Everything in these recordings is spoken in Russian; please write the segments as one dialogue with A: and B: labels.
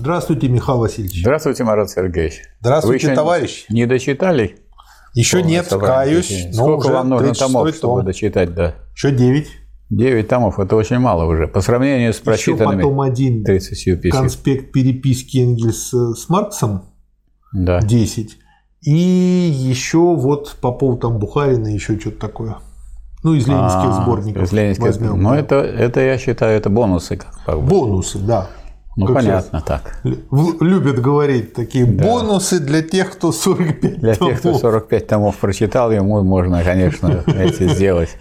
A: Здравствуйте, Михаил Васильевич.
B: Здравствуйте, Марат Сергеевич.
A: Здравствуйте, Вы товарищ.
B: Не дочитали?
A: Еще нет, каюсь.
B: Сколько вам нужно томов, чтобы том. дочитать, да?
A: Еще 9.
B: 9 томов – это очень мало уже. По сравнению с прочитанными
A: Еще потом один 30 писем. конспект переписки Энгельса с Марксом
B: да.
A: 10. И еще вот по поводу там Бухарина еще что-то такое. Ну, из ленинских а, сборников.
B: Из ленинских возьмем. Но это, это, я считаю, это бонусы. Как
A: бы. Бонусы, да.
B: Ну, как понятно, так.
A: Любят говорить такие да. бонусы для тех, кто 45
B: Для томов. тех, кто 45 томов прочитал, ему можно, конечно, эти сделать.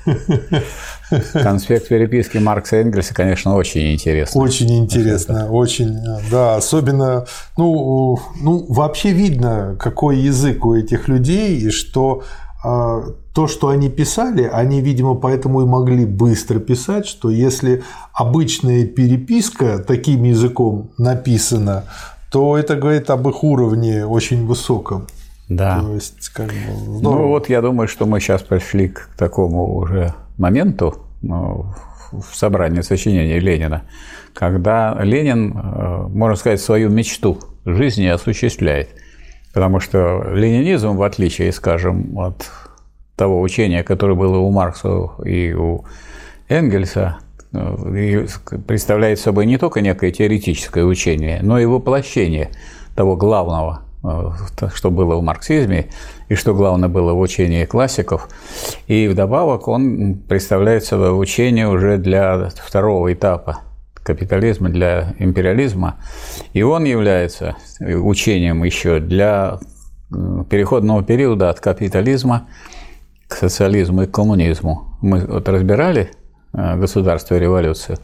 B: Конспект переписки Маркса и Энгельса, конечно, очень интересно.
A: Очень интересно, очень, да, особенно, ну, ну, вообще видно, какой язык у этих людей, и что то, что они писали, они, видимо, поэтому и могли быстро писать, что если обычная переписка таким языком написана, то это говорит об их уровне очень высоком.
B: Да. То есть, как бы, Ну вот я думаю, что мы сейчас пришли к такому уже моменту ну, в собрании сочинений Ленина, когда Ленин, э, можно сказать, свою мечту жизни осуществляет. Потому что ленинизм, в отличие, скажем, от того учения, которое было у Маркса и у Энгельса, э, представляет собой не только некое теоретическое учение, но и воплощение того главного, э, что было в марксизме и что главное было в учении классиков. И вдобавок он представляет собой учение уже для второго этапа капитализма, для империализма. И он является учением еще для переходного периода от капитализма к социализму и к коммунизму. Мы вот разбирали э, государство и революцию,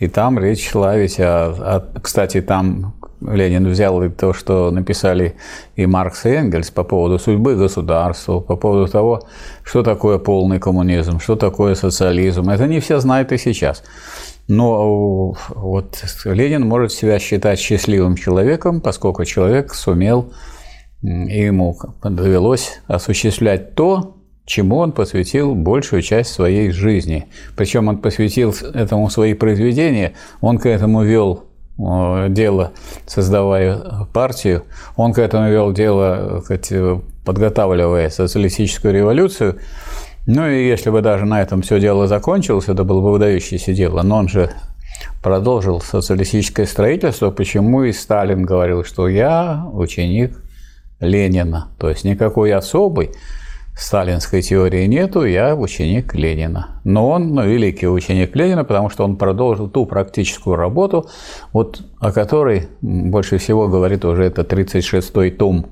B: и там речь шла ведь о, о... Кстати, там Ленин взял и то, что написали и Маркс, и Энгельс по поводу судьбы государства, по поводу того, что такое полный коммунизм, что такое социализм. Это не все знают и сейчас. Но вот Ленин может себя считать счастливым человеком, поскольку человек сумел, и ему довелось осуществлять то, чему он посвятил большую часть своей жизни. Причем он посвятил этому свои произведения, он к этому вел э, дело, создавая партию, он к этому вел дело, подготавливая социалистическую революцию. Ну и если бы даже на этом все дело закончилось, это было бы выдающееся дело, но он же продолжил социалистическое строительство, почему и Сталин говорил, что я ученик Ленина, то есть никакой особый сталинской теории нету, я ученик Ленина. Но он ну, великий ученик Ленина, потому что он продолжил ту практическую работу, вот, о которой больше всего говорит уже это 36-й том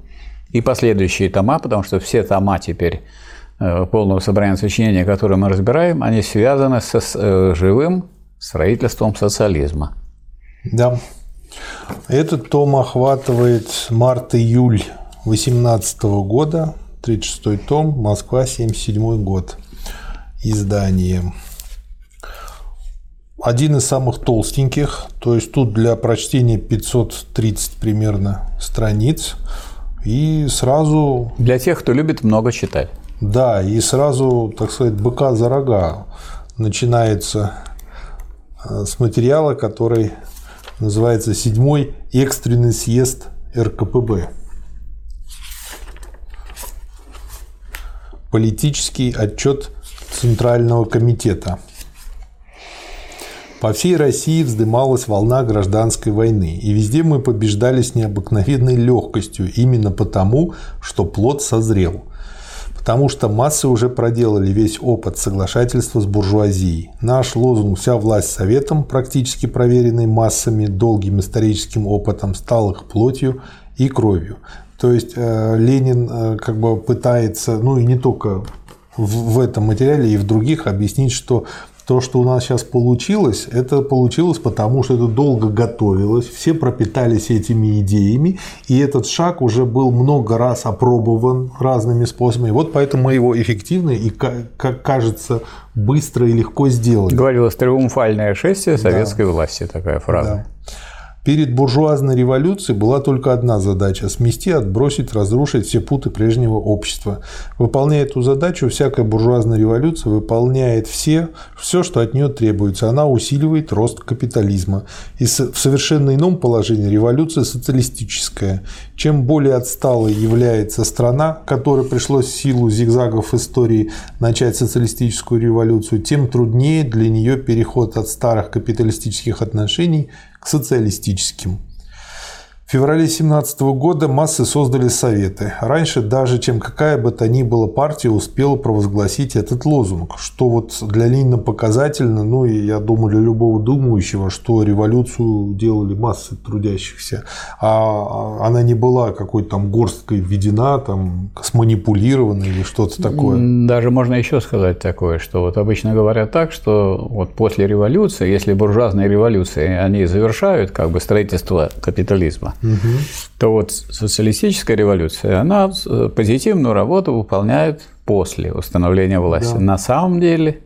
B: и последующие тома, потому что все тома теперь полного собрания сочинения, которые мы разбираем, они связаны с э, живым строительством социализма.
A: Да. Этот том охватывает март-июль 2018 года, 36 том, Москва, 77 год. Издание. Один из самых толстеньких, то есть тут для прочтения 530 примерно страниц. И сразу...
B: Для тех, кто любит много читать.
A: Да, и сразу, так сказать, быка за рога начинается э, с материала, который называется «Седьмой экстренный съезд РКПБ». Политический отчет Центрального комитета. По всей России вздымалась волна гражданской войны, и везде мы побеждали с необыкновенной легкостью, именно потому, что плод созрел. Потому что массы уже проделали весь опыт соглашательства с буржуазией. Наш лозунг «Вся власть советом», практически проверенный массами, долгим историческим опытом, стал их плотью и кровью. То есть э, Ленин э, как бы пытается, ну и не только в, этом материале, и в других объяснить, что то, что у нас сейчас получилось, это получилось потому, что это долго готовилось, все пропитались этими идеями, и этот шаг уже был много раз опробован разными способами. Вот поэтому его эффективно и, как кажется, быстро и легко сделать.
B: Говорилось «триумфальное шествие советской да. власти» такая фраза.
A: Да. Перед буржуазной революцией была только одна задача – смести, отбросить, разрушить все путы прежнего общества. Выполняя эту задачу, всякая буржуазная революция выполняет все, все, что от нее требуется. Она усиливает рост капитализма. И в совершенно ином положении революция социалистическая. Чем более отсталой является страна, которой пришлось в силу зигзагов истории начать социалистическую революцию, тем труднее для нее переход от старых капиталистических отношений к социалистическим. В феврале 17 года массы создали советы. Раньше даже, чем какая бы то ни была партия успела провозгласить этот лозунг, что вот для Ленина показательно, ну и я думаю для любого думающего, что революцию делали массы трудящихся, а она не была какой-то там горсткой введена, там сманипулирована или что-то такое.
B: Даже можно еще сказать такое, что вот обычно говорят так, что вот после революции, если буржуазные революции, они завершают как бы строительство капитализма, угу. то вот социалистическая революция, она э, позитивную работу выполняет после установления власти. Да. На самом деле,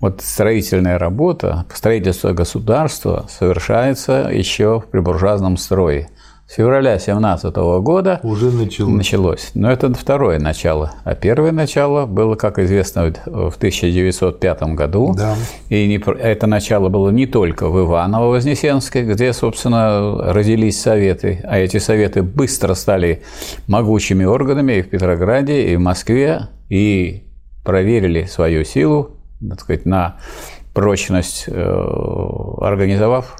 B: вот строительная работа, строительство государства совершается еще при буржуазном строе с февраля 2017 года
A: уже началось.
B: началось. Но это второе начало. А первое начало было, как известно, в 1905 году. Да. И не, это начало было не только в Иваново-Вознесенске, где, собственно, родились советы, а эти советы быстро стали могучими органами и в Петрограде, и в Москве, и проверили свою силу, так сказать, на прочность, э, организовав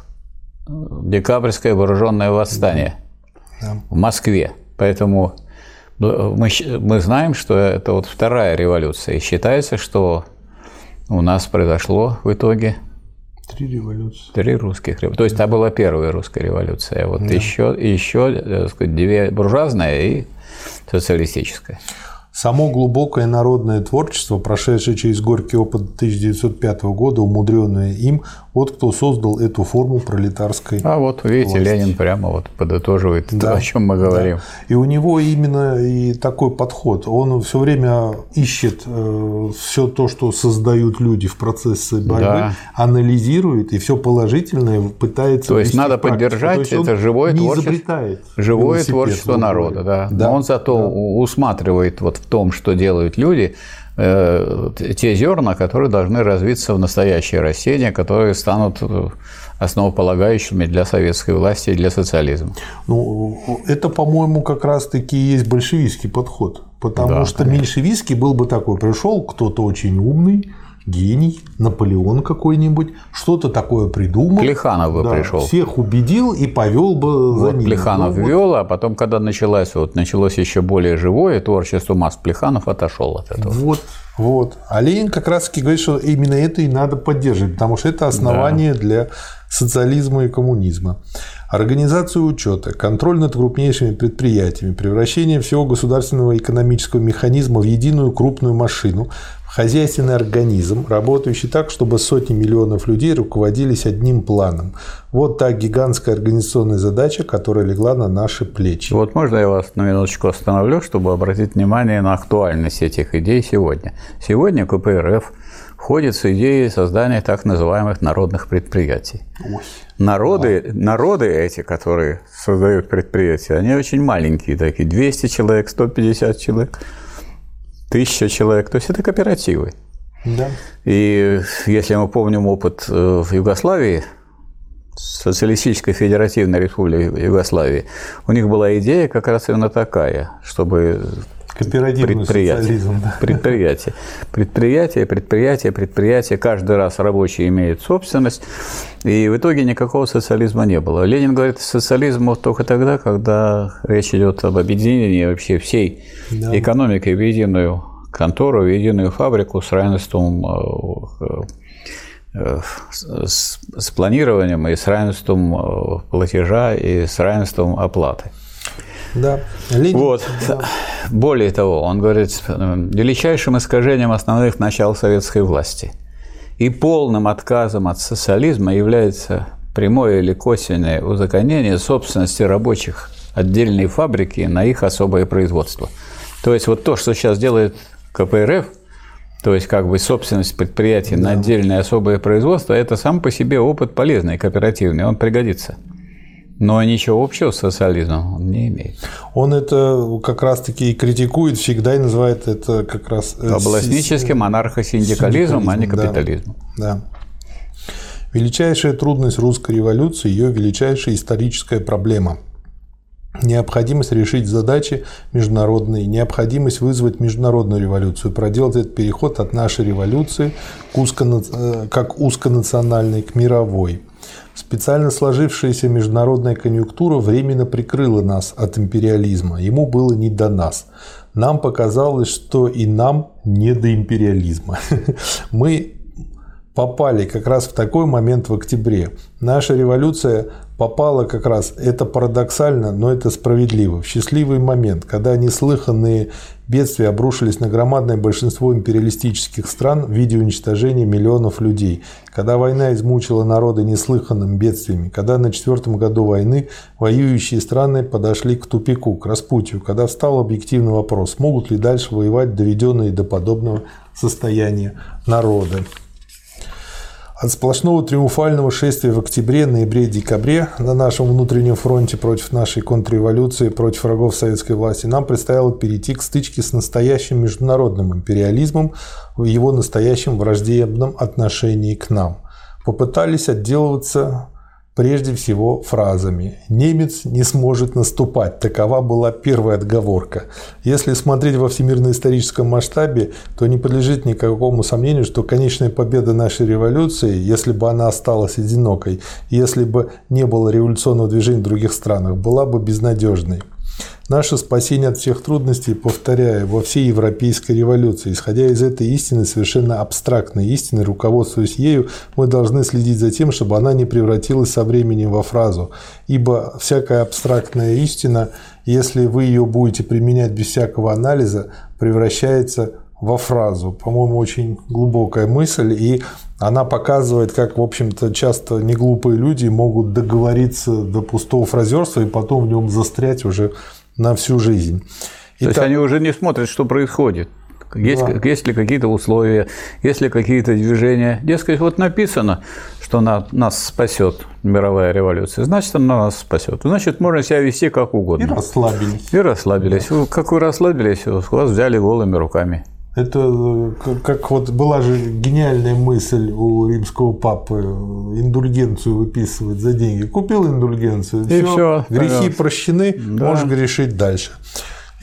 B: декабрьское вооруженное восстание да. в Москве. Поэтому мы, мы знаем, что это вот вторая революция. И считается, что у нас произошло в итоге
A: Три революции.
B: Три русских революции. То есть, это была первая русская революция. Вот да. еще, еще так сказать, две буржуазная и социалистическая.
A: Само глубокое народное творчество, прошедшее через горький опыт 1905 года, умудренное им, вот кто создал эту форму пролетарской
B: А вот видите, власти. Ленин прямо вот подытоживает да. то, о чем мы говорим. Да.
A: И у него именно и такой подход. Он все время ищет э, все то, что создают люди в процессе борьбы, да. анализирует и все положительное пытается.
B: То есть надо поддержать есть это живое творчество, живое творчество народа, да. да. Но он зато да. усматривает вот в том, что делают люди, те зерна, которые должны развиться в настоящее растения, которые станут э, основополагающими для советской власти и для социализма.
A: Ну, это, по-моему, как раз-таки и есть большевистский подход. Потому да, что конечно. меньшевистский был бы такой, пришел кто-то очень умный, гений, Наполеон какой-нибудь, что-то такое придумал.
B: Плеханов бы да, пришел.
A: Всех убедил и повел бы
B: вот
A: за ним.
B: Плеханов ну, вел, а потом, когда началось, вот, началось еще более живое творчество масс, Плеханов отошел от этого.
A: Вот, вот. А Ленин как раз таки говорит, что именно это и надо поддерживать, потому что это основание да. для социализма и коммунизма. Организация учета, контроль над крупнейшими предприятиями, превращение всего государственного экономического механизма в единую крупную машину, хозяйственный организм, работающий так, чтобы сотни миллионов людей руководились одним планом. Вот та гигантская организационная задача, которая легла на наши плечи.
B: Вот можно я вас на минуточку остановлю, чтобы обратить внимание на актуальность этих идей сегодня. Сегодня КПРФ входит с идеей создания так называемых народных предприятий. Ой. Народы, да. народы эти, которые создают предприятия, они очень маленькие такие, 200 человек, 150 человек тысяча человек, то есть это кооперативы. Да. И если мы помним опыт э, в Югославии, Социалистической Федеративной Республики Югославии, у них была идея как раз именно такая, чтобы предприятие, да. предприятие, предприятие, предприятие, предприятие, каждый раз рабочий имеет собственность, и в итоге никакого социализма не было. Ленин говорит, социализм только тогда, когда речь идет об объединении вообще всей да. экономики в единую контору, в единую фабрику с равенством э, э, с, с планированием и с равенством э, платежа и с равенством оплаты.
A: Да.
B: Ленин, вот. Да. Более того, он говорит, величайшим искажением основных начал советской власти и полным отказом от социализма является прямое или косвенное узаконение собственности рабочих отдельной фабрики на их особое производство. То есть вот то, что сейчас делает КПРФ, то есть как бы собственность предприятия да. на отдельное особое производство, это сам по себе опыт полезный, кооперативный, он пригодится. Но ничего общего с социализмом он не имеет.
A: Он это как раз-таки и критикует всегда и называет это как раз...
B: Э, Областническим монархосиндикализмом, а не капитализмом.
A: Да, да. Величайшая трудность русской революции – ее величайшая историческая проблема – необходимость решить задачи международные, необходимость вызвать международную революцию, проделать этот переход от нашей революции к узко, э, как узконациональной к мировой. Специально сложившаяся международная конъюнктура временно прикрыла нас от империализма. Ему было не до нас. Нам показалось, что и нам не до империализма. Мы попали как раз в такой момент в октябре. Наша революция попала как раз, это парадоксально, но это справедливо, в счастливый момент, когда неслыханные бедствия обрушились на громадное большинство империалистических стран в виде уничтожения миллионов людей, когда война измучила народы неслыханным бедствиями, когда на четвертом году войны воюющие страны подошли к тупику, к распутью, когда встал объективный вопрос, смогут ли дальше воевать доведенные до подобного состояния народы. От сплошного триумфального шествия в октябре, ноябре декабре на нашем внутреннем фронте против нашей контрреволюции, против врагов советской власти, нам предстояло перейти к стычке с настоящим международным империализмом в его настоящем враждебном отношении к нам. Попытались отделываться прежде всего фразами «немец не сможет наступать». Такова была первая отговорка. Если смотреть во всемирно-историческом масштабе, то не подлежит никакому сомнению, что конечная победа нашей революции, если бы она осталась одинокой, если бы не было революционного движения в других странах, была бы безнадежной. Наше спасение от всех трудностей, повторяю, во всей европейской революции. Исходя из этой истины, совершенно абстрактной истины, руководствуясь ею, мы должны следить за тем, чтобы она не превратилась со временем во фразу. Ибо всякая абстрактная истина, если вы ее будете применять без всякого анализа, превращается во фразу. По-моему, очень глубокая мысль, и она показывает, как, в общем-то, часто неглупые люди могут договориться до пустого фразерства и потом в нем застрять уже на всю жизнь.
B: То есть они уже не смотрят, что происходит. Есть, да. есть ли какие-то условия, есть ли какие-то движения. Дескать, вот написано, что на, нас спасет мировая революция, значит, она нас спасет. Значит, можно себя вести как угодно. И
A: расслабились.
B: И расслабились. Да. Как вы расслабились, вас взяли голыми руками.
A: Это э, как вот была же гениальная мысль у римского папы индульгенцию выписывать за деньги. Купил индульгенцию, и все, все грехи пожалуйста. прощены, да. можешь грешить дальше.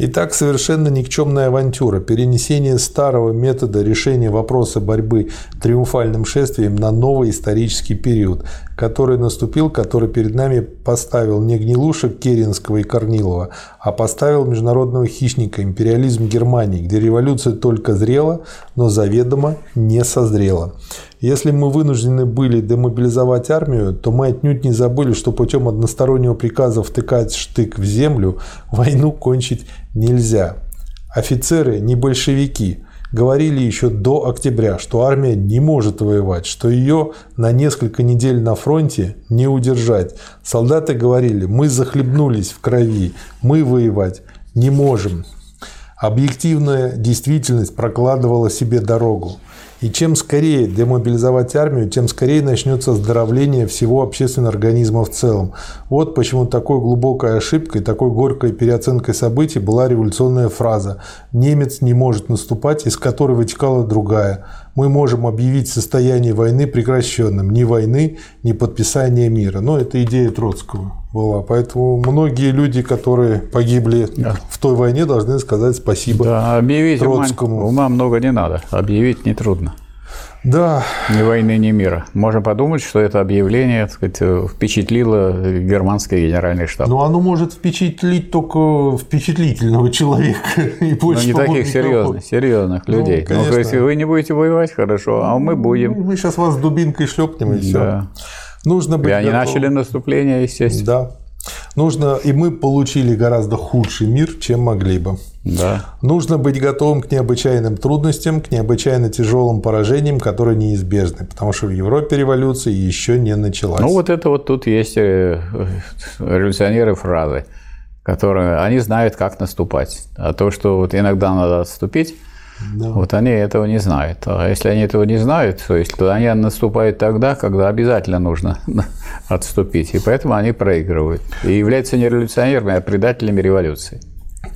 A: Итак, совершенно никчемная авантюра, перенесение старого метода решения вопроса борьбы триумфальным шествием на новый исторический период, который наступил, который перед нами поставил не гнилушек Керенского и Корнилова, а поставил международного хищника, империализм Германии, где революция только зрела, но заведомо не созрела. Если мы вынуждены были демобилизовать армию, то мы отнюдь не забыли, что путем одностороннего приказа втыкать штык в землю войну кончить нельзя. Офицеры не большевики говорили еще до октября, что армия не может воевать, что ее на несколько недель на фронте не удержать. Солдаты говорили, мы захлебнулись в крови, мы воевать не можем. Объективная действительность прокладывала себе дорогу. И чем скорее демобилизовать армию, тем скорее начнется оздоровление всего общественного организма в целом. Вот почему такой глубокой ошибкой, такой горькой переоценкой событий была революционная фраза «немец не может наступать», из которой вытекала другая мы можем объявить состояние войны прекращенным. Ни войны, ни подписания мира. Но это идея Троцкого была. Поэтому многие люди, которые погибли да. в той войне, должны сказать спасибо да,
B: объявить Троцкому. Ума, ума много не надо. Объявить нетрудно.
A: Да.
B: Ни войны, ни мира. Можно подумать, что это объявление так сказать, впечатлило германский генеральный штаб.
A: Но оно может впечатлить только впечатлительного человека.
B: И больше, Но не таких серьезных, серьезных ну, людей. Ну, конечно. Ну, если вы не будете воевать, хорошо, а мы будем.
A: Мы сейчас вас дубинкой шлепнем и все. Да.
B: Нужно быть и они готовым. начали наступление, естественно.
A: Да. Нужно, и мы получили гораздо худший мир, чем могли бы.
B: Да.
A: Нужно быть готовым к необычайным трудностям, к необычайно тяжелым поражениям, которые неизбежны, потому что в Европе революция еще не началась.
B: Ну вот это вот тут есть э, революционеры фразы, которые они знают, как наступать. А то, что вот иногда надо отступить, Да. Вот они этого не знают. А если они этого не знают, то, есть, то они наступают тогда, когда обязательно нужно отступить. И поэтому они проигрывают. И являются не революционерами, а предателями революции.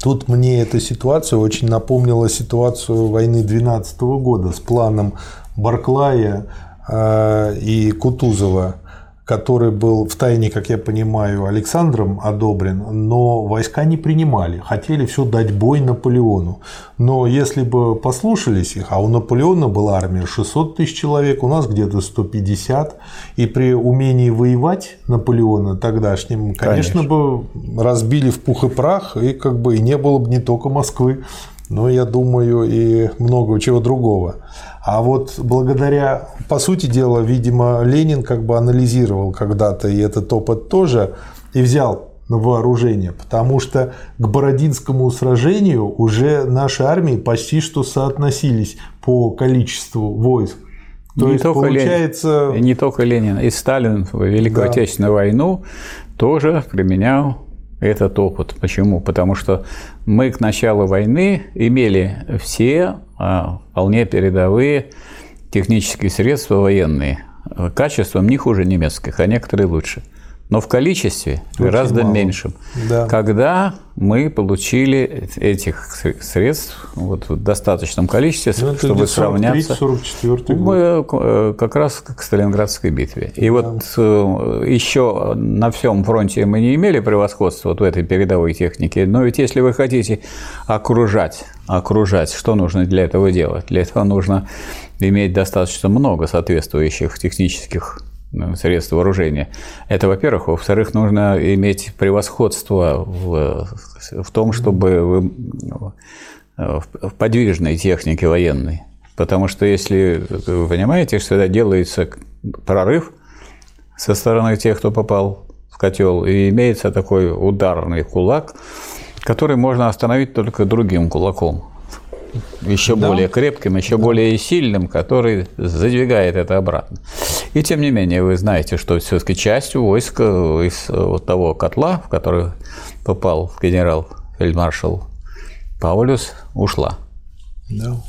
A: Тут мне эта ситуация очень напомнила ситуацию войны 12 года с планом Барклая э, и Кутузова который был в тайне, как я понимаю, Александром одобрен, но войска не принимали, хотели все дать бой Наполеону. Но если бы послушались их, а у Наполеона была армия 600 тысяч человек, у нас где-то 150, и при умении воевать Наполеона тогдашним, конечно, конечно. бы разбили в пух и прах, и как бы и не было бы не только Москвы, но, я думаю, и много чего другого. А вот благодаря, по сути дела, видимо, Ленин как бы анализировал когда-то и этот опыт тоже, и взял на вооружение, потому что к Бородинскому сражению уже наши армии почти что соотносились по количеству войск.
B: То не есть только получается... Ленин, не только Ленин, и Сталин в Великую да. Отечественную войну тоже применял этот опыт. Почему? Потому что мы к началу войны имели все а, вполне передовые технические средства военные. Качеством не хуже немецких, а некоторые лучше – но в количестве Очень гораздо мало. меньшем. Да. Когда мы получили этих средств вот, в достаточном количестве, ну, чтобы сравняться.
A: 44
B: мы э, как раз к Сталинградской битве. И да. вот э, еще на всем фронте мы не имели превосходства вот в этой передовой технике, но ведь если вы хотите окружать, окружать, что нужно для этого делать? Для этого нужно иметь достаточно много соответствующих технических средств вооружения. Это, во-первых. Во-вторых, нужно иметь превосходство в, в том, чтобы вы, э, в подвижной технике военной. Потому что если вы понимаете, что это делается прорыв со стороны тех, кто попал в котел, и имеется такой ударный кулак, который можно остановить только другим кулаком еще да. более крепким, еще да. более сильным, который задвигает это обратно. И тем не менее, вы знаете, что все-таки часть войска из вот того котла, в который попал генерал-фельдмаршал Паулюс, ушла.
A: Да.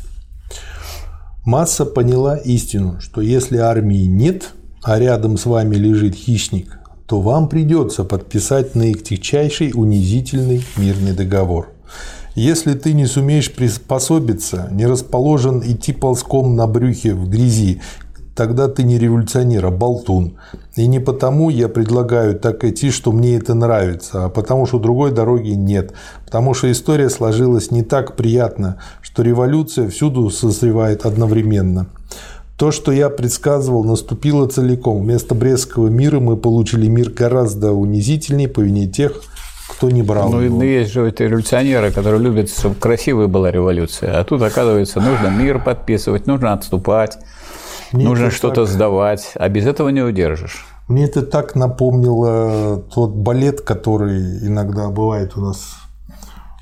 A: Масса поняла истину, что если армии нет, а рядом с вами лежит хищник, то вам придется подписать наитягчайший унизительный мирный договор. Если ты не сумеешь приспособиться, не расположен идти ползком на брюхе в грязи, тогда ты не революционер, а болтун. И не потому я предлагаю так идти, что мне это нравится, а потому что другой дороги нет. Потому что история сложилась не так приятно, что революция всюду созревает одновременно. То, что я предсказывал, наступило целиком. Вместо Брестского мира мы получили мир гораздо унизительнее по вине тех, кто не брал.
B: Ну, его. есть же эти революционеры, которые любят, чтобы красивая была революция. А тут, оказывается, нужно мир подписывать, нужно отступать, Мне нужно что-то так... сдавать. А без этого не удержишь.
A: Мне это так напомнило тот балет, который иногда бывает у нас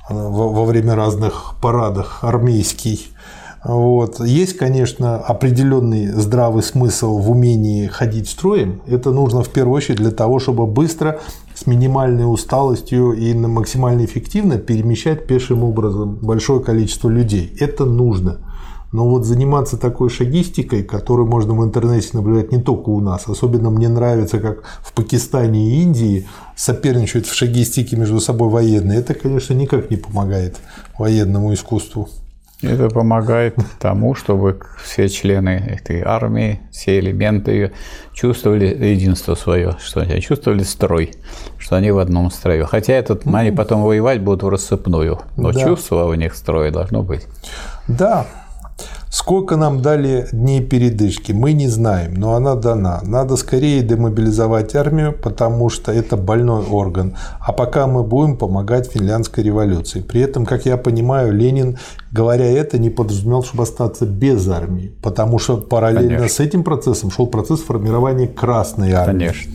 A: э, во время разных парадов, армейский. Вот. Есть, конечно, определенный здравый смысл в умении ходить строем. Это нужно в первую очередь для того, чтобы быстро с минимальной усталостью и максимально эффективно перемещать пешим образом большое количество людей. Это нужно. Но вот заниматься такой шагистикой, которую можно в интернете наблюдать не только у нас, особенно мне нравится, как в Пакистане и Индии соперничают в шагистике между собой военные, это, конечно, никак не помогает военному искусству.
B: Это помогает тому, чтобы все члены этой армии, все элементы ее чувствовали единство свое, что они чувствовали строй, что они в одном строю. Хотя этот, они потом воевать будут в рассыпную, но да. чувство у них строя должно быть.
A: Да, Сколько нам дали дней передышки, мы не знаем, но она дана. Надо скорее демобилизовать армию, потому что это больной орган. А пока мы будем помогать финляндской революции. При этом, как я понимаю, Ленин, говоря это, не подразумевал, чтобы остаться без армии. Потому что параллельно Конечно. с этим процессом шел процесс формирования Красной армии.
B: Конечно.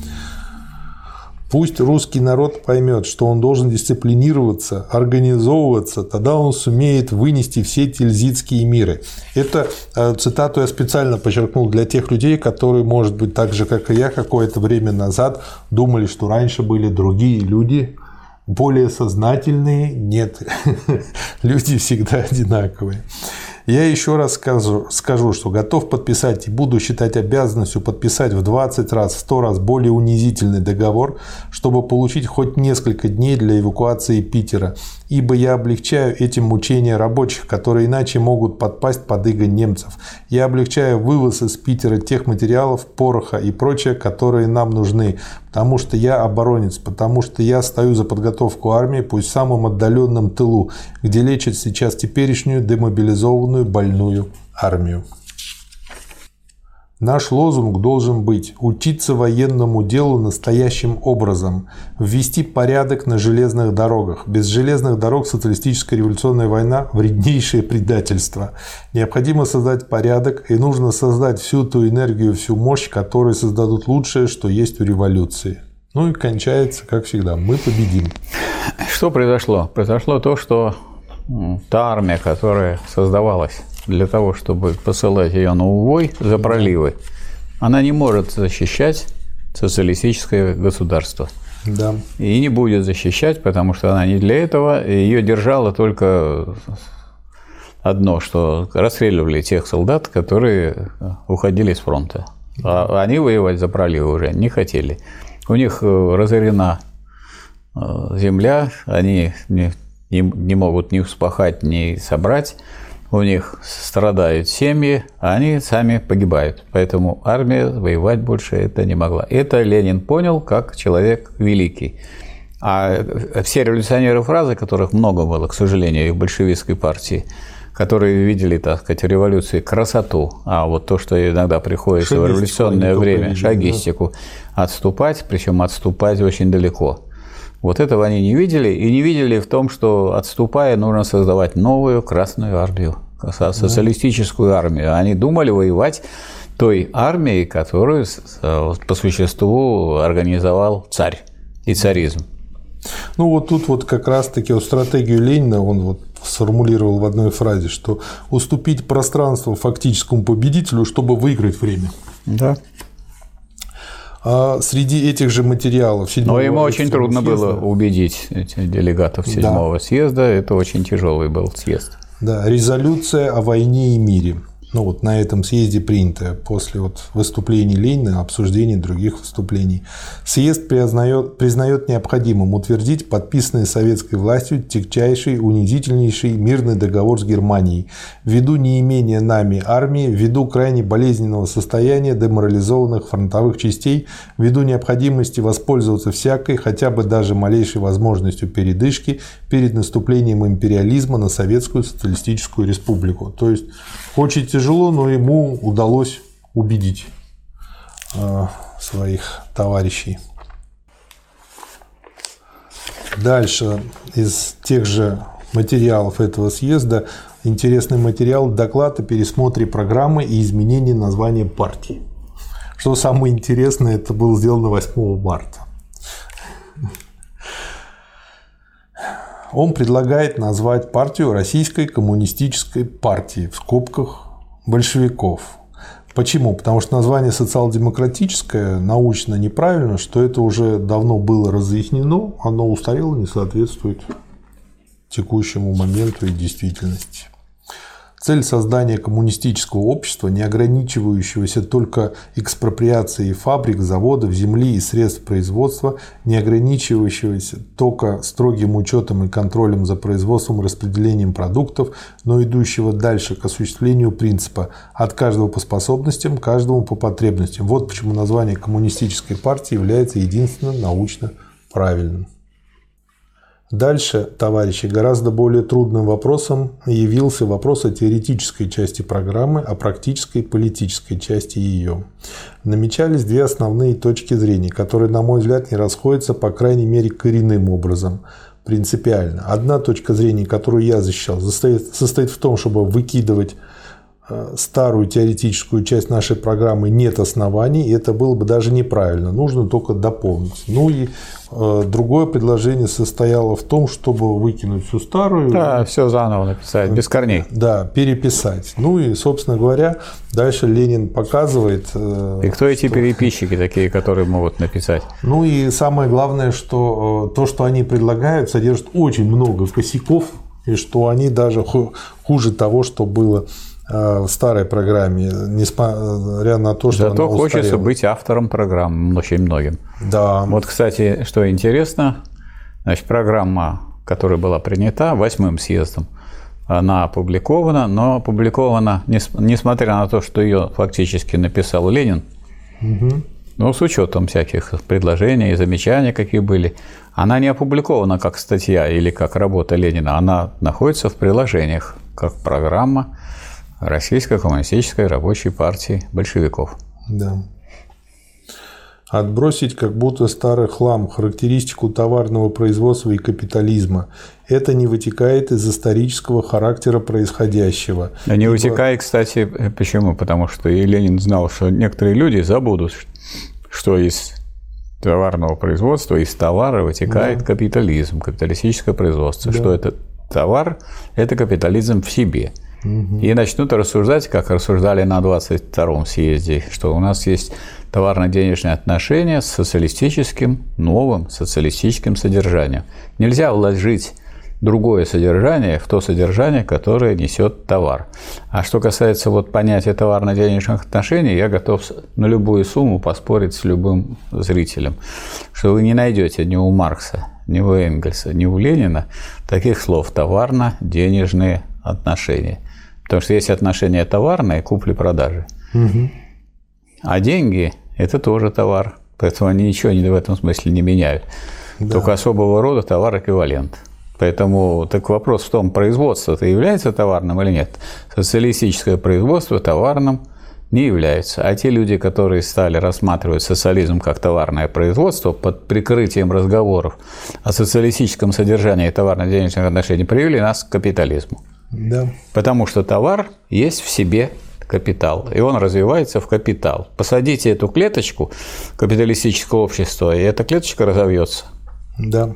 A: Пусть русский народ поймет, что он должен дисциплинироваться, организовываться, тогда он сумеет вынести все тильзитские миры. Это э, цитату я специально подчеркнул для тех людей, которые, может быть, так же, как и я, какое-то время назад думали, что раньше были другие люди, более сознательные. Нет, люди всегда одинаковые. Я еще раз скажу, скажу, что готов подписать и буду считать обязанностью подписать в 20 раз, в 100 раз более унизительный договор, чтобы получить хоть несколько дней для эвакуации Питера, ибо я облегчаю этим мучения рабочих, которые иначе могут подпасть под иго немцев. Я облегчаю вывоз из Питера тех материалов, пороха и прочее, которые нам нужны, потому что я оборонец, потому что я стою за подготовку армии, пусть в самом отдаленном тылу, где лечат сейчас теперешнюю демобилизованную больную армию. Наш лозунг должен быть «Учиться военному делу настоящим образом», ввести порядок на железных дорогах. Без железных дорог социалистическая революционная война – вреднейшее предательство. Необходимо создать порядок, и нужно создать всю ту энергию, всю мощь, которые создадут лучшее, что есть у революции. Ну и кончается, как всегда, мы победим.
B: Что произошло? Произошло то, что та армия, которая создавалась для того, чтобы посылать ее на увой за проливы, она не может защищать социалистическое государство.
A: Да.
B: И не будет защищать, потому что она не для этого. Ее держало только одно, что расстреливали тех солдат, которые уходили с фронта. А они воевать за проливы уже не хотели. У них э, разорена э, земля, они не, не могут ни вспахать, ни собрать, у них страдают семьи, а они сами погибают. Поэтому армия воевать больше это не могла. Это Ленин понял как человек великий. А все революционеры фразы, которых много было, к сожалению, и в большевистской партии, которые видели, так сказать, революции красоту, а вот то, что иногда приходится в революционное время, шагистику, да? отступать, причем отступать очень далеко. Вот этого они не видели, и не видели в том, что отступая, нужно создавать новую Красную армию, социалистическую армию. Они думали воевать той армией, которую по существу организовал царь и царизм.
A: Ну вот тут вот как раз-таки вот стратегию Ленина он вот сформулировал в одной фразе, что уступить пространство фактическому победителю, чтобы выиграть время.
B: Да.
A: А среди этих же материалов
B: Но ему очень трудно съезда, было убедить этих делегатов седьмого да. съезда. Это очень тяжелый был съезд.
A: Да, резолюция о войне и мире ну вот на этом съезде принято после вот выступлений Ленина, обсуждений других выступлений. Съезд признает, признает необходимым утвердить подписанный советской властью тягчайший, унизительнейший мирный договор с Германией ввиду неимения нами армии, ввиду крайне болезненного состояния деморализованных фронтовых частей, ввиду необходимости воспользоваться всякой, хотя бы даже малейшей возможностью передышки перед наступлением империализма на Советскую Социалистическую Республику. То есть очень тяжело, но ему удалось убедить э, своих товарищей. Дальше из тех же материалов этого съезда интересный материал доклад о пересмотре программы и изменении названия партии. Что самое интересное, это было сделано 8 марта. Он предлагает назвать партию Российской коммунистической партии в скобках большевиков. Почему? Потому что название социал-демократическое научно неправильно, что это уже давно было разъяснено, оно устарело, не соответствует текущему моменту и действительности. Цель создания коммунистического общества, не ограничивающегося только экспроприацией фабрик, заводов, земли и средств производства, не ограничивающегося только строгим учетом и контролем за производством и распределением продуктов, но идущего дальше к осуществлению принципа «от каждого по способностям, каждому по потребностям». Вот почему название коммунистической партии является единственным научно правильным. Дальше, товарищи, гораздо более трудным вопросом явился вопрос о теоретической части программы, о практической политической части ее. Намечались две основные точки зрения, которые, на мой взгляд, не расходятся, по крайней мере, коренным образом, принципиально. Одна точка зрения, которую я защищал, состоит, состоит в том, чтобы выкидывать старую теоретическую часть нашей программы нет оснований, и это было бы даже неправильно, нужно только дополнить. Ну и Э, другое предложение состояло в том, чтобы выкинуть всю старую.
B: Да, все заново написать, без корней.
A: Да, переписать. Ну и, собственно говоря, дальше Ленин показывает.
B: Э, и кто эти что... переписчики такие, которые могут написать?
A: Ну и самое главное, что э, то, что они предлагают, содержит очень много косяков и что они даже хуже того, что было э, в старой программе, несмотря на то, что
B: Зато хочется быть автором программы очень многим.
A: Да.
B: Вот, кстати, что интересно, значит, программа, которая была принята восьмым съездом, она опубликована, но опубликована, несмотря на то, что ее фактически написал Ленин, угу. но с учетом всяких предложений и замечаний, какие были, она не опубликована как статья или как работа Ленина, она находится в приложениях, как программа Российской коммунистической рабочей партии большевиков.
A: Да. Отбросить как будто старый хлам, характеристику товарного производства и капитализма. Это не вытекает из исторического характера происходящего.
B: А не ибо... вытекает, кстати, почему? Потому что и Ленин знал, что некоторые люди забудут, что из товарного производства, из товара вытекает да. капитализм, капиталистическое производство, да. что это товар – это капитализм в себе. Угу. И начнут рассуждать, как рассуждали на 22-м съезде, что у нас есть товарно-денежные отношения с социалистическим, новым социалистическим содержанием. Нельзя вложить другое содержание в то содержание, которое несет товар. А что касается вот понятия товарно-денежных отношений, я готов на любую сумму поспорить с любым зрителем, что вы не найдете ни у Маркса, ни у Энгельса, ни у Ленина таких слов товарно-денежные отношения. Потому что есть отношения товарные, купли-продажи. Угу. А деньги – это тоже товар, поэтому они ничего в этом смысле не меняют. Да. Только особого рода товар-эквивалент. Поэтому так вопрос в том, производство это является товарным или нет. Социалистическое производство товарным не является. А те люди, которые стали рассматривать социализм как товарное производство под прикрытием разговоров о социалистическом содержании товарно-денежных отношений, привели нас к капитализму.
A: Да.
B: Потому что товар есть в себе капитал, и он развивается в капитал. Посадите эту клеточку капиталистического общества, и эта клеточка разовьется.
A: Да.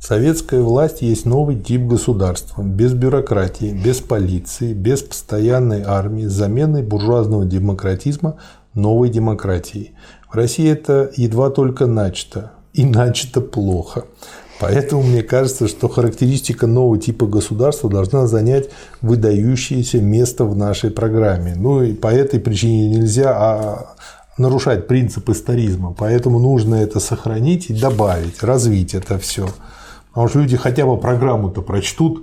A: Советская власть есть новый тип государства, без бюрократии, без полиции, без постоянной армии, с заменой буржуазного демократизма новой демократией. В России это едва только начато, и начато плохо. Поэтому мне кажется, что характеристика нового типа государства должна занять выдающееся место в нашей программе. Ну и по этой причине нельзя а нарушать принцип историзма. Поэтому нужно это сохранить и добавить, развить это все. Потому что люди хотя бы программу-то прочтут,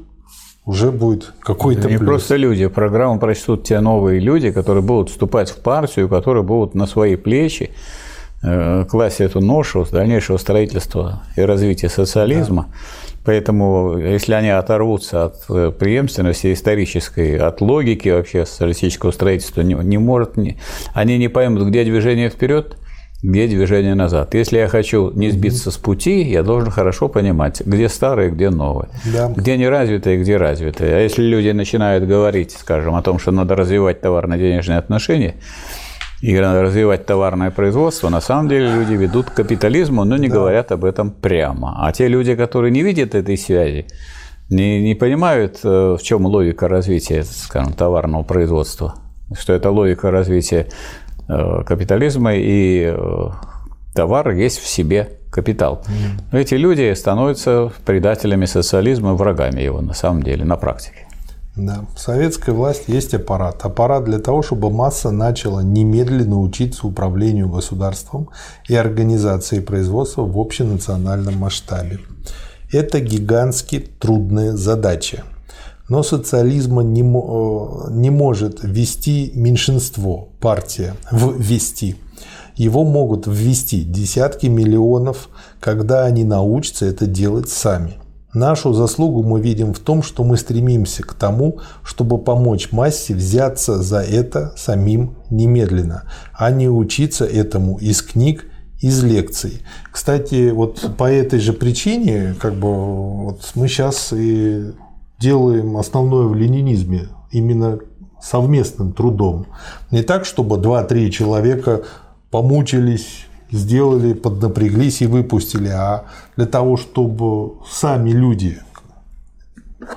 A: уже будет какой-то
B: Не плюс. просто люди, программу прочтут те новые люди, которые будут вступать в партию, которые будут на свои плечи класть эту ношу с дальнейшего строительства и развития социализма. Да. Поэтому, если они оторвутся от э, преемственности исторической, от логики вообще социалистического строительства, не, не может, не, они не поймут, где движение вперед, где движение назад. Если я хочу не сбиться с пути, я должен хорошо понимать, где старое, где новое, да. где неразвитое, где развитое. А если люди начинают говорить, скажем, о том, что надо развивать товарно-денежные отношения, и развивать товарное производство, на самом деле люди ведут к капитализму, но не да. говорят об этом прямо. А те люди, которые не видят этой связи, не, не понимают, э, в чем логика развития, скажем, товарного производства, что это логика развития э, капитализма и э, товар есть в себе капитал. Mm. Эти люди становятся предателями социализма, врагами его на самом деле, на практике.
A: Да. Советская власть есть аппарат. Аппарат для того, чтобы масса начала немедленно учиться управлению государством и организацией производства в общенациональном масштабе. Это гигантски трудная задача. Но социализма не, э, не может ввести меньшинство, партия, ввести. Его могут ввести десятки миллионов, когда они научатся это делать сами – Нашу заслугу мы видим в том, что мы стремимся к тому, чтобы помочь массе взяться за это самим немедленно, а не учиться этому из книг, из лекций. Кстати, вот по этой же причине, как бы вот мы сейчас и делаем основное в ленинизме, именно совместным трудом. Не так, чтобы 2-3 человека помучились, сделали, поднапряглись и выпустили, а для того, чтобы сами люди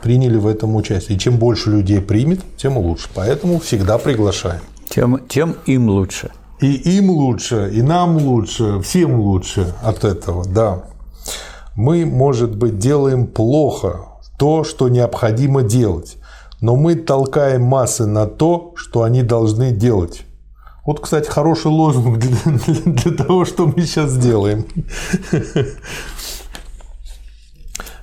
A: приняли в этом участие. И чем больше людей примет, тем лучше. Поэтому всегда приглашаем.
B: Тем, тем им лучше.
A: И им лучше, и нам лучше, всем лучше от этого, да. Мы, может быть, делаем плохо то, что необходимо делать, но мы толкаем массы на то, что они должны делать. Вот, кстати, хороший лозунг для, для, для того, что мы сейчас делаем.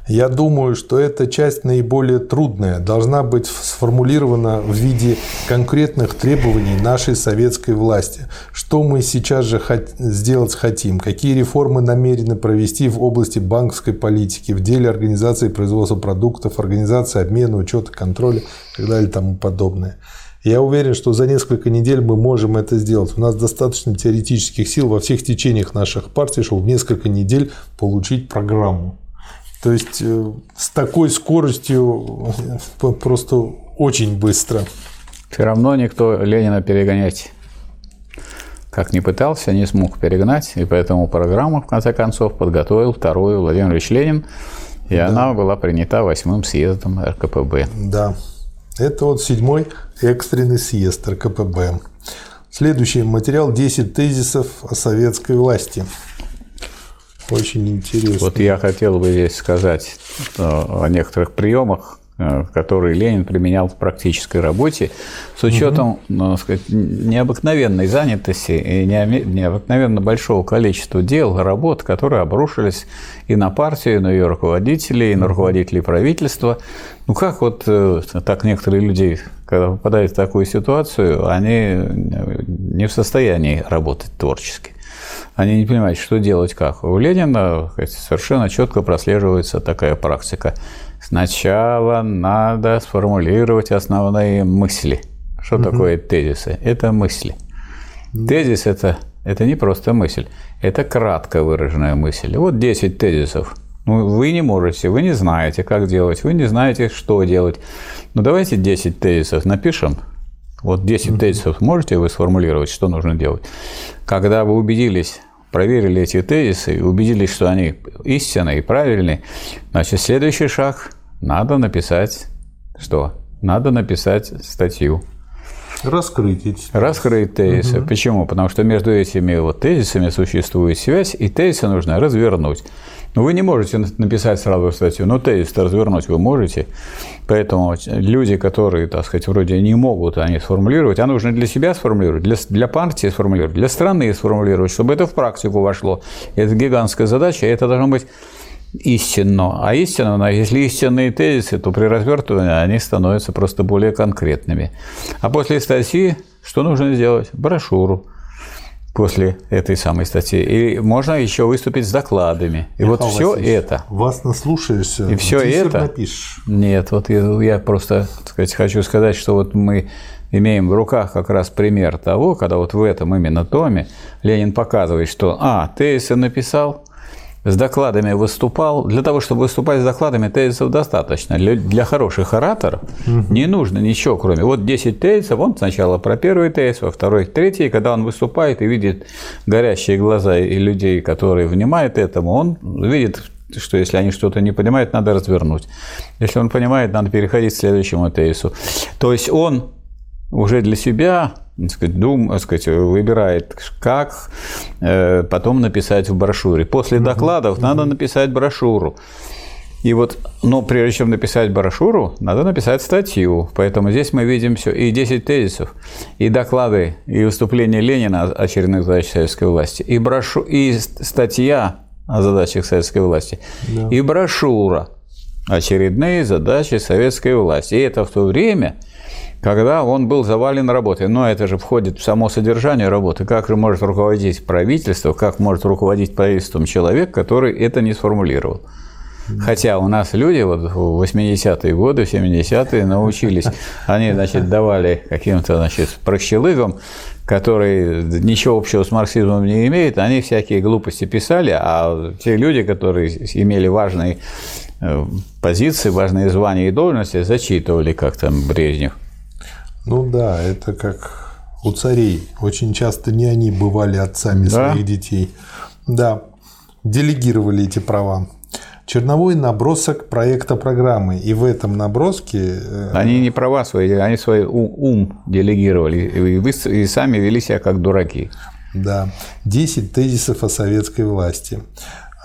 A: Я думаю, что эта часть наиболее трудная, должна быть сформулирована в виде конкретных требований нашей советской власти. Что мы сейчас же сделать хотим, какие реформы намерены провести в области банковской политики, в деле организации производства продуктов, организации обмена, учета, контроля и так далее и тому подобное. Я уверен, что за несколько недель мы можем это сделать. У нас достаточно теоретических сил во всех течениях наших партий, чтобы в несколько недель получить программу. То есть э, с такой скоростью э, просто очень быстро.
B: Все равно никто Ленина перегонять как не пытался, не смог перегнать, и поэтому программу, в конце концов, подготовил вторую Владимир Ильич Ленин, и да. она была принята восьмым съездом РКПБ.
A: Да, это вот седьмой экстренный съезд РКПБ. Следующий материал «10 тезисов о советской власти». Очень интересно.
B: Вот я хотел бы здесь сказать э, о некоторых приемах, э, которые Ленин применял в практической работе, с учетом угу. сказать, необыкновенной занятости и необыкновенно большого количества дел, работ, которые обрушились и на партию, и на ее руководителей, и на руководителей правительства. Ну как вот э, так некоторые люди, когда попадают в такую ситуацию, они не в состоянии работать творчески они не понимают, что делать как. У Ленина совершенно четко прослеживается такая практика. Сначала надо сформулировать основные мысли. Что угу. такое тезисы? Это мысли. Тезис это, это не просто мысль, это кратко выраженная мысль. Вот 10 тезисов. Ну, вы не можете, вы не знаете, как делать, вы не знаете, что делать. Ну, давайте 10 тезисов напишем. Вот 10 тезисов можете вы сформулировать, что нужно делать. Когда вы убедились проверили эти тезисы и убедились, что они истинные и правильные, значит, следующий шаг – надо написать что? Надо написать статью.
A: Раскрыть эти тезисы.
B: Раскрыть тезисы. Угу. Почему? Потому что между этими вот тезисами существует связь, и тезисы нужно развернуть. Но вы не можете написать сразу статью, но тезис развернуть вы можете. Поэтому люди, которые, так сказать, вроде не могут они сформулировать, а нужно для себя сформулировать, для, для партии сформулировать, для страны сформулировать, чтобы это в практику вошло. Это гигантская задача, и это должно быть истинно. А истинно, если истинные тезисы, то при развертывании они становятся просто более конкретными. А после статьи что нужно сделать? Брошюру после этой самой статьи. И можно еще выступить с докладами. И Михаил вот все это.
A: Вас наслушаешься,
B: и все это. Напишешь. Нет, вот я, я просто так сказать, хочу сказать, что вот мы имеем в руках как раз пример того, когда вот в этом именно томе Ленин показывает, что а, тезисы написал, с докладами выступал. Для того, чтобы выступать с докладами, тезисов достаточно. Для, хороших ораторов не нужно ничего, кроме вот 10 тезисов. Он сначала про первый тезис, во второй, третий. И когда он выступает и видит горящие глаза и людей, которые внимают этому, он видит что если они что-то не понимают, надо развернуть. Если он понимает, надо переходить к следующему тезису. То есть он уже для себя сказать, дум, сказать, выбирает, как э, потом написать в брошюре. После докладов mm-hmm. надо написать брошюру. И вот, но прежде чем написать брошюру, надо написать статью. Поэтому здесь мы видим все, и 10 тезисов, и доклады, и выступление Ленина о очередных задачах советской власти, и, брошу, и статья о задачах советской власти, да. и брошюра очередные задачи советской власти. И это в то время, когда он был завален работой. Но это же входит в само содержание работы. Как же может руководить правительство, как может руководить правительством человек, который это не сформулировал? Хотя у нас люди вот в 80-е годы, в 70-е научились, они, значит, давали каким-то, значит, прощелыгам, которые ничего общего с марксизмом не имеют, они всякие глупости писали, а те люди, которые имели важные э, позиции, важные звания и должности, зачитывали, как там Брежнев.
A: Ну да, это как у царей. Очень часто не они бывали отцами да? своих детей. Да, делегировали эти права. Черновой набросок проекта программы. И в этом наброске...
B: Э, они не права свои, они свой ум делегировали. И, вы, и сами вели себя как дураки.
A: Да. 10 тезисов о советской власти.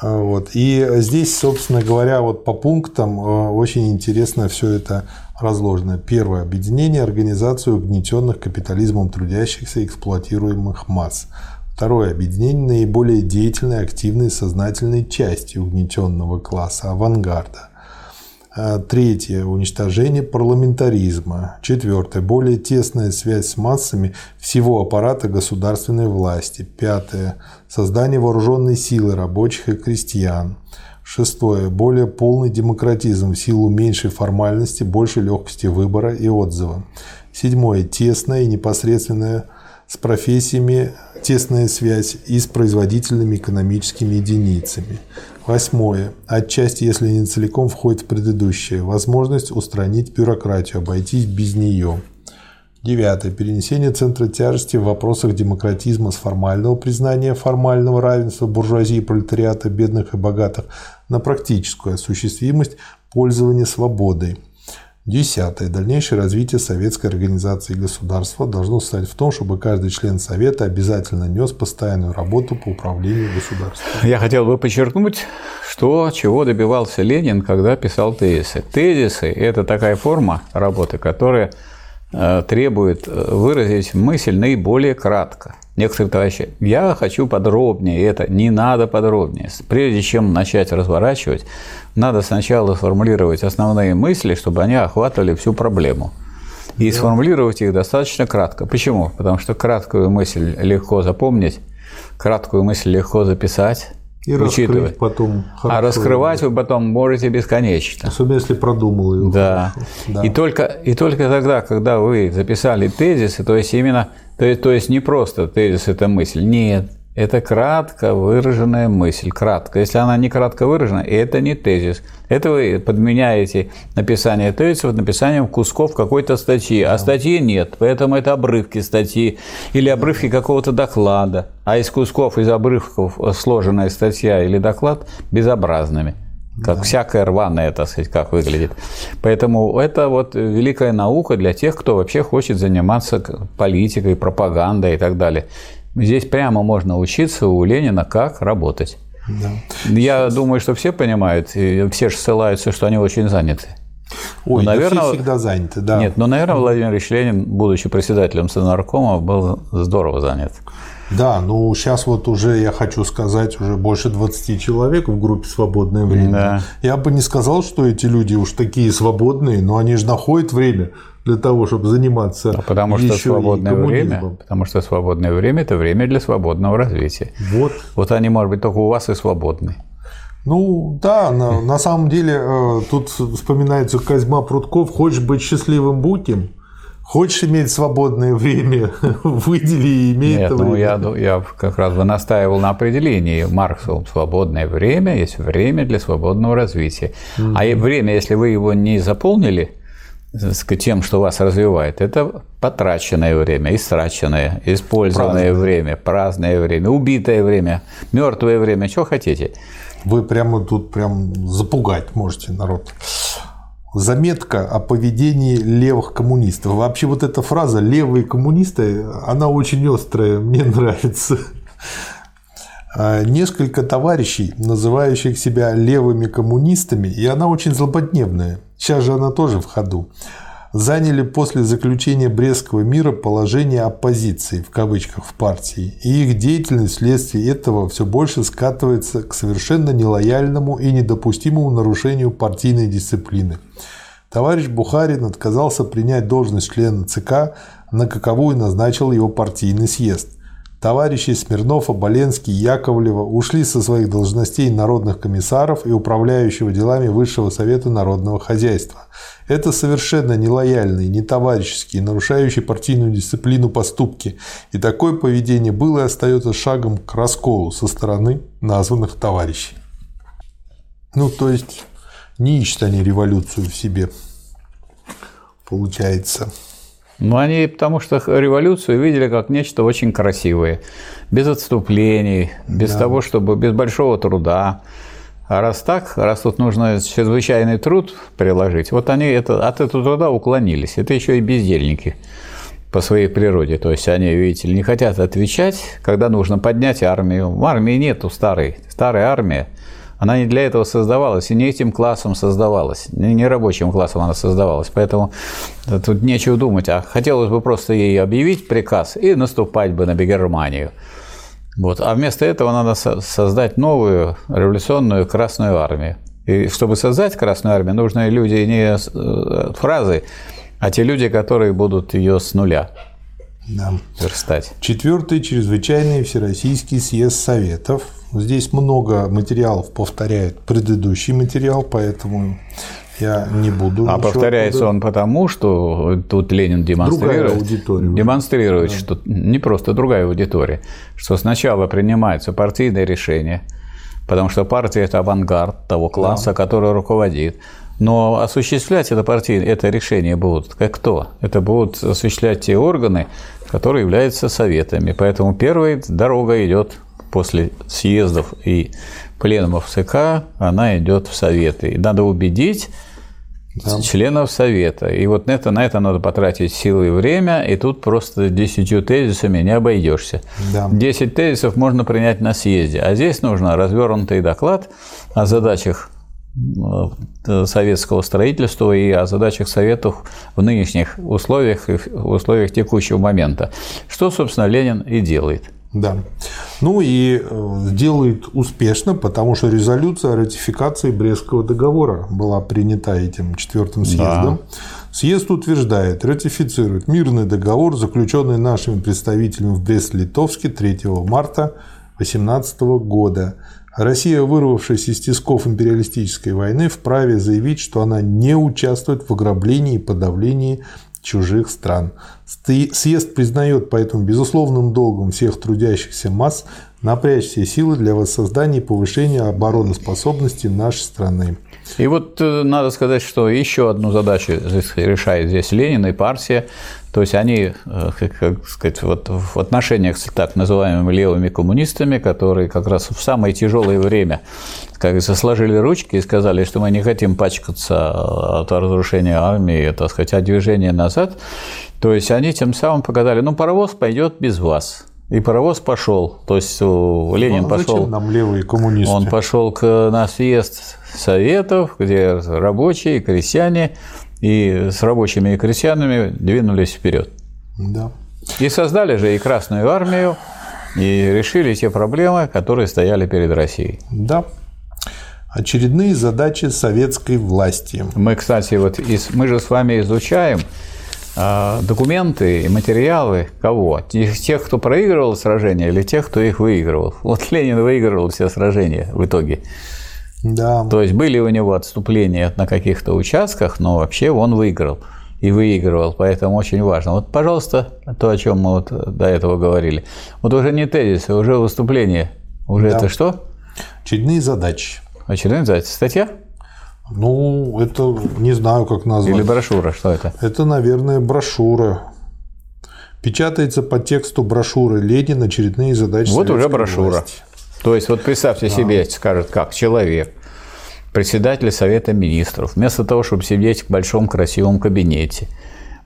A: Вот. И здесь, собственно говоря, вот по пунктам э, очень интересно все это разложено. Первое. Объединение организацию угнетенных капитализмом трудящихся и эксплуатируемых масс. Второе. Объединение наиболее деятельной, активной, сознательной части угнетенного класса, авангарда. А, третье – уничтожение парламентаризма. Четвертое – более тесная связь с массами всего аппарата государственной власти. Пятое – создание вооруженной силы рабочих и крестьян. Шестое – более полный демократизм в силу меньшей формальности, большей легкости выбора и отзыва. Седьмое – тесная и непосредственная с профессиями тесная связь и с производительными экономическими единицами. Восьмое. Отчасти, если не целиком, входит в предыдущее. Возможность устранить бюрократию, обойтись без нее. Девятое. Перенесение центра тяжести в вопросах демократизма с формального признания формального равенства буржуазии и пролетариата, бедных и богатых, на практическую осуществимость пользования свободой. Десятое. Дальнейшее развитие советской организации государства должно состоять в том, чтобы каждый член Совета обязательно нес постоянную работу по управлению государством.
B: Я хотел бы подчеркнуть, что чего добивался Ленин, когда писал тезисы. Тезисы – это такая форма работы, которая требует э, выразить мысль наиболее кратко. Некоторые товарищи, я хочу подробнее это, не надо подробнее. Прежде чем начать разворачивать, надо сначала сформулировать основные мысли, чтобы они охватывали всю проблему. И да. сформулировать их достаточно кратко. Почему? Потому что краткую мысль легко запомнить, краткую мысль легко записать,
A: и учитывать потом.
B: А раскрывать вы потом можете бесконечно.
A: Особенно если продумал его.
B: Да. да. И, только, и только тогда, когда вы записали тезисы, то есть именно, то есть, то есть не просто тезис – это мысль. Нет, это кратко выраженная мысль, кратко. Если она не кратко выражена, это не тезис. Это вы подменяете написание тезисов написанием кусков какой-то статьи, а статьи нет, поэтому это обрывки статьи или обрывки какого-то доклада. А из кусков, из обрывков сложенная статья или доклад безобразными как да. всякая рваная, так сказать, как выглядит. Поэтому это вот великая наука для тех, кто вообще хочет заниматься политикой, пропагандой и так далее. Здесь прямо можно учиться у Ленина, как работать. Да. Я Сейчас. думаю, что все понимают, и все же ссылаются, что они очень заняты.
A: Ой, ну, наверное, все всегда заняты, да.
B: Нет, но, наверное, Владимир Ильич Ленин, будучи председателем Совнаркома, был здорово занят.
A: Да, ну сейчас вот уже, я хочу сказать, уже больше 20 человек в группе «Свободное время». Да. Я бы не сказал, что эти люди уж такие свободные, но они же находят время для того, чтобы заниматься
B: а потому что свободное время, потому что свободное время – это время для свободного развития. Вот. Вот они, может быть, только у вас и свободны.
A: Ну да, на, на самом деле э, тут вспоминается Козьма Прутков «Хочешь быть счастливым – будь им». Хочешь иметь свободное время, выдели и имей Нет, это
B: ну,
A: время.
B: Я, я как раз бы настаивал на определении Марксу. Свободное время есть время для свободного развития. Mm-hmm. А время, если вы его не заполнили тем, что вас развивает, это потраченное время, истраченное, использованное праздное. время, праздное время, убитое время, мертвое время, что хотите.
A: Вы прямо тут прям запугать можете народ заметка о поведении левых коммунистов. Вообще вот эта фраза «левые коммунисты», она очень острая, мне нравится. А, несколько товарищей, называющих себя левыми коммунистами, и она очень злободневная, сейчас же она тоже в ходу, заняли после заключения Брестского мира положение оппозиции, в кавычках, в партии, и их деятельность вследствие этого все больше скатывается к совершенно нелояльному и недопустимому нарушению партийной дисциплины. Товарищ Бухарин отказался принять должность члена ЦК, на каковую назначил его партийный съезд – Товарищи Смирнов, Оболенский, Яковлева ушли со своих должностей народных комиссаров и управляющего делами Высшего Совета Народного Хозяйства. Это совершенно нелояльные, нетоварищеские, нарушающие партийную дисциплину поступки. И такое поведение было и остается шагом к расколу со стороны названных товарищей. Ну, то есть, не ищут они революцию в себе, получается.
B: Ну, они потому что революцию видели как нечто очень красивое, без отступлений, без да. того, чтобы без большого труда. А раз так, раз тут нужно чрезвычайный труд приложить, вот они это, от этого труда уклонились. Это еще и бездельники. по своей природе. То есть они, видите ли, не хотят отвечать, когда нужно поднять армию. В армии нету старой. Старая армия, она не для этого создавалась, и не этим классом создавалась, не рабочим классом она создавалась. Поэтому тут нечего думать. А хотелось бы просто ей объявить приказ и наступать бы на Германию. Вот. А вместо этого надо создать новую революционную Красную Армию. И чтобы создать Красную Армию, нужны люди не э, фразы, а те люди, которые будут ее с нуля да. верстать.
A: Четвертый чрезвычайный Всероссийский съезд Советов. Здесь много материалов повторяет предыдущий материал, поэтому я не буду.
B: А повторяется оттуда. он потому, что тут Ленин демонстрирует, демонстрирует, да. что не просто другая аудитория, что сначала принимаются партийные решения, потому что партия – это авангард того класса, да. который руководит. Но осуществлять это партии, это решение будут как кто? Это будут осуществлять те органы, которые являются советами. Поэтому первая дорога идет после съездов и пленумов ЦК, она идет в Советы. И надо убедить да. членов Совета. И вот на это, на это надо потратить силы и время, и тут просто десятью тезисами не обойдешься. Да. 10 тезисов можно принять на съезде, а здесь нужно развернутый доклад о задачах э, советского строительства и о задачах Советов в нынешних условиях и в условиях текущего момента. Что, собственно, Ленин и делает.
A: Да. Ну и э, делает успешно, потому что резолюция о ратификации Брестского договора была принята этим четвертым съездом. Да. Съезд утверждает, ратифицирует мирный договор, заключенный нашими представителями в Брест-Литовске 3 марта 18 года. Россия, вырвавшись из тисков империалистической войны, вправе заявить, что она не участвует в ограблении и подавлении чужих стран. Съезд признает поэтому безусловным долгом всех трудящихся масс напрячь все силы для воссоздания и повышения обороноспособности нашей страны.
B: И вот э, надо сказать, что еще одну задачу решает здесь Ленин и партия. То есть они, э, как сказать, вот в отношениях с так называемыми левыми коммунистами, которые как раз в самое тяжелое время как говорится, сложили ручки и сказали, что мы не хотим пачкаться от разрушения армии, так сказать, от движения назад. То есть они тем самым показали, ну, паровоз пойдет без вас. И паровоз пошел. То есть Ленин ну, пошел.
A: нам левые коммунисты?
B: Он пошел к, на съезд Советов, где рабочие, крестьяне, и с рабочими и крестьянами двинулись вперед.
A: Да.
B: И создали же и Красную армию, и решили те проблемы, которые стояли перед Россией.
A: Да. Очередные задачи советской власти.
B: Мы, кстати, вот из, мы же с вами изучаем а, документы и материалы кого? Тех, кто проигрывал сражения или тех, кто их выигрывал? Вот Ленин выигрывал все сражения в итоге.
A: Да.
B: То есть были у него отступления на каких-то участках, но вообще он выиграл и выигрывал, поэтому очень важно. Вот, пожалуйста, то, о чем мы вот до этого говорили. Вот уже не тезисы, уже выступление. Уже да. это что?
A: Очередные задачи.
B: Очередные задачи. Статья?
A: Ну, это не знаю, как назвать.
B: Или брошюра, что это?
A: Это, наверное, брошюра. Печатается по тексту брошюры «Ленин. Очередные задачи
B: Вот уже брошюра. Власти». То есть, вот представьте себе, скажет как, человек, председатель Совета Министров, вместо того, чтобы сидеть в большом красивом кабинете,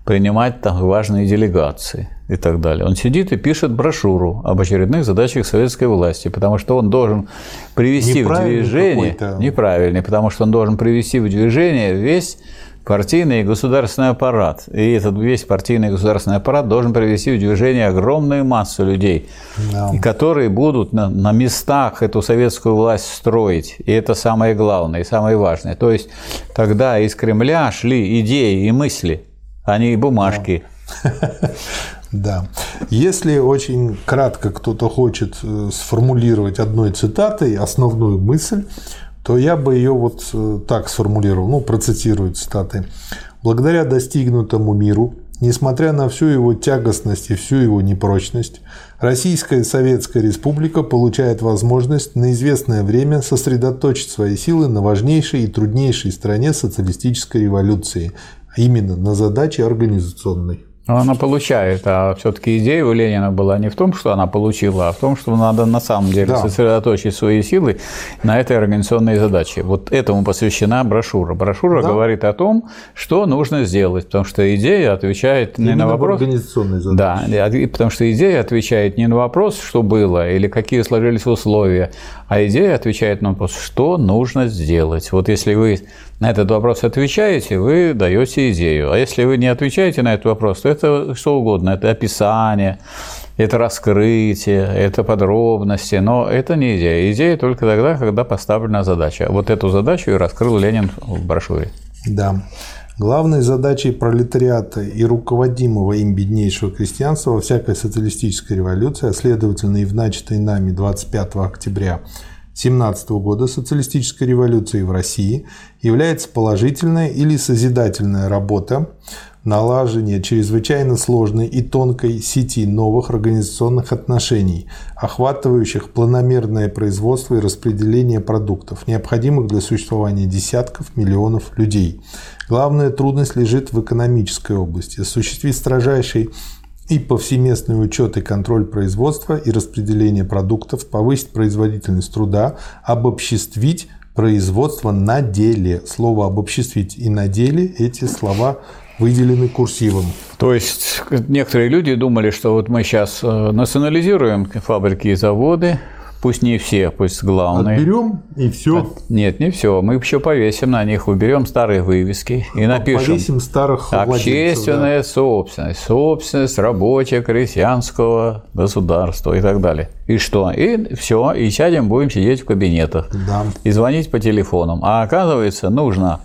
B: принимать там важные делегации и так далее. Он сидит и пишет брошюру об очередных задачах советской власти, потому что он должен привести в движение... Неправильный, потому что он должен привести в движение весь партийный и государственный аппарат. И этот весь партийный и государственный аппарат должен привести в движение огромную массу людей, да. которые будут на, на местах эту советскую власть строить. И это самое главное и самое важное. То есть тогда из Кремля шли идеи и мысли – а не бумажки.
A: Да. Если очень кратко кто-то хочет э, сформулировать одной цитатой основную мысль, то я бы ее вот э, так сформулировал, ну, процитирую цитаты. Благодаря достигнутому миру, несмотря на всю его тягостность и всю его непрочность, Российская Советская Республика получает возможность на известное время сосредоточить свои силы на важнейшей и труднейшей стране социалистической революции, именно на задаче организационной.
B: Но она получает, а все-таки идея у Ленина была не в том, что она получила, а в том, что надо на самом деле да. сосредоточить свои силы на этой организационной задаче. Вот этому посвящена брошюра. Брошюра да. говорит о том, что нужно сделать, потому что идея отвечает не Именно на вопрос...
A: организационной
B: задаче. Да, потому что идея отвечает не на вопрос, что было или какие сложились условия, а идея отвечает на вопрос, что нужно сделать. Вот если вы на этот вопрос отвечаете, вы даете идею. А если вы не отвечаете на этот вопрос, то это что угодно. Это описание, это раскрытие, это подробности. Но это не идея. Идея только тогда, когда поставлена задача. Вот эту задачу и раскрыл Ленин в брошюре.
A: Да. Главной задачей пролетариата и руководимого им беднейшего крестьянства во всякой социалистической революции, а следовательно и в начатой нами 25 октября 1917 года социалистической революции в России является положительная или созидательная работа налаживания чрезвычайно сложной и тонкой сети новых организационных отношений, охватывающих планомерное производство и распределение продуктов, необходимых для существования десятков миллионов людей. Главная трудность лежит в экономической области. Осуществить строжайший и повсеместный учет и контроль производства и распределения продуктов, повысить производительность труда, обобществить производство на деле. Слово «обобществить» и «на деле» – эти слова выделены курсивом.
B: То есть некоторые люди думали, что вот мы сейчас э, национализируем фабрики и заводы, Пусть не все, пусть главные.
A: Отберем и все.
B: Нет, не все. Мы еще повесим на них, уберем старые вывески и напишем.
A: Повесим старых
B: Общественная да. собственность, собственность рабочего крестьянского государства и так далее. И что? И все, и сядем, будем сидеть в кабинетах. Да. И звонить по телефонам. А оказывается, нужно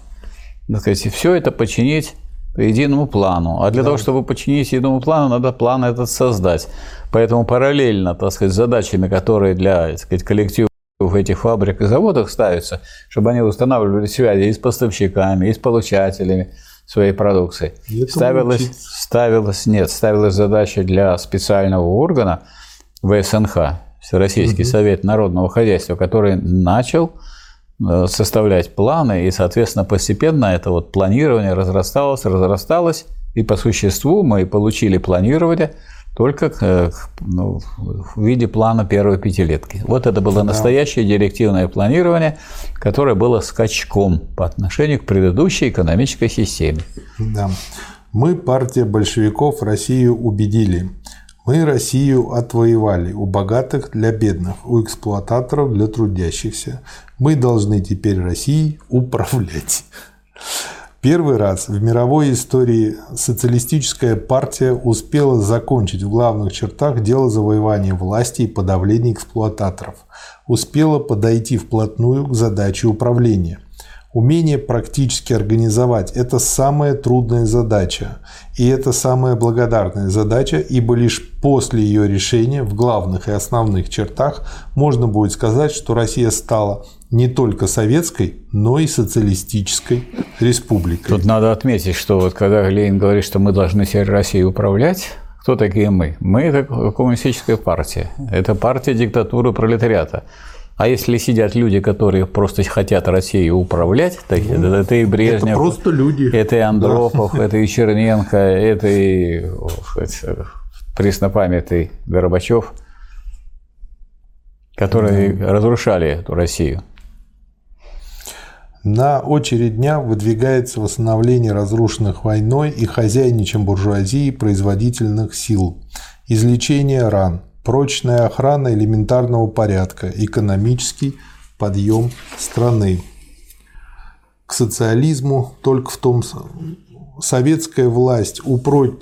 B: так сказать, все это починить по единому плану. А для да. того, чтобы починить единому плану, надо план этот создать. Поэтому параллельно, так сказать, с задачами, которые для так сказать, коллективов этих фабрик и заводах ставятся, чтобы они устанавливали связи и с поставщиками, и с получателями своей продукции. ставилась, ставилась, нет, ставилась задача для специального органа ВСНХ, Всероссийский угу. совет народного хозяйства, который начал составлять планы, и, соответственно, постепенно это вот планирование разрасталось, разрасталось, и по существу мы получили планирование – только э, ну, в виде плана первой пятилетки. Вот это было настоящее директивное планирование, которое было скачком по отношению к предыдущей экономической системе.
A: Да. Мы, партия большевиков, Россию убедили. Мы Россию отвоевали у богатых для бедных, у эксплуататоров для трудящихся. Мы должны теперь Россией управлять. Первый раз в мировой истории социалистическая партия успела закончить в главных чертах дело завоевания власти и подавления эксплуататоров, успела подойти вплотную к задаче управления. Умение практически организовать – это самая трудная задача. И это самая благодарная задача, ибо лишь после ее решения в главных и основных чертах можно будет сказать, что Россия стала не только советской, но и социалистической республикой.
B: Тут надо отметить, что вот когда Ленин говорит, что мы должны теперь Россией управлять, кто такие мы? Мы – это коммунистическая партия. Это партия диктатуры пролетариата. А если сидят люди, которые просто хотят Россией управлять, так, ну, это, и Брежнев, это
A: просто люди.
B: это и Андропов, да. это и Черненко, это и сказать, преснопамятный Горбачев, которые да. разрушали эту Россию.
A: На очередь дня выдвигается восстановление разрушенных войной и хозяйничем буржуазии производительных сил, излечение ран, прочная охрана элементарного порядка, экономический подъем страны. К социализму только в том советская власть упрочит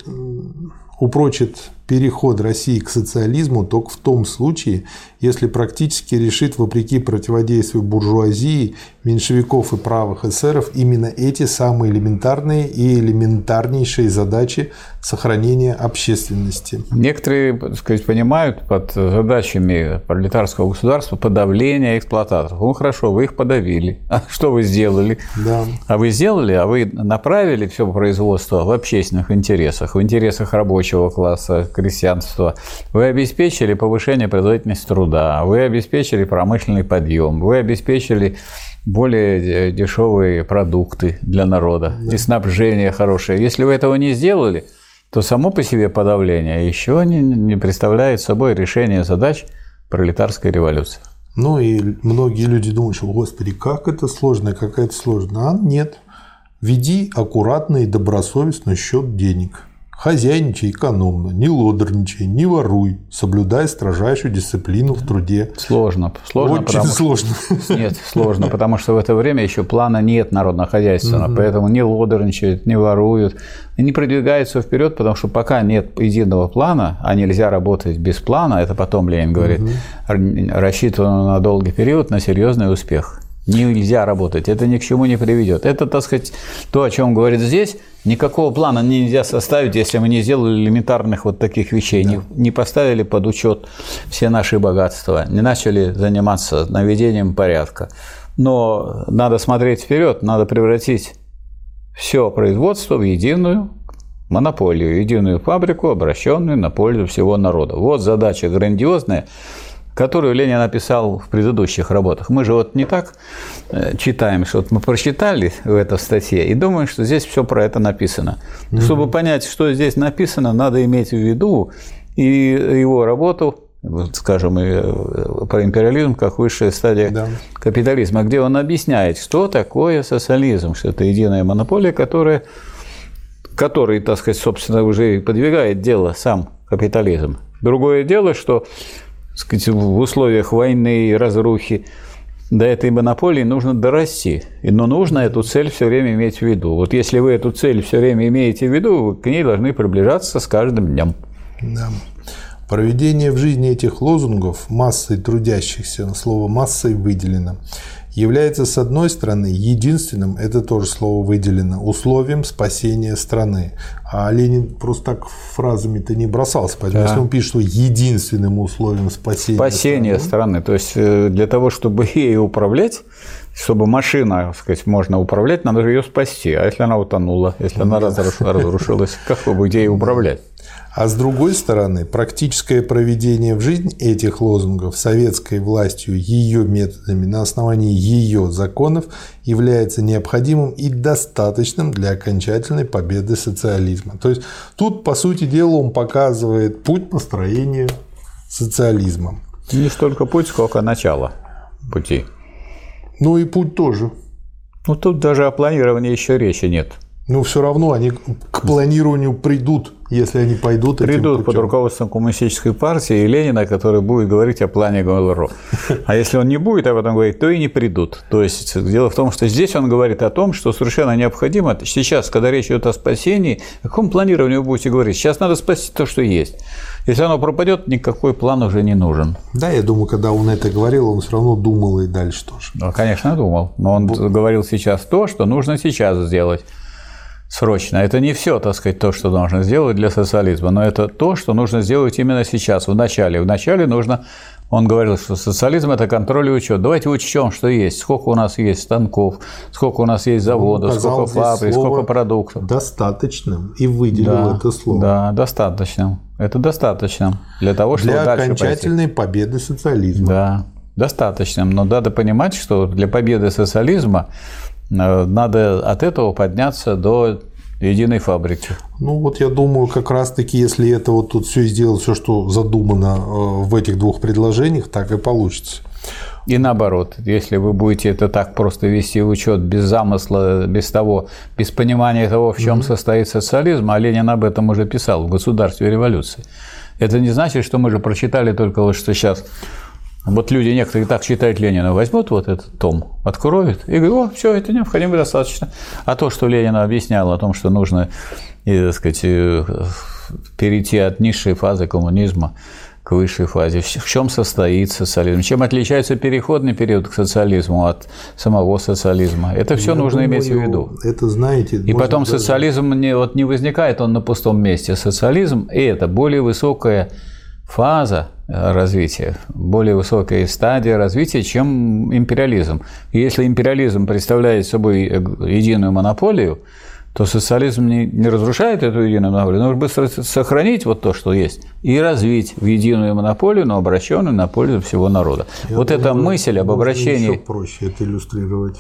A: переход России к социализму только в том случае, если практически решит, вопреки противодействию буржуазии, меньшевиков и правых эсеров, именно эти самые элементарные и элементарнейшие задачи сохранения общественности.
B: Некоторые, так сказать, понимают под задачами пролетарского государства подавление эксплуататоров. Ну хорошо, вы их подавили. А что вы сделали?
A: Да.
B: А вы сделали, а вы направили все производство в общественных интересах, в интересах рабочего класса, крестьянства. Вы обеспечили повышение производительности труда, вы обеспечили промышленный подъем, вы обеспечили более дешевые продукты для народа да. и снабжение хорошее. Если вы этого не сделали, то само по себе подавление еще не, не представляет собой решение задач пролетарской революции.
A: Ну и многие люди думают, что, господи, как это сложно, как это сложно. А нет. Веди аккуратно и добросовестно счет денег. Хозяйничай экономно, не лодорничай, не воруй, соблюдай строжайшую дисциплину в труде.
B: Сложно. сложно
A: Очень потому, сложно.
B: Нет, сложно, потому что в это время еще плана нет народно-хозяйственного, угу. поэтому не лодорничают, не воруют, и не продвигаются вперед, потому что пока нет единого плана, а нельзя работать без плана, это потом Ленин говорит, угу. рассчитано на долгий период на серьезный успех. Нельзя работать, это ни к чему не приведет. Это, так сказать, то, о чем говорит здесь, никакого плана нельзя составить, если мы не сделали элементарных вот таких вещей, да. не, не поставили под учет все наши богатства, не начали заниматься наведением порядка. Но надо смотреть вперед, надо превратить все производство в единую монополию, единую фабрику, обращенную на пользу всего народа. Вот задача грандиозная, которую Ленин написал в предыдущих работах. Мы же вот не так э, читаем, что вот мы прочитали в этой статье и думаем, что здесь все про это написано. Mm-hmm. Чтобы понять, что здесь написано, надо иметь в виду и его работу, скажем, э, про империализм как высшая стадия да. капитализма, где он объясняет, что такое социализм, что это единая монополия, которая, который, так сказать, собственно, уже подвигает дело сам капитализм. Другое дело, что сказать, в условиях войны и разрухи до этой монополии нужно дорасти. Но нужно эту цель все время иметь в виду. Вот если вы эту цель все время имеете в виду, вы к ней должны приближаться с каждым днем.
A: Да. Проведение в жизни этих лозунгов массой трудящихся, слово «массой» выделено, является, с одной стороны, единственным, это тоже слово выделено, условием спасения страны. А Ленин просто так фразами-то не бросался. Поэтому, да. если он пишет, что единственным условием спасения,
B: спасения страны, страны, то есть э, для того, чтобы ей управлять, чтобы машина, так сказать, можно управлять, надо же ее спасти. А если она утонула, если она разрушилась, как вы будете ей управлять?
A: А с другой стороны, практическое проведение в жизнь этих лозунгов советской властью ее методами на основании ее законов является необходимым и достаточным для окончательной победы социализма. То есть тут, по сути дела, он показывает путь построения социализма.
B: Не столько путь, сколько начало пути.
A: Ну и путь тоже.
B: Ну тут даже о планировании еще речи нет.
A: Но все равно они к планированию придут, если они пойдут
B: Придут под руководством Коммунистической партии и Ленина, который будет говорить о плане ГЛРО. А если он не будет об этом говорить, то и не придут. То есть дело в том, что здесь он говорит о том, что совершенно необходимо сейчас, когда речь идет о спасении, о каком планировании вы будете говорить? Сейчас надо спасти то, что есть. Если оно пропадет, никакой план уже не нужен.
A: Да, я думаю, когда он это говорил, он все равно думал и дальше тоже.
B: Ну, конечно, думал. Но он вот. говорил сейчас то, что нужно сейчас сделать срочно. Это не все, так сказать, то, что нужно сделать для социализма, но это то, что нужно сделать именно сейчас, в начале. В начале нужно, он говорил, что социализм – это контроль и учет. Давайте учтем, что есть, сколько у нас есть станков, сколько у нас есть заводов, сколько фабрик, сколько продуктов.
A: Достаточным и выделил
B: да,
A: это слово.
B: Да, достаточным. Это достаточно для того, чтобы
A: для окончательной пойти. победы социализма.
B: Да, достаточным. Но надо понимать, что для победы социализма надо от этого подняться до единой фабрики.
A: Ну вот я думаю, как раз-таки, если это вот тут все сделать, все, что задумано э, в этих двух предложениях, так и получится.
B: И наоборот, если вы будете это так просто вести в учет без замысла, без того, без понимания того, в чем mm-hmm. состоит социализм, а Ленин об этом уже писал в «Государстве революции», это не значит, что мы же прочитали только вот что сейчас вот люди некоторые так читают Ленина, возьмут вот этот том, откроют и говорят, о, все, это необходимо достаточно. А то, что Ленин объяснял о том, что нужно, и, так сказать, э, перейти от низшей фазы коммунизма к высшей фазе. В чем состоит социализм? Чем отличается переходный период к социализму от самого социализма? Это все Я нужно думаю, иметь в виду.
A: Это знаете.
B: И потом даже... социализм не, вот не возникает он на пустом месте. Социализм – это более высокая фаза э, развития, более высокая стадия развития, чем империализм. И если империализм представляет собой э, единую монополию, то социализм не, не разрушает эту единую монополию, нужно быстро сохранить вот то, что есть, и развить в единую монополию, но обращенную на пользу всего народа. Я вот эта мысль об обращении... Еще
A: проще это иллюстрировать.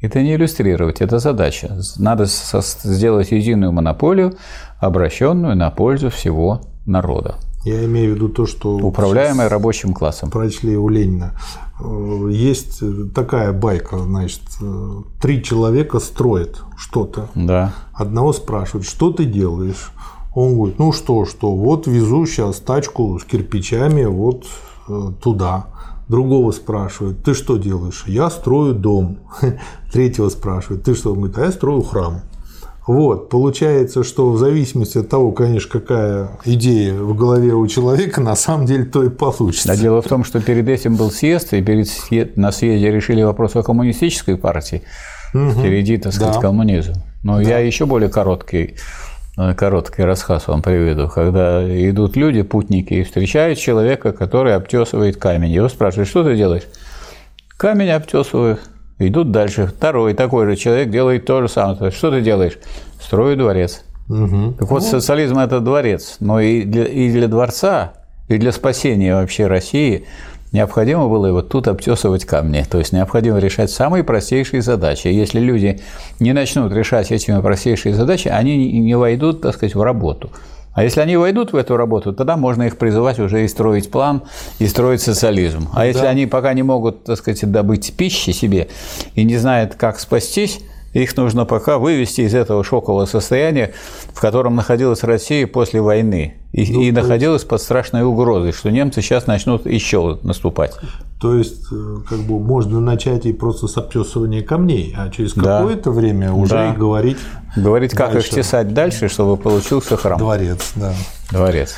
B: Это не иллюстрировать, это задача. Надо сделать единую монополию, обращенную на пользу всего народа.
A: Я имею в виду то, что...
B: Управляемая рабочим классом.
A: Прочли у Ленина. Есть такая байка, значит, три человека строят что-то.
B: Да.
A: Одного спрашивают, что ты делаешь? Он говорит, ну что, что, вот везу сейчас тачку с кирпичами вот э, туда. Другого спрашивают, ты что делаешь? Я строю дом. Третьего спрашивают, ты что? Он говорит, а я строю храм. Вот, получается, что в зависимости от того, конечно, какая идея в голове у человека, на самом деле то и получится.
B: А дело в том, что перед этим был съезд, и перед съезд, на съезде решили вопрос о коммунистической партии. Угу. Впереди, так сказать, да. коммунизм. Но да. я еще более короткий э, короткий рассказ вам приведу, когда идут люди, путники, и встречают человека, который обтесывает камень. Его спрашивают, что ты делаешь? Камень обтесываю. Идут дальше. Второй такой же человек делает то же самое. Что ты делаешь? Строю дворец. Угу. Так вот, ну. социализм – это дворец. Но и для, и для дворца, и для спасения вообще России необходимо было его тут обтесывать камни. То есть необходимо решать самые простейшие задачи. Если люди не начнут решать эти простейшие задачи, они не войдут, так сказать, в работу. А если они войдут в эту работу, тогда можно их призывать уже и строить план, и строить социализм. А да. если они пока не могут, так сказать, добыть пищи себе и не знают, как спастись, их нужно пока вывести из этого шокового состояния, в котором находилась Россия после войны. И, ну, и находилась под страшной угрозой, что немцы сейчас начнут еще наступать.
A: То есть, э, как бы можно начать и просто с обтесывания камней, а через какое-то да. время уже да. и говорить.
B: Говорить, как дальше. их тесать дальше, чтобы получился храм.
A: Дворец, да.
B: Дворец.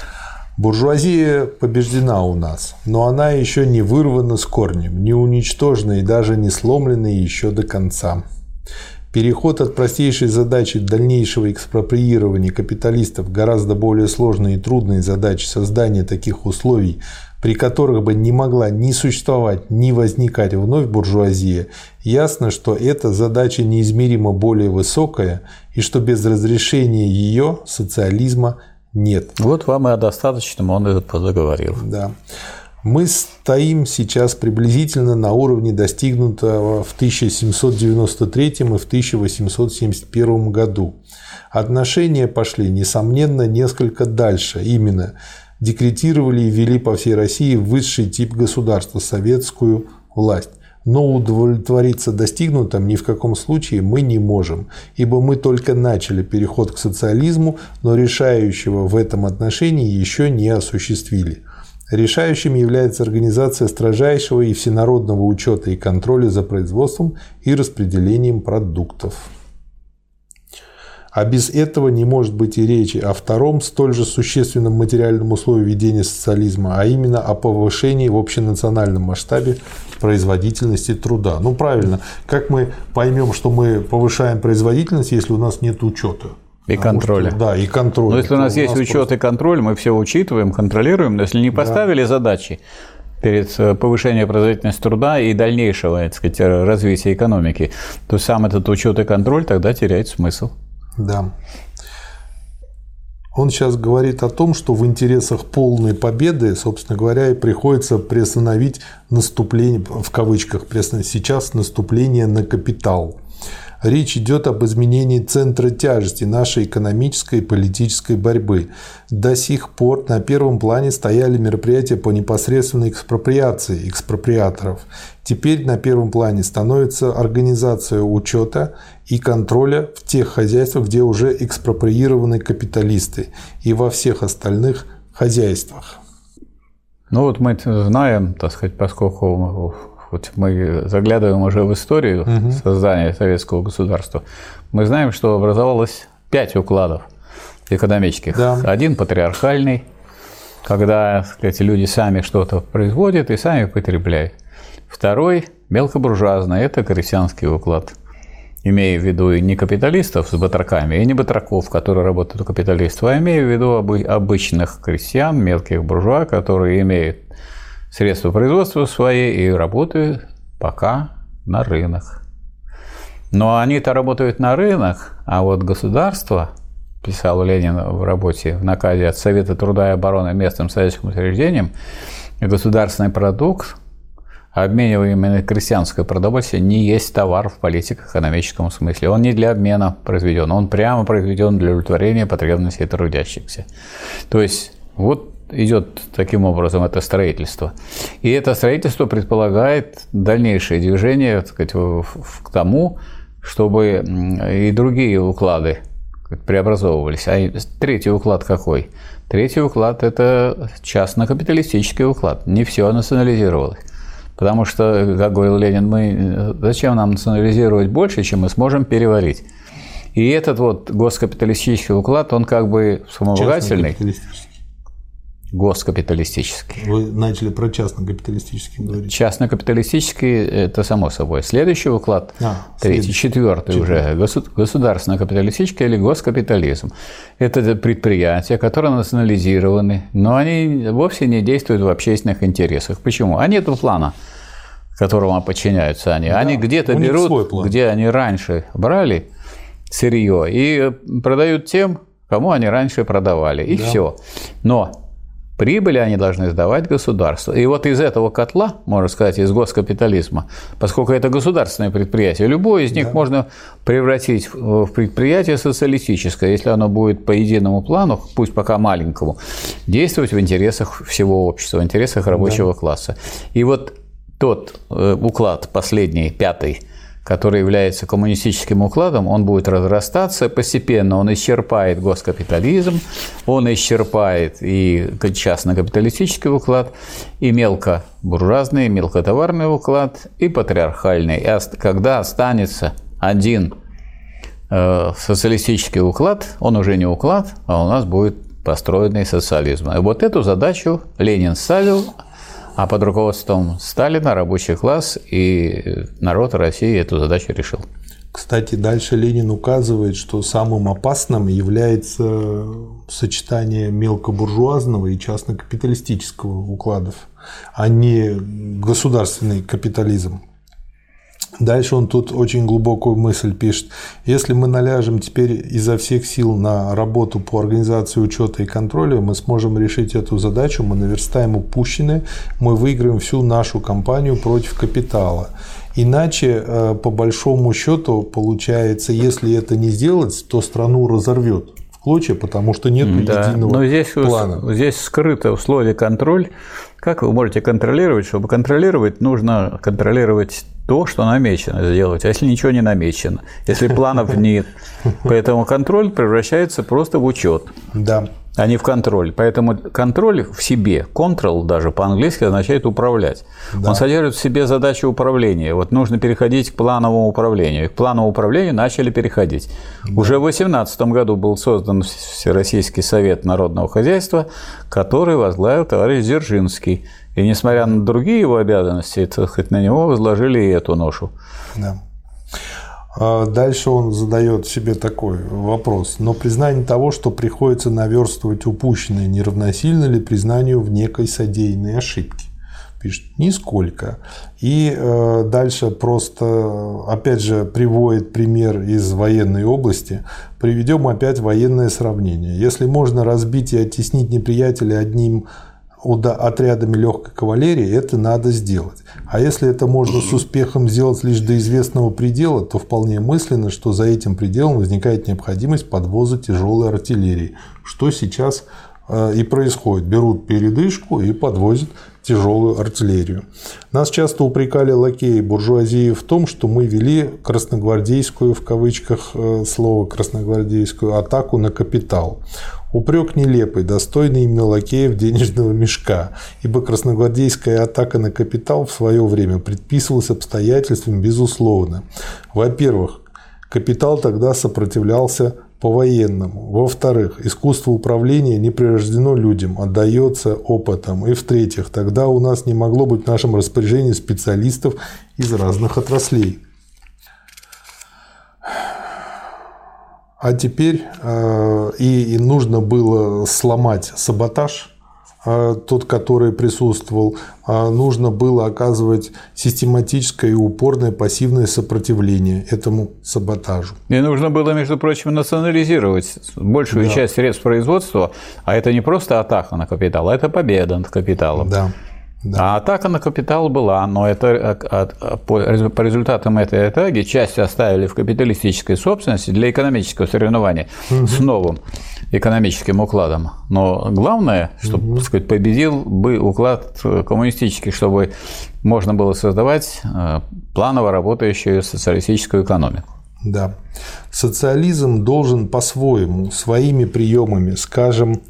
A: Буржуазия побеждена у нас, но она еще не вырвана с корнем, не уничтожена и даже не сломлена еще до конца. Переход от простейшей задачи дальнейшего экспроприирования капиталистов гораздо более сложной и трудной задаче создания таких условий, при которых бы не могла ни существовать, ни возникать вновь буржуазия, ясно, что эта задача неизмеримо более высокая и что без разрешения ее социализма нет.
B: Вот вам и о достаточном он этот заговорил.
A: Да. Мы стоим сейчас приблизительно на уровне достигнутого в 1793 и в 1871 году. Отношения пошли, несомненно, несколько дальше. Именно декретировали и ввели по всей России высший тип государства – советскую власть. Но удовлетвориться достигнутым ни в каком случае мы не можем, ибо мы только начали переход к социализму, но решающего в этом отношении еще не осуществили. Решающим является организация строжайшего и всенародного учета и контроля за производством и распределением продуктов. А без этого не может быть и речи о втором столь же существенном материальном условии ведения социализма, а именно о повышении в общенациональном масштабе производительности труда. Ну правильно, как мы поймем, что мы повышаем производительность, если у нас нет учета?
B: И контроля.
A: Что, да, и контроль.
B: Но если у нас у есть нас учет просто... и контроль, мы все учитываем, контролируем. Но если не поставили да. задачи перед э, повышением производительности труда и дальнейшего так сказать, развития экономики, то сам этот учет и контроль тогда теряет смысл.
A: Да. Он сейчас говорит о том, что в интересах полной победы, собственно говоря, и приходится приостановить наступление, в кавычках, сейчас наступление на капитал. Речь идет об изменении центра тяжести нашей экономической и политической борьбы. До сих пор на первом плане стояли мероприятия по непосредственной экспроприации экспроприаторов. Теперь на первом плане становится организация учета и контроля в тех хозяйствах, где уже экспроприированы капиталисты, и во всех остальных хозяйствах.
B: Ну вот мы знаем, так сказать, поскольку хоть мы заглядываем уже в историю угу. создания советского государства, мы знаем, что образовалось пять укладов экономических. Да. Один патриархальный, когда сказать, люди сами что-то производят и сами потребляют. Второй мелкобуржуазный – это крестьянский уклад. Имея в виду и не капиталистов с батраками, и не батраков, которые работают у капиталистов, а имея в виду обычных крестьян, мелких буржуа, которые имеют средства производства свои и работают пока на рынок. Но они-то работают на рынок, а вот государство, писал Ленин в работе в наказе от Совета труда и обороны местным советским учреждениям, государственный продукт обмениваемое крестьянское продовольствие не есть товар в политико-экономическом смысле. Он не для обмена произведен, он прямо произведен для удовлетворения потребностей трудящихся. То есть вот идет таким образом это строительство. И это строительство предполагает дальнейшее движение так сказать, к тому, чтобы и другие уклады преобразовывались. А третий уклад какой? Третий уклад – это частно-капиталистический уклад. Не все национализировалось. Потому что, как говорил Ленин, мы зачем нам национализировать больше, чем мы сможем переварить? И этот вот госкапиталистический уклад, он как бы вспомогательный. Госкапиталистический.
A: Вы начали про частно-капиталистический говорить.
B: Частно-капиталистический – это само собой. Следующий уклад, а, третий, четвертый уже, государственно-капиталистический или госкапитализм. Это предприятия, которые национализированы, но они вовсе не действуют в общественных интересах. Почему? А нет плана которому подчиняются они. Да, они где-то берут, где они раньше брали сырье и продают тем, кому они раньше продавали. И да. все. Но Прибыли они должны сдавать государству. И вот из этого котла, можно сказать, из госкапитализма, поскольку это государственное предприятие, любое из них да. можно превратить в предприятие социалистическое, если оно будет по единому плану, пусть пока маленькому, действовать в интересах всего общества, в интересах рабочего да. класса. И вот тот э, уклад, последний, пятый, который является коммунистическим укладом, он будет разрастаться постепенно, он исчерпает госкапитализм, он исчерпает и частно-капиталистический уклад, и мелкобуржуазный, мелкотоварный уклад, и патриархальный. И когда останется один э, социалистический уклад, он уже не уклад, а у нас будет построенный социализм. И вот эту задачу Ленин ставил, а под руководством Сталина рабочий класс и народ России эту задачу решил.
A: Кстати, дальше Ленин указывает, что самым опасным является сочетание мелкобуржуазного и частно-капиталистического укладов, а не государственный капитализм. Дальше он тут очень глубокую мысль пишет. Если мы наляжем теперь изо всех сил на работу по организации учета и контроля, мы сможем решить эту задачу, мы наверстаем упущенное, мы выиграем всю нашу кампанию против капитала. Иначе, э, по большому счету, получается, если это не сделать, то страну разорвет в клочья, потому что нет да. единого Но
B: здесь,
A: плана.
B: Здесь скрыто условие контроль. Как вы можете контролировать? Чтобы контролировать, нужно контролировать то, что намечено сделать, а если ничего не намечено, если планов нет. Поэтому контроль превращается просто в учет.
A: Да.
B: А не в контроль. Поэтому контроль в себе, control даже по-английски означает управлять. Да. Он содержит в себе задачу управления. Вот нужно переходить к плановому управлению. И к плановому управлению начали переходить. Да. Уже в 2018 году был создан Всероссийский совет народного хозяйства, который возглавил товарищ Дзержинский. И несмотря на другие его обязанности, так сказать, на него возложили и эту ношу.
A: Да. А дальше он задает себе такой вопрос. Но признание того, что приходится наверстывать упущенное, не равносильно ли признанию в некой содеянной ошибке? Пишет, нисколько. И э, дальше просто, опять же, приводит пример из военной области. Приведем опять военное сравнение. Если можно разбить и оттеснить неприятеля одним отрядами легкой кавалерии, это надо сделать. А если это можно с успехом сделать лишь до известного предела, то вполне мысленно, что за этим пределом возникает необходимость подвоза тяжелой артиллерии, что сейчас и происходит. Берут передышку и подвозят тяжелую артиллерию. Нас часто упрекали лакеи буржуазии в том, что мы вели красногвардейскую, в кавычках э, слово красногвардейскую, атаку на капитал. Упрек нелепый, достойный именно лакеев денежного мешка, ибо красногвардейская атака на капитал в свое время предписывалась обстоятельствами безусловно. Во-первых, капитал тогда сопротивлялся по-военному. Во-вторых, искусство управления не прирождено людям, отдается опытом. И в-третьих, тогда у нас не могло быть в нашем распоряжении специалистов из разных отраслей. А теперь э, и, и нужно было сломать саботаж, тот, который присутствовал, э, нужно было оказывать систематическое и упорное пассивное сопротивление этому саботажу.
B: И нужно было, между прочим, национализировать большую да. часть средств производства, а это не просто атака на капитал, а это победа над капиталом.
A: Да.
B: Да. А атака на капитал была, но это а, по результатам этой атаки часть оставили в капиталистической собственности для экономического соревнования угу. с новым экономическим укладом. Но главное, чтобы угу. сказать, победил бы уклад коммунистический, чтобы можно было создавать э, планово работающую социалистическую экономику.
A: Да. Социализм должен по-своему, своими приемами, скажем,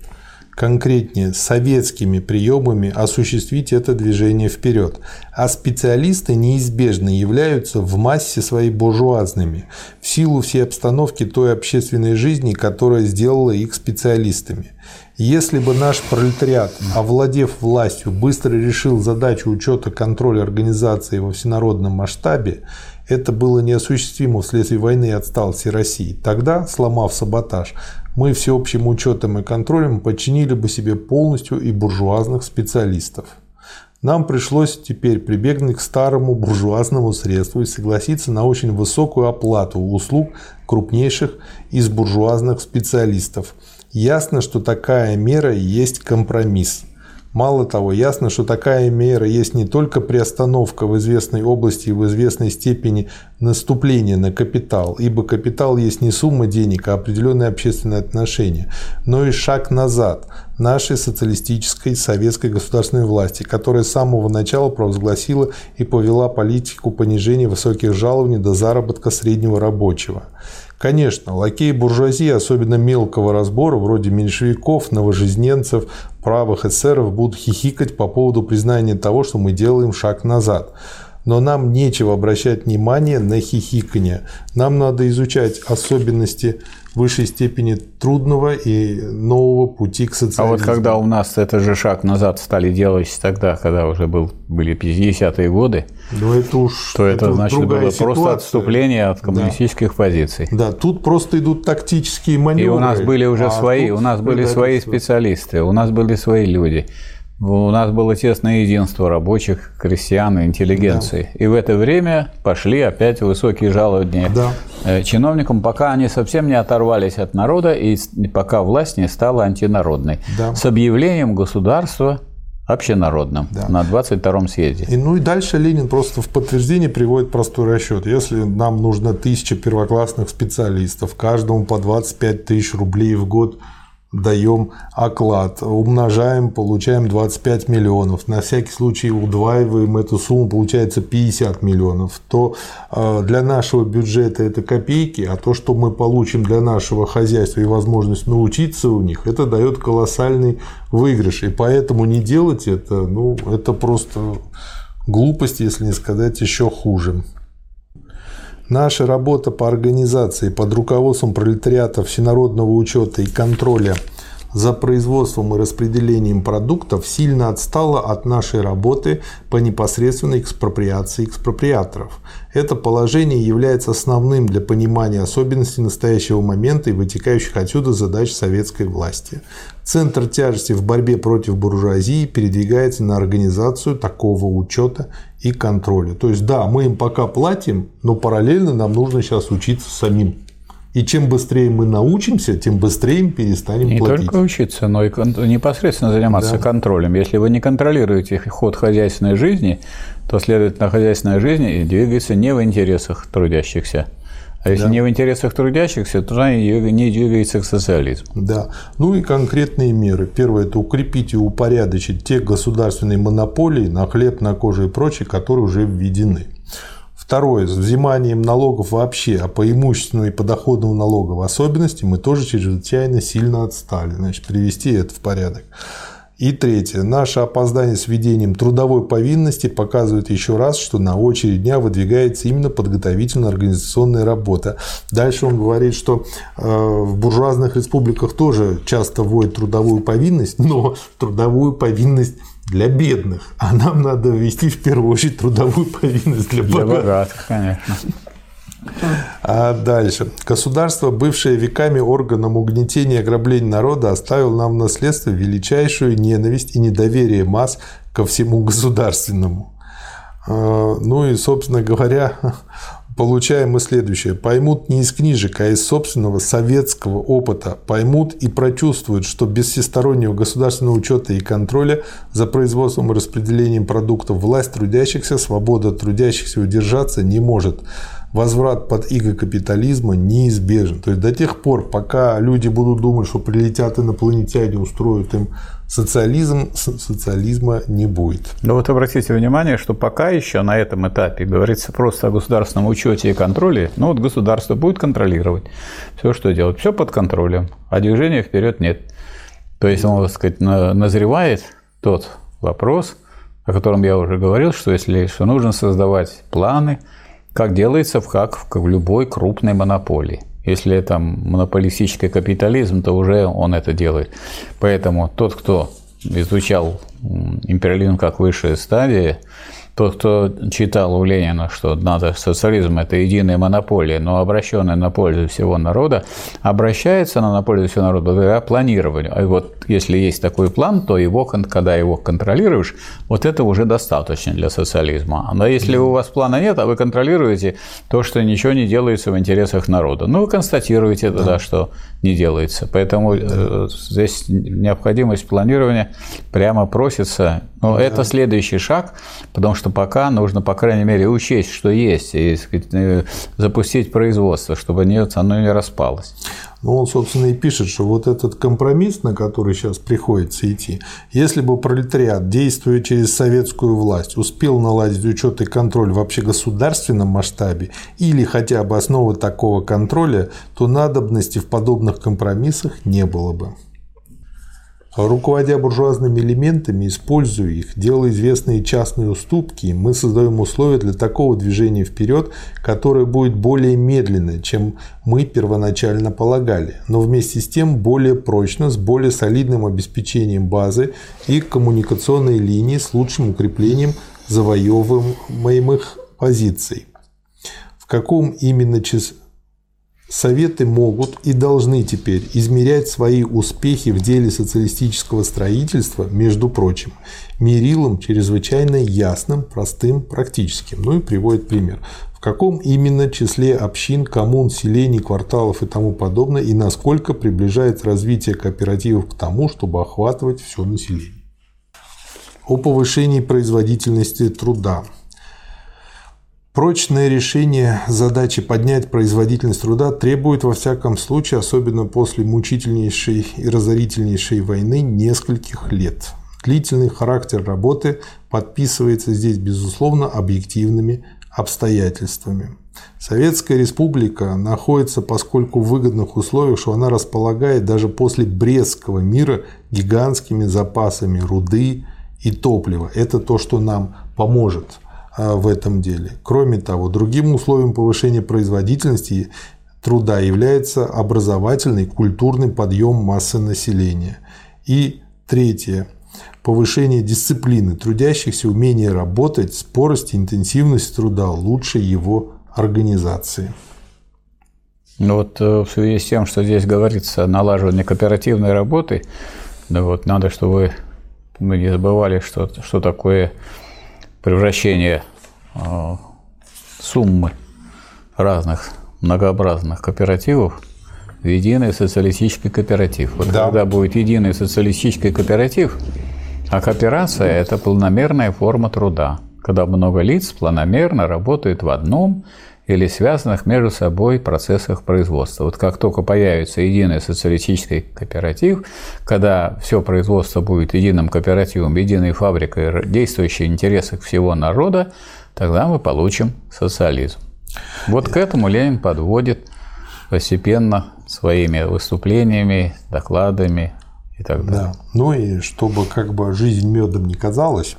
A: конкретнее советскими приемами осуществить это движение вперед, а специалисты неизбежно являются в массе своей буржуазными, в силу всей обстановки той общественной жизни, которая сделала их специалистами. Если бы наш пролетариат, овладев властью, быстро решил задачу учета контроля организации во всенародном масштабе, это было неосуществимо вследствие войны и отсталости России. Тогда, сломав саботаж, мы всеобщим учетом и контролем подчинили бы себе полностью и буржуазных специалистов. Нам пришлось теперь прибегнуть к старому буржуазному средству и согласиться на очень высокую оплату услуг крупнейших из буржуазных специалистов. Ясно, что такая мера есть компромисс – Мало того, ясно, что такая мера есть не только приостановка в известной области и в известной степени наступления на капитал, ибо капитал есть не сумма денег, а определенные общественные отношения, но и шаг назад нашей социалистической советской государственной власти, которая с самого начала провозгласила и повела политику понижения высоких жалований до заработка среднего рабочего. Конечно, лакеи буржуазии, особенно мелкого разбора, вроде меньшевиков, новожизненцев, правых эсеров, будут хихикать по поводу признания того, что мы делаем шаг назад. Но нам нечего обращать внимание на хихикание. Нам надо изучать особенности высшей степени трудного и нового пути к социализму.
B: А вот когда у нас этот же шаг назад стали делать тогда, когда уже был, были 50-е годы, ну, это уж, то это, это значит было ситуация. просто отступление от коммунистических да. позиций.
A: Да, тут просто идут тактические маневры.
B: И у нас были уже а свои, у нас были свои специалисты, у нас были свои люди. У нас было тесное единство рабочих, крестьян и интеллигенции. Да. И в это время пошли опять высокие жалования да. Э, чиновникам, пока они совсем не оторвались от народа и пока власть не стала антинародной. Да. С объявлением государства общенародным да. на 22-м съезде.
A: И, ну и дальше Ленин просто в подтверждение приводит простой расчет. Если нам нужно тысяча первоклассных специалистов, каждому по 25 тысяч рублей в год – даем оклад, умножаем, получаем 25 миллионов, на всякий случай удваиваем эту сумму, получается 50 миллионов, то э, для нашего бюджета это копейки, а то, что мы получим для нашего хозяйства и возможность научиться у них, это дает колоссальный выигрыш. И поэтому не делать это, ну, это просто глупость, если не сказать еще хуже. Наша работа по организации под руководством пролетариата всенародного учета и контроля за производством и распределением продуктов сильно отстала от нашей работы по непосредственной экспроприации экспроприаторов. Это положение является основным для понимания особенностей настоящего момента и вытекающих отсюда задач советской власти. Центр тяжести в борьбе против буржуазии передвигается на организацию такого учета и контроля. То есть, да, мы им пока платим, но параллельно нам нужно сейчас учиться самим. И чем быстрее мы научимся, тем быстрее мы перестанем
B: не
A: платить.
B: Не только учиться, но и непосредственно заниматься да. контролем. Если вы не контролируете ход хозяйственной жизни, то, следовательно, хозяйственная жизнь двигается не в интересах трудящихся. А если да. не в интересах трудящихся, то она не двигается к социализму.
A: Да. Ну и конкретные меры. Первое – это укрепить и упорядочить те государственные монополии на хлеб, на кожу и прочее, которые уже введены. Второе, с взиманием налогов вообще, а по имущественному и подоходному налогу в особенности мы тоже чрезвычайно сильно отстали. Значит, привести это в порядок. И третье. Наше опоздание с введением трудовой повинности показывает еще раз, что на очередь дня выдвигается именно подготовительно-организационная работа. Дальше он говорит, что э, в буржуазных республиках тоже часто вводят трудовую повинность, но трудовую повинность для бедных, а нам надо ввести в первую очередь трудовую повинность для богатых. Для богатых, конечно. А дальше. Государство, бывшее веками органом угнетения и ограбления народа, оставило нам в наследство величайшую ненависть и недоверие масс ко всему государственному. А, ну и, собственно говоря, получаем мы следующее. Поймут не из книжек, а из собственного советского опыта. Поймут и прочувствуют, что без всестороннего государственного учета и контроля за производством и распределением продуктов власть трудящихся, свобода трудящихся удержаться не может возврат под иго капитализма неизбежен. То есть до тех пор, пока люди будут думать, что прилетят инопланетяне, устроят им социализм, социализма не будет.
B: Но вот обратите внимание, что пока еще на этом этапе говорится просто о государственном учете и контроле, ну вот государство будет контролировать все, что делать, все под контролем, а движения вперед нет. То есть, он, так сказать, назревает тот вопрос, о котором я уже говорил, что если что нужно создавать планы, как делается в, как в любой крупной монополии. Если это монополистический капитализм, то уже он это делает. Поэтому тот, кто изучал империализм как высшая стадия, тот, кто читал у Ленина, что надо социализм – это единая монополия, но обращенная на пользу всего народа, обращается она на пользу всего народа благодаря планированию. И вот если есть такой план, то его, когда его контролируешь, вот это уже достаточно для социализма. Но если у вас плана нет, а вы контролируете то, что ничего не делается в интересах народа, ну, вы констатируете тогда, да. что не делается. Поэтому да. здесь необходимость планирования прямо просится. Но да. это следующий шаг, потому что пока нужно, по крайней мере, учесть, что есть, и сказать, э, запустить производство, чтобы оно не распалось.
A: Ну, он, собственно, и пишет, что вот этот компромисс, на который сейчас приходится идти, если бы пролетариат, действуя через советскую власть, успел наладить учет и контроль в общегосударственном масштабе или хотя бы основы такого контроля, то надобности в подобных компромиссах не было бы. Руководя буржуазными элементами, используя их, делая известные частные уступки, мы создаем условия для такого движения вперед, которое будет более медленное, чем мы первоначально полагали, но вместе с тем более прочно, с более солидным обеспечением базы и коммуникационной линии с лучшим укреплением завоевываемых позиций. В каком именно числе Советы могут и должны теперь измерять свои успехи в деле социалистического строительства, между прочим, мерилом чрезвычайно ясным, простым, практическим. Ну и приводит пример. В каком именно числе общин, коммун, селений, кварталов и тому подобное, и насколько приближается развитие кооперативов к тому, чтобы охватывать все население. О повышении производительности труда. Прочное решение задачи поднять производительность труда требует во всяком случае, особенно после мучительнейшей и разорительнейшей войны, нескольких лет. Длительный характер работы подписывается здесь, безусловно, объективными обстоятельствами. Советская республика находится, поскольку в выгодных условиях, что она располагает даже после Брестского мира гигантскими запасами руды и топлива. Это то, что нам поможет – в этом деле. Кроме того, другим условием повышения производительности труда является образовательный культурный подъем массы населения. И третье. Повышение дисциплины трудящихся, умение работать, скорость интенсивность труда лучше его организации.
B: Ну вот э, в связи с тем, что здесь говорится о налаживании кооперативной работы, да вот надо, чтобы мы не забывали, что, что такое превращение а, суммы разных многообразных кооперативов в единый социалистический кооператив. Вот да. когда будет единый социалистический кооператив, а кооперация – это планомерная форма труда, когда много лиц планомерно работают в одном или связанных между собой процессах производства. Вот как только появится единый социалистический кооператив, когда все производство будет единым кооперативом, единой фабрикой, действующей в интересах всего народа, тогда мы получим социализм. Вот к этому Ленин подводит постепенно своими выступлениями, докладами и так далее. Да.
A: Ну и чтобы как бы жизнь медом не казалась,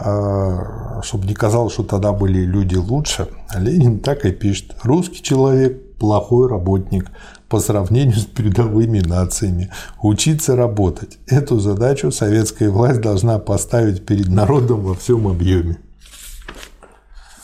A: чтобы не казалось, что тогда были люди лучше, Ленин так и пишет. Русский человек – плохой работник по сравнению с передовыми нациями. Учиться работать. Эту задачу советская власть должна поставить перед народом во всем объеме.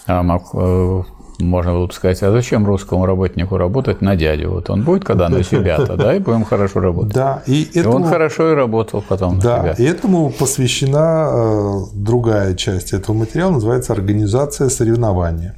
B: А э, можно было бы сказать, а зачем русскому работнику работать на дядю? Вот он будет когда на себя-то, да, и будем хорошо работать.
A: Да,
B: и, этому, и он хорошо и работал потом
A: да,
B: на
A: себя. и этому посвящена э, другая часть этого материала, называется «Организация соревнования».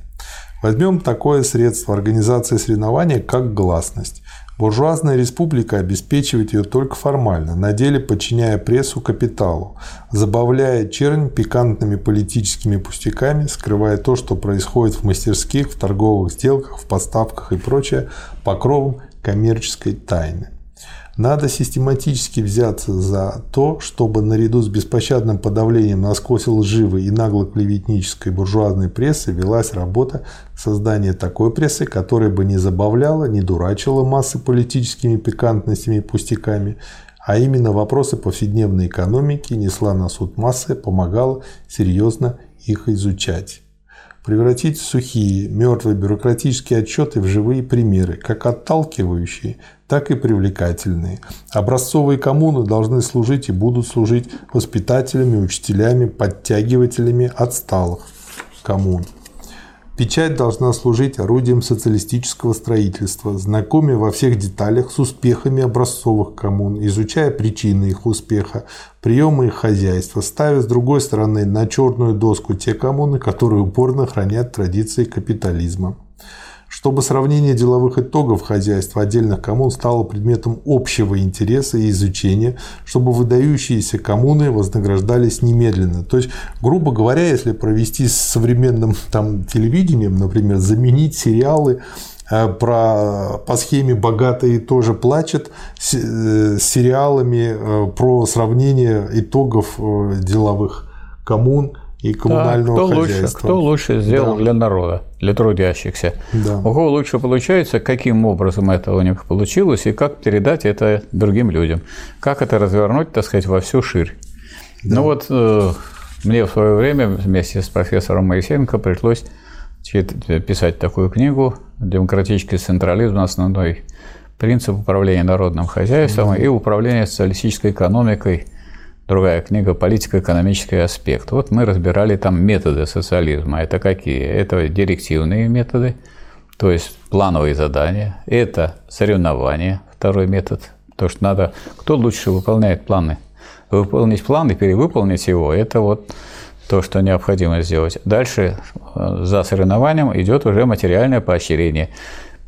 A: Возьмем такое средство организации соревнования, как гласность. Буржуазная республика обеспечивает ее только формально, на деле подчиняя прессу капиталу, забавляя чернь пикантными политическими пустяками, скрывая то, что происходит в мастерских, в торговых сделках, в поставках и прочее, покровом коммерческой тайны. Надо систематически взяться за то, чтобы наряду с беспощадным подавлением насквозь лживой и нагло-клеветнической буржуазной прессы велась работа создания такой прессы, которая бы не забавляла, не дурачила массы политическими пикантностями и пустяками, а именно вопросы повседневной экономики несла на суд массы, помогала серьезно их изучать превратить сухие, мертвые бюрократические отчеты в живые примеры, как отталкивающие, так и привлекательные. Образцовые коммуны должны служить и будут служить воспитателями, учителями, подтягивателями отсталых коммун. Печать должна служить орудием социалистического строительства, знакомя во всех деталях с успехами образцовых коммун, изучая причины их успеха, приемы их хозяйства, ставя с другой стороны на черную доску те коммуны, которые упорно хранят традиции капитализма чтобы сравнение деловых итогов хозяйства отдельных коммун стало предметом общего интереса и изучения, чтобы выдающиеся коммуны вознаграждались немедленно. То есть, грубо говоря, если провести с современным там, телевидением, например, заменить сериалы э, про, по схеме «Богатые тоже плачут» с, э, сериалами э, про сравнение итогов деловых коммун и коммунального
B: да, кто
A: хозяйства.
B: Лучше, кто лучше сделал да. для народа, для трудящихся. Да. У кого лучше получается, каким образом это у них получилось, и как передать это другим людям. Как это развернуть, так сказать, во всю ширь. Да. Ну вот э, мне в свое время вместе с профессором Моисеенко пришлось писать такую книгу «Демократический централизм. Основной принцип управления народным хозяйством да. и управление социалистической экономикой – другая книга «Политико-экономический аспект». Вот мы разбирали там методы социализма. Это какие? Это директивные методы, то есть плановые задания. Это соревнования, второй метод. То, что надо, кто лучше выполняет планы. Выполнить план и перевыполнить его – это вот то, что необходимо сделать. Дальше э, за соревнованием идет уже материальное поощрение.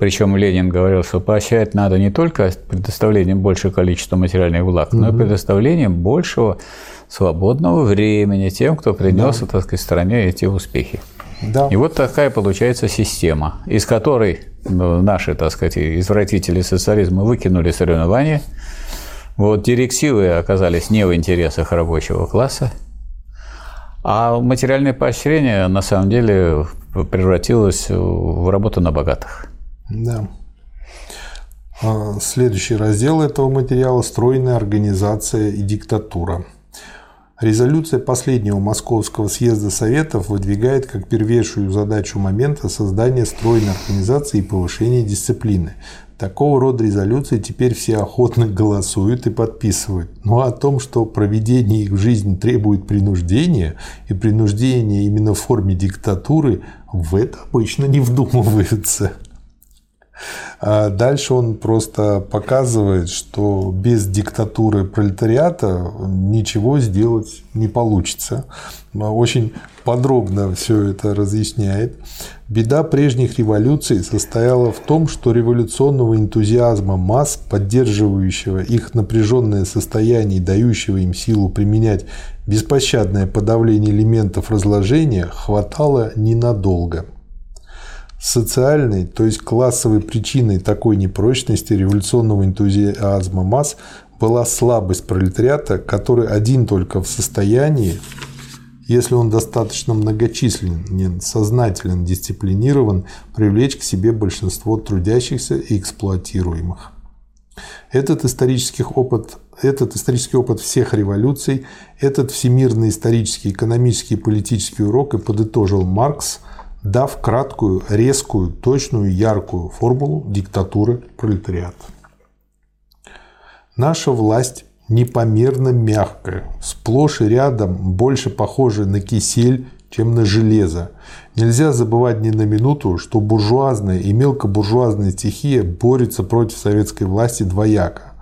B: Причем Ленин говорил, что поощрять надо не только предоставлением большего количества материальных благ, но и предоставлением большего свободного времени тем, кто принес, да. так сказать, стране эти успехи. Да. И вот такая получается система, из которой ну, наши, так сказать, извратители социализма выкинули соревнования. Вот директивы оказались не в интересах рабочего класса, а материальное поощрение на самом деле превратилось в работу на богатых.
A: Да. А, следующий раздел этого материала – стройная организация и диктатура. Резолюция последнего Московского съезда Советов выдвигает как первейшую задачу момента создание стройной организации и повышение дисциплины. Такого рода резолюции теперь все охотно голосуют и подписывают. Но о том, что проведение их в жизнь требует принуждения, и принуждение именно в форме диктатуры, в это обычно не вдумываются. А дальше он просто показывает, что без диктатуры пролетариата ничего сделать не получится. Очень подробно все это разъясняет. Беда прежних революций состояла в том, что революционного энтузиазма масс, поддерживающего их напряженное состояние и дающего им силу применять беспощадное подавление элементов разложения, хватало ненадолго. Социальной, то есть классовой причиной такой непрочности революционного энтузиазма масс была слабость пролетариата, который один только в состоянии, если он достаточно многочисленен, сознателен, дисциплинирован, привлечь к себе большинство трудящихся и эксплуатируемых. Этот исторический опыт, этот исторический опыт всех революций, этот всемирный исторический, экономический и политический урок и подытожил Маркс – дав краткую, резкую, точную, яркую формулу диктатуры пролетариата. Наша власть непомерно мягкая, сплошь и рядом больше похожа на кисель, чем на железо. Нельзя забывать ни на минуту, что буржуазная и мелкобуржуазная стихия борется против советской власти двояко.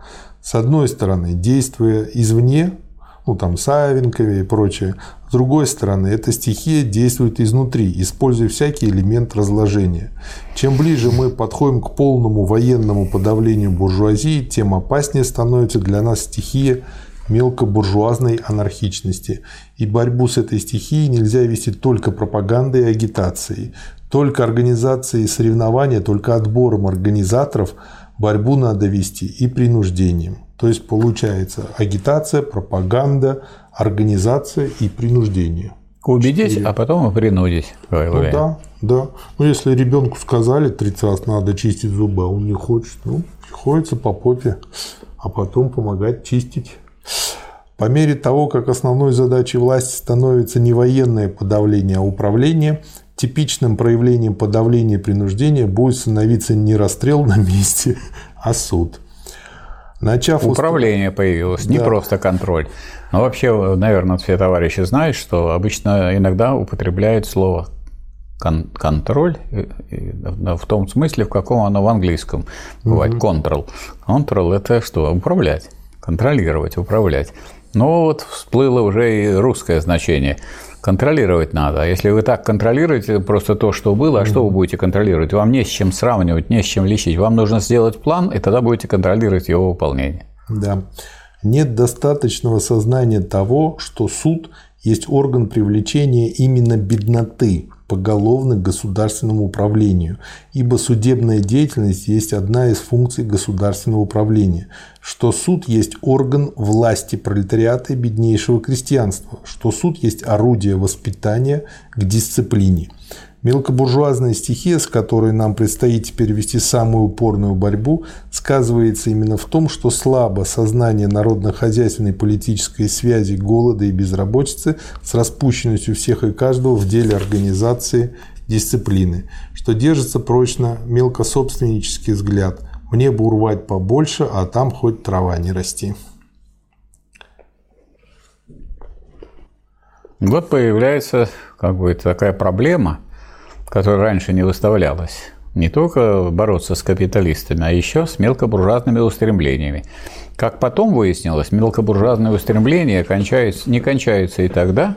A: С одной стороны, действуя извне, ну там Савенкове и прочее, С другой стороны, эта стихия действует изнутри, используя всякий элемент разложения. Чем ближе мы подходим к полному военному подавлению буржуазии, тем опаснее становится для нас стихия мелкобуржуазной анархичности. И борьбу с этой стихией нельзя вести только пропагандой и агитацией, только организацией соревнования, только отбором организаторов борьбу надо вести и принуждением. То есть получается агитация, пропаганда, организация и принуждение.
B: Убедить, Четыре. а потом принудить.
A: Ну, да, да. Ну, если ребенку сказали 30 раз надо чистить зубы, а он не хочет, ну, приходится по попе, а потом помогать чистить. По мере того, как основной задачей власти становится не военное подавление, а управление, типичным проявлением подавления и принуждения будет становиться не расстрел на месте, а суд.
B: Начав Управление появилось, да. не просто контроль. Но вообще, наверное, все товарищи знают, что обычно иногда употребляют слово кон- контроль в том смысле, в каком оно в английском бывает. Угу. Control. Control – это что? Управлять, контролировать, управлять. Но вот всплыло уже и русское значение – контролировать надо. А если вы так контролируете просто то, что было, а что вы будете контролировать? Вам не с чем сравнивать, не с чем лечить. Вам нужно сделать план, и тогда будете контролировать его выполнение.
A: Да. Нет достаточного сознания того, что суд есть орган привлечения именно бедноты, поголовно к государственному управлению, ибо судебная деятельность есть одна из функций государственного управления, что суд есть орган власти пролетариата и беднейшего крестьянства, что суд есть орудие воспитания к дисциплине – Мелкобуржуазная стихия, с которой нам предстоит теперь вести самую упорную борьбу, сказывается именно в том, что слабо сознание народно-хозяйственной политической связи голода и безработицы с распущенностью всех и каждого в деле организации дисциплины, что держится прочно мелкособственнический взгляд – мне бы урвать побольше, а там хоть трава не расти.
B: Вот появляется как бы такая проблема – которая раньше не выставлялась. Не только бороться с капиталистами, а еще с мелкобуржуазными устремлениями. Как потом выяснилось, мелкобуржуазные устремления кончаются, не кончаются и тогда,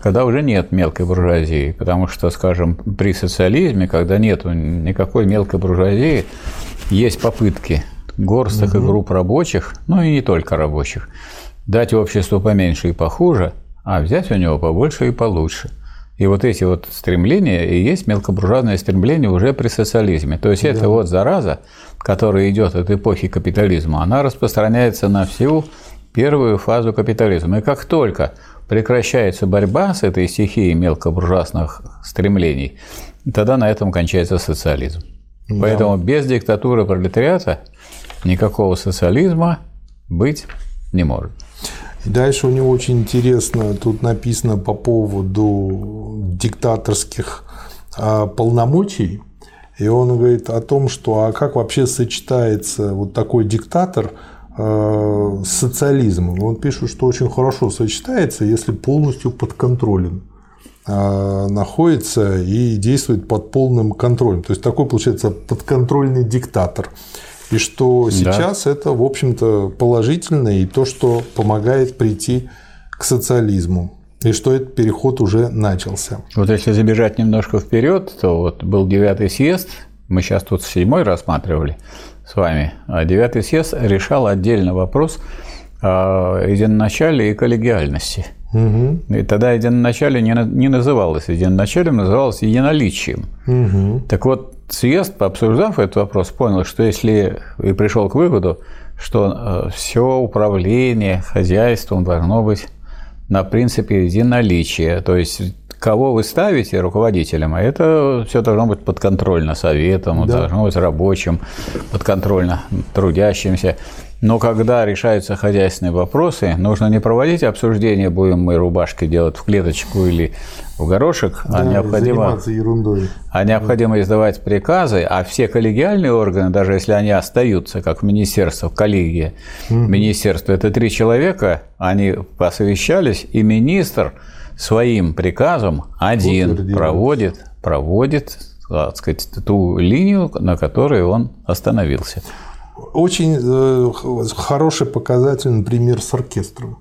B: когда уже нет мелкой буржуазии. Потому что, скажем, при социализме, когда нет никакой мелкой буржуазии, есть попытки горсток угу. и групп рабочих, ну и не только рабочих, дать обществу поменьше и похуже, а взять у него побольше и получше – и вот эти вот стремления и есть мелкобуржуазное стремление уже при социализме. То есть да. это вот зараза, которая идет от эпохи капитализма, она распространяется на всю первую фазу капитализма. И как только прекращается борьба с этой стихией мелкобуржуазных стремлений, тогда на этом кончается социализм. Да. Поэтому без диктатуры пролетариата никакого социализма быть не может.
A: Дальше у него очень интересно, тут написано по поводу диктаторских а, полномочий. И он говорит о том, что а как вообще сочетается вот такой диктатор а, с социализмом. Он пишет, что очень хорошо сочетается, если полностью подконтролен а, находится и действует под полным контролем. То есть такой получается подконтрольный диктатор. И что сейчас да. это, в общем-то, положительно и то, что помогает прийти к социализму. И что этот переход уже начался.
B: Вот если забежать немножко вперед, то вот был девятый съезд, мы сейчас тут седьмой рассматривали с вами, а девятый съезд решал отдельно вопрос о единоначале и коллегиальности. Угу. И тогда единоначале не, не называлось единоначалем, называлось единоличием. Угу. Так вот, съезд, пообсуждав этот вопрос, понял, что если и пришел к выводу, что э, все управление хозяйством должно быть на принципе единоличия, то есть кого вы ставите руководителем, а это все должно быть подконтрольно советом, да. должно быть рабочим, подконтрольно трудящимся. Но когда решаются хозяйственные вопросы, нужно не проводить обсуждение, будем мы рубашки делать в клеточку или в горошек, а да, а необходимо, ерундой. а необходимо издавать приказы, а все коллегиальные органы, даже если они остаются, как в министерстве, коллегия, угу. министерство, это три человека, они посовещались, и министр своим приказом один проводит, проводит так сказать, ту линию, на которой он остановился.
A: Очень э, хороший показательный пример с оркестром.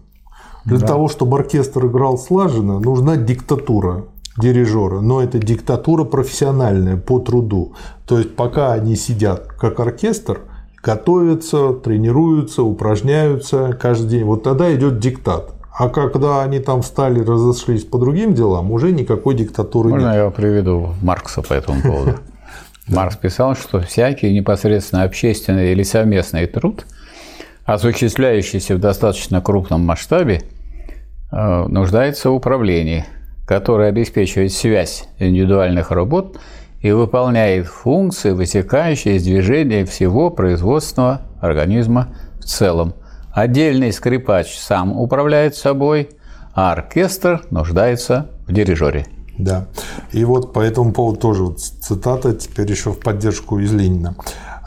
A: Для да. того, чтобы оркестр играл слаженно, нужна диктатура дирижера, но это диктатура профессиональная по труду. То есть пока они сидят как оркестр, готовятся, тренируются, упражняются каждый день, вот тогда идет диктат. А когда они там встали, разошлись по другим делам, уже никакой диктатуры
B: Можно
A: нет.
B: Можно я приведу Маркса по этому поводу? Маркс писал, что всякий непосредственно общественный или совместный труд, осуществляющийся в достаточно крупном масштабе, э, нуждается в управлении, которое обеспечивает связь индивидуальных работ и выполняет функции, вытекающие из движения всего производственного организма в целом. Отдельный скрипач сам управляет собой, а оркестр нуждается в дирижере.
A: Да. И вот по этому поводу тоже вот цитата теперь еще в поддержку из Ленина.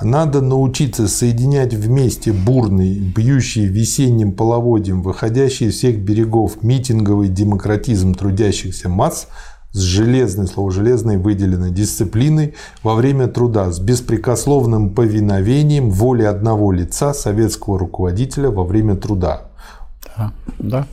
A: Надо научиться соединять вместе бурный, бьющий весенним половодьем, выходящий из всех берегов митинговый демократизм трудящихся масс с железной, слово железной, выделенной дисциплиной во время труда, с беспрекословным повиновением воли одного лица советского руководителя во время труда.
B: Да, да.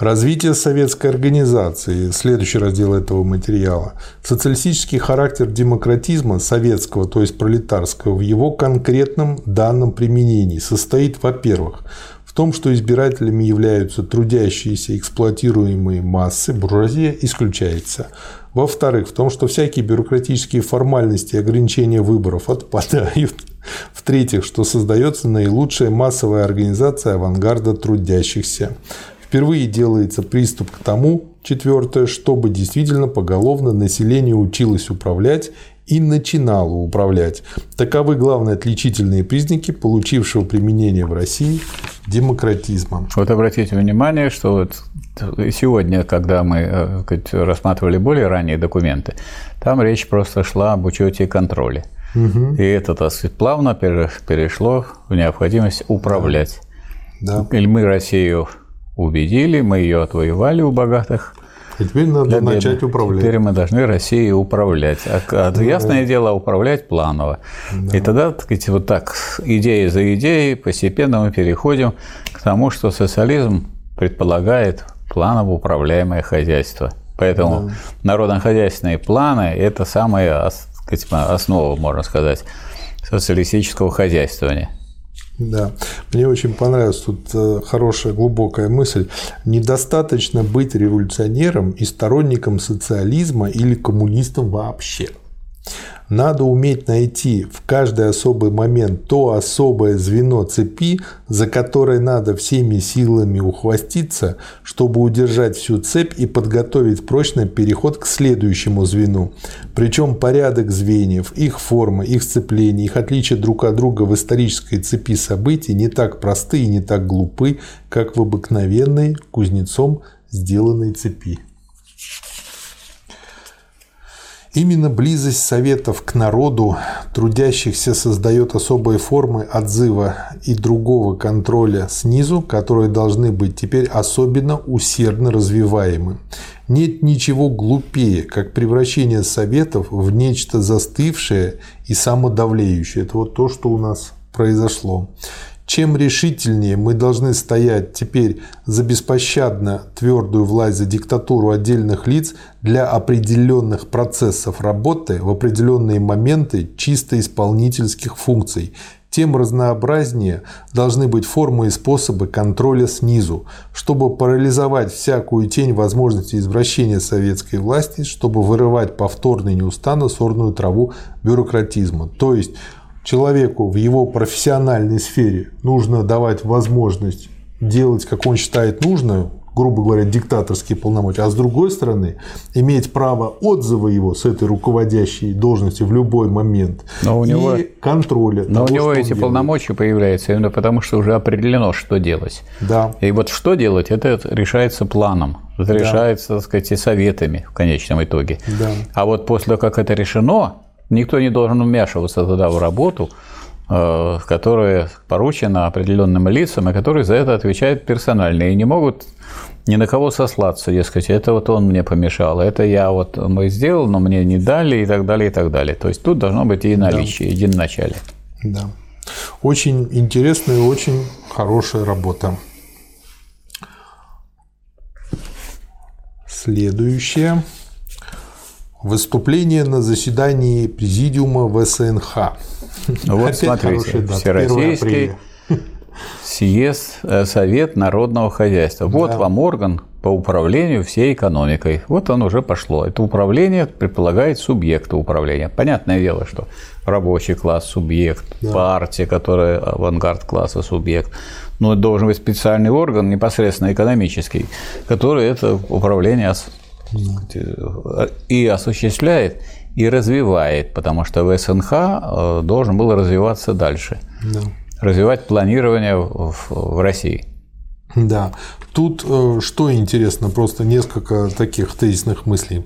A: Развитие советской организации, следующий раздел этого материала. Социалистический характер демократизма советского, то есть пролетарского, в его конкретном данном применении состоит, во-первых, в том, что избирателями являются трудящиеся эксплуатируемые массы, буржуазия исключается. Во-вторых, в том, что всякие бюрократические формальности и ограничения выборов отпадают. В-третьих, что создается наилучшая массовая организация авангарда трудящихся. Впервые делается приступ к тому, четвертое, чтобы действительно поголовно население училось управлять и начинало управлять. Таковы главные отличительные признаки получившего применение в России демократизма.
B: Вот обратите внимание, что вот сегодня, когда мы э, рассматривали более ранние документы, там речь просто шла об учете и контроле. Угу. И это, так сказать, плавно перешло в необходимость управлять. Да. Или мы Россию убедили, мы ее отвоевали у богатых.
A: И теперь надо начать управлять.
B: Теперь мы должны Россией управлять. А, а да. ясное дело, управлять планово. Да. И тогда, так сказать, вот так, идея за идеей, постепенно мы переходим к тому, что социализм предполагает планово управляемое хозяйство. Поэтому да. народно-хозяйственные планы – это самая основа, можно сказать, социалистического хозяйствования.
A: Да, мне очень понравилась тут э, хорошая глубокая мысль. Недостаточно быть революционером и сторонником социализма или коммунистом вообще. Надо уметь найти в каждый особый момент то особое звено цепи, за которое надо всеми силами ухватиться, чтобы удержать всю цепь и подготовить прочный переход к следующему звену. Причем порядок звеньев, их форма, их сцепление, их отличие друг от друга в исторической цепи событий не так просты и не так глупы, как в обыкновенной кузнецом сделанной цепи. Именно близость советов к народу трудящихся создает особые формы отзыва и другого контроля снизу, которые должны быть теперь особенно усердно развиваемы. Нет ничего глупее, как превращение советов в нечто застывшее и самодавлеющее. Это вот то, что у нас произошло. Чем решительнее мы должны стоять теперь за беспощадно твердую власть, за диктатуру отдельных лиц для определенных процессов работы в определенные моменты чисто исполнительских функций, тем разнообразнее должны быть формы и способы контроля снизу, чтобы парализовать всякую тень возможности извращения советской власти, чтобы вырывать повторно и неустанно сорную траву бюрократизма. То есть человеку в его профессиональной сфере нужно давать возможность делать, как он считает нужно, грубо говоря, диктаторские полномочия, а с другой стороны, иметь право отзыва его с этой руководящей должности в любой момент
B: но у него,
A: и контроля.
B: Но того, у него эти полномочия появляются именно потому, что уже определено, что делать.
A: Да.
B: И вот что делать, это решается планом, это да. решается, так сказать, и советами в конечном итоге.
A: Да.
B: А вот после того, как это решено, Никто не должен вмешиваться туда в работу, э, которая поручена определенным лицам, и которые за это отвечают персонально, и не могут ни на кого сослаться, дескать, это вот он мне помешал, это я вот мы сделал, но мне не дали, и так далее, и так далее. То есть тут должно быть и наличие, да. единоначалие.
A: Да. Очень интересная и очень хорошая работа. Следующее. Выступление на заседании президиума ВСНХ.
B: Вот Опять смотрите, Всероссийский съезд, э, Совет народного хозяйства. Вот да. вам орган по управлению всей экономикой. Вот он уже пошло. Это управление предполагает субъекта управления. Понятное дело, что рабочий класс – субъект, да. партия, которая авангард класса – субъект. Но это должен быть специальный орган, непосредственно экономический, который это управление и осуществляет, и развивает, потому что ВСНХ э, должен был развиваться дальше. Да. Развивать планирование в, в России.
A: Да. Тут э, что интересно, просто несколько таких тезисных мыслей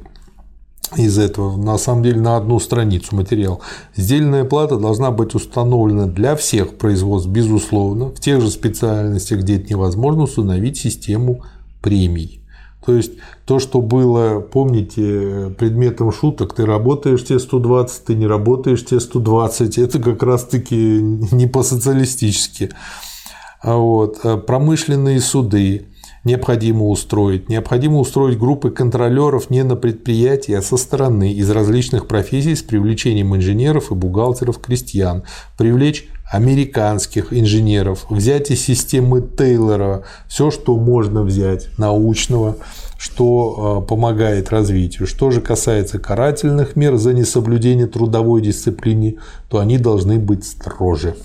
A: из этого. На самом деле на одну страницу материал. Сдельная плата должна быть установлена для всех производств, безусловно, в тех же специальностях, где это невозможно, установить систему премий. То есть то, что было, помните, предметом шуток, ты работаешь те 120, ты не работаешь те 120, это как раз-таки не по-социалистически. А вот. Э, промышленные суды необходимо устроить. Необходимо устроить группы контролеров не на предприятии, а со стороны из различных профессий с привлечением инженеров и бухгалтеров крестьян. Привлечь американских инженеров, взять из системы Тейлора все, что можно взять, научного, что э, помогает развитию. Что же касается карательных мер за несоблюдение трудовой дисциплины, то они должны быть строже.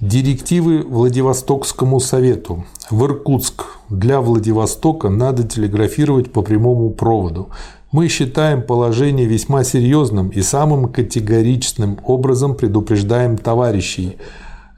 A: Директивы Владивостокскому совету. В Иркутск для Владивостока надо телеграфировать по прямому проводу. Мы считаем положение весьма серьезным и самым категоричным образом предупреждаем товарищей.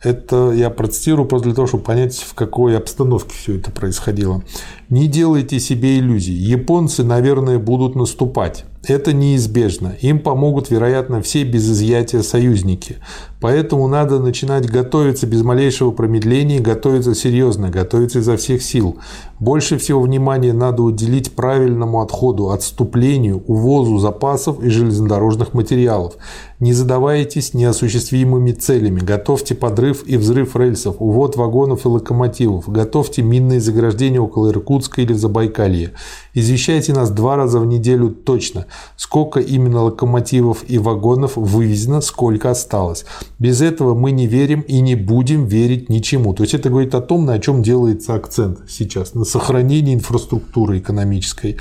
A: Это я процитирую просто для того, чтобы понять, в какой обстановке все это происходило. Не делайте себе иллюзий. Японцы, наверное, будут наступать. Это неизбежно. Им помогут, вероятно, все без изъятия союзники. Поэтому надо начинать готовиться без малейшего промедления, готовиться серьезно, готовиться изо всех сил. Больше всего внимания надо уделить правильному отходу, отступлению, увозу запасов и железнодорожных материалов. Не задавайтесь неосуществимыми целями. Готовьте подрыв и взрыв рельсов, увод вагонов и локомотивов. Готовьте минные заграждения около Иркутска или Забайкалья. Извещайте нас два раза в неделю точно, сколько именно локомотивов и вагонов вывезено, сколько осталось. Без этого мы не верим и не будем верить ничему. То есть это говорит о том, на чем делается акцент сейчас, на сохранении инфраструктуры экономической.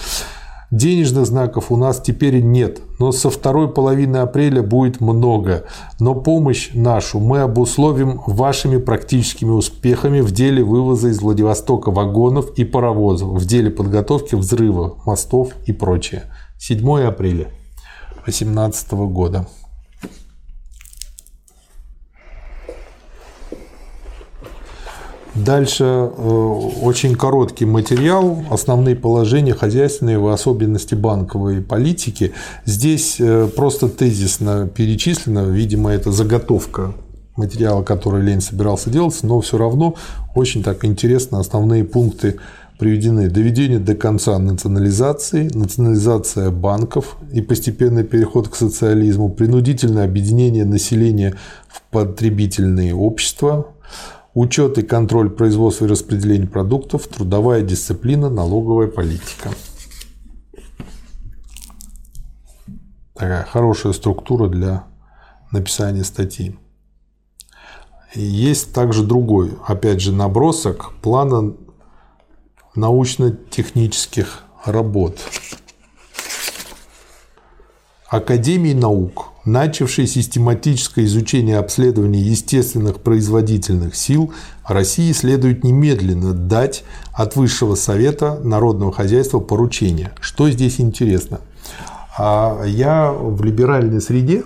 A: Денежных знаков у нас теперь нет, но со второй половины апреля будет много. Но помощь нашу мы обусловим вашими практическими успехами в деле вывоза из Владивостока вагонов и паровозов, в деле подготовки взрыва мостов и прочее. 7 апреля 2018 года. Дальше э, очень короткий материал, основные положения хозяйственной, в особенности банковой политики. Здесь э, просто тезисно перечислено, видимо, это заготовка материала, который Лень собирался делать, но все равно очень так интересно основные пункты приведены. Доведение до конца национализации, национализация банков и постепенный переход к социализму, принудительное объединение населения в потребительные общества, учет и контроль производства и распределения продуктов, трудовая дисциплина, налоговая политика. Такая хорошая структура для написания статьи. есть также другой, опять же, набросок плана научно-технических работ. Академии наук начавшей систематическое изучение обследования естественных производительных сил, России следует немедленно дать от Высшего Совета Народного Хозяйства поручение. Что здесь интересно? А я в либеральной среде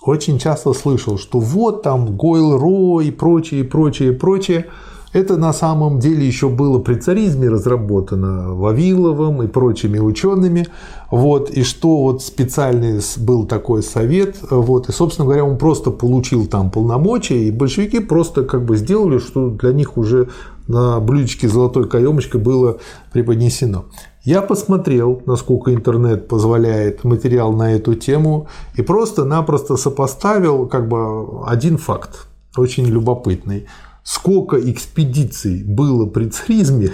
A: очень часто слышал, что вот там Гойл Ро и прочее, прочее, прочее – это на самом деле еще было при царизме разработано Вавиловым и прочими учеными. Вот, и что вот специальный был такой совет, вот, и, собственно говоря, он просто получил там полномочия, и большевики просто как бы сделали, что для них уже на блюдечке золотой каемочкой было преподнесено. Я посмотрел, насколько интернет позволяет материал на эту тему, и просто-напросто сопоставил как бы один факт, очень любопытный. Сколько экспедиций было при царизме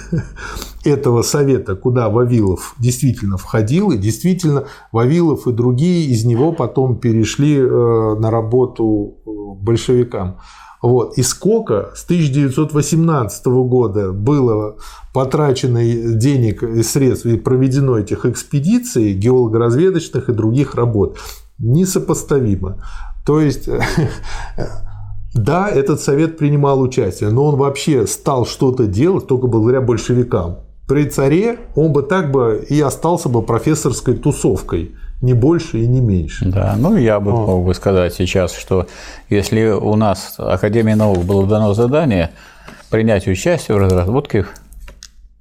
A: этого совета, куда Вавилов действительно входил, и действительно Вавилов и другие из него потом перешли э, на работу большевикам. Вот. И сколько с 1918 года было потрачено денег и средств и проведено этих экспедиций, геолого-разведочных и других работ, несопоставимо. То есть Да, этот совет принимал участие, но он вообще стал что-то делать только благодаря большевикам. При царе он бы так бы и остался бы профессорской тусовкой, не больше и не меньше.
B: Да, ну я бы О. мог бы сказать сейчас, что если у нас Академии наук было дано задание принять участие в разработке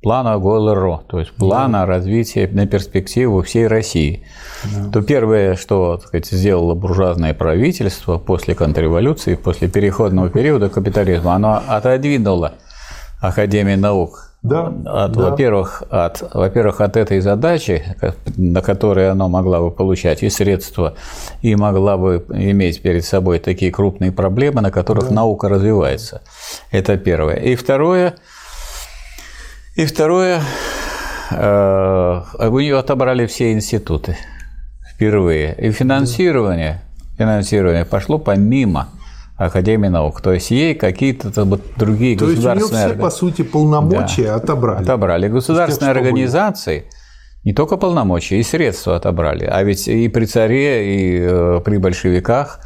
B: плана ГОЛРО, то есть плана да. развития на перспективу всей России, да. то первое, что так сказать, сделало буржуазное правительство после контрреволюции, после переходного периода капитализма, оно отодвинуло Академию наук да, от, да. Во-первых, от, во-первых, от этой задачи, на которой оно могла бы получать и средства, и могла бы иметь перед собой такие крупные проблемы, на которых да. наука развивается. Это первое. И второе, и второе, э, у нее отобрали все институты впервые. И финансирование, финансирование пошло помимо Академии наук. То есть ей какие-то другие
A: То
B: государственные...
A: То есть у нее все, по сути, полномочия да, отобрали.
B: Отобрали. Государственные тех, организации не только полномочия, и средства отобрали. А ведь и при царе, и э, при большевиках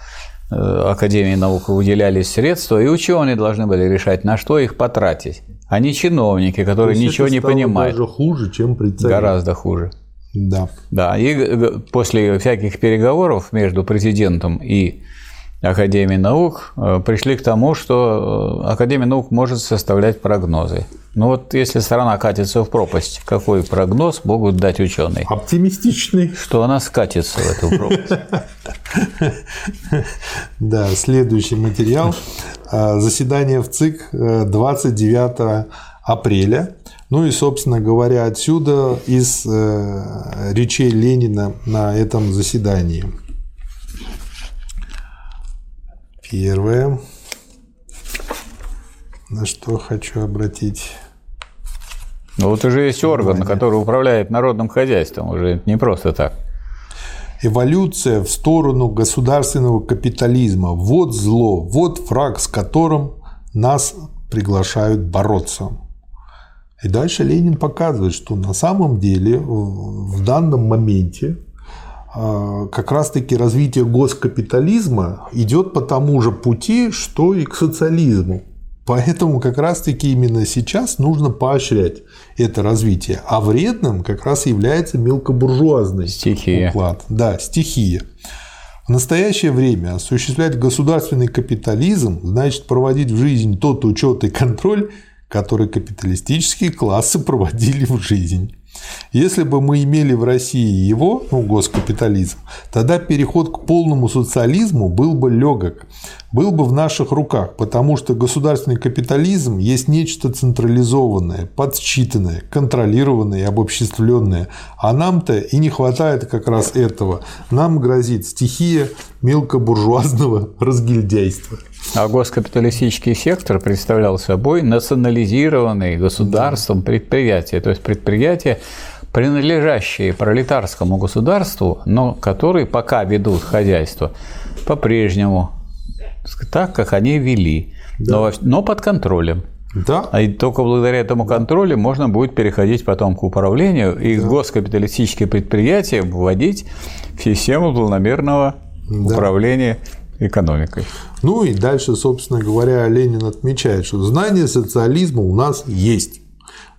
B: э, Академии наук выделялись средства, и ученые должны были решать, на что их потратить. Они чиновники, которые ничего не понимают.
A: даже хуже, чем при царе.
B: Гораздо хуже.
A: Да.
B: Да, и после всяких переговоров между президентом и Академией наук э, пришли к тому, что э, Академия наук может составлять прогнозы. Ну вот если страна катится в пропасть, какой прогноз могут дать ученые?
A: Оптимистичный.
B: Что она скатится в эту пропасть.
A: Да, следующий материал. А, заседание в ЦИК 29 э, апреля. Ну и, собственно говоря, отсюда из речей Ленина на этом заседании. Первое, на что хочу обратить
B: ну вот уже есть орган, который управляет народным хозяйством, уже не просто так.
A: Эволюция в сторону государственного капитализма. Вот зло, вот враг, с которым нас приглашают бороться. И дальше Ленин показывает, что на самом деле в данном моменте как раз-таки развитие госкапитализма идет по тому же пути, что и к социализму. Поэтому как раз-таки именно сейчас нужно поощрять это развитие. А вредным как раз является мелкобуржуазный
B: стихия.
A: уклад. Да, стихия. В настоящее время осуществлять государственный капитализм значит проводить в жизнь тот учет и контроль, который капиталистические классы проводили в жизнь. Если бы мы имели в России его, ну, госкапитализм, тогда переход к полному социализму был бы легок, был бы в наших руках, потому что государственный капитализм есть нечто централизованное, подсчитанное, контролированное и обобществленное. А нам-то и не хватает как раз этого. Нам грозит стихия мелкобуржуазного разгильдяйства.
B: А госкапиталистический сектор представлял собой национализированные государством предприятия, то есть предприятия, принадлежащие пролетарскому государству, но которые пока ведут хозяйство по-прежнему так, как они вели, да. но, но под контролем.
A: Да.
B: А и только благодаря этому контролю можно будет переходить потом к управлению и да. госкапиталистические предприятия вводить в систему планомерного да. управления экономикой.
A: Ну и дальше, собственно говоря, Ленин отмечает, что знание социализма у нас есть.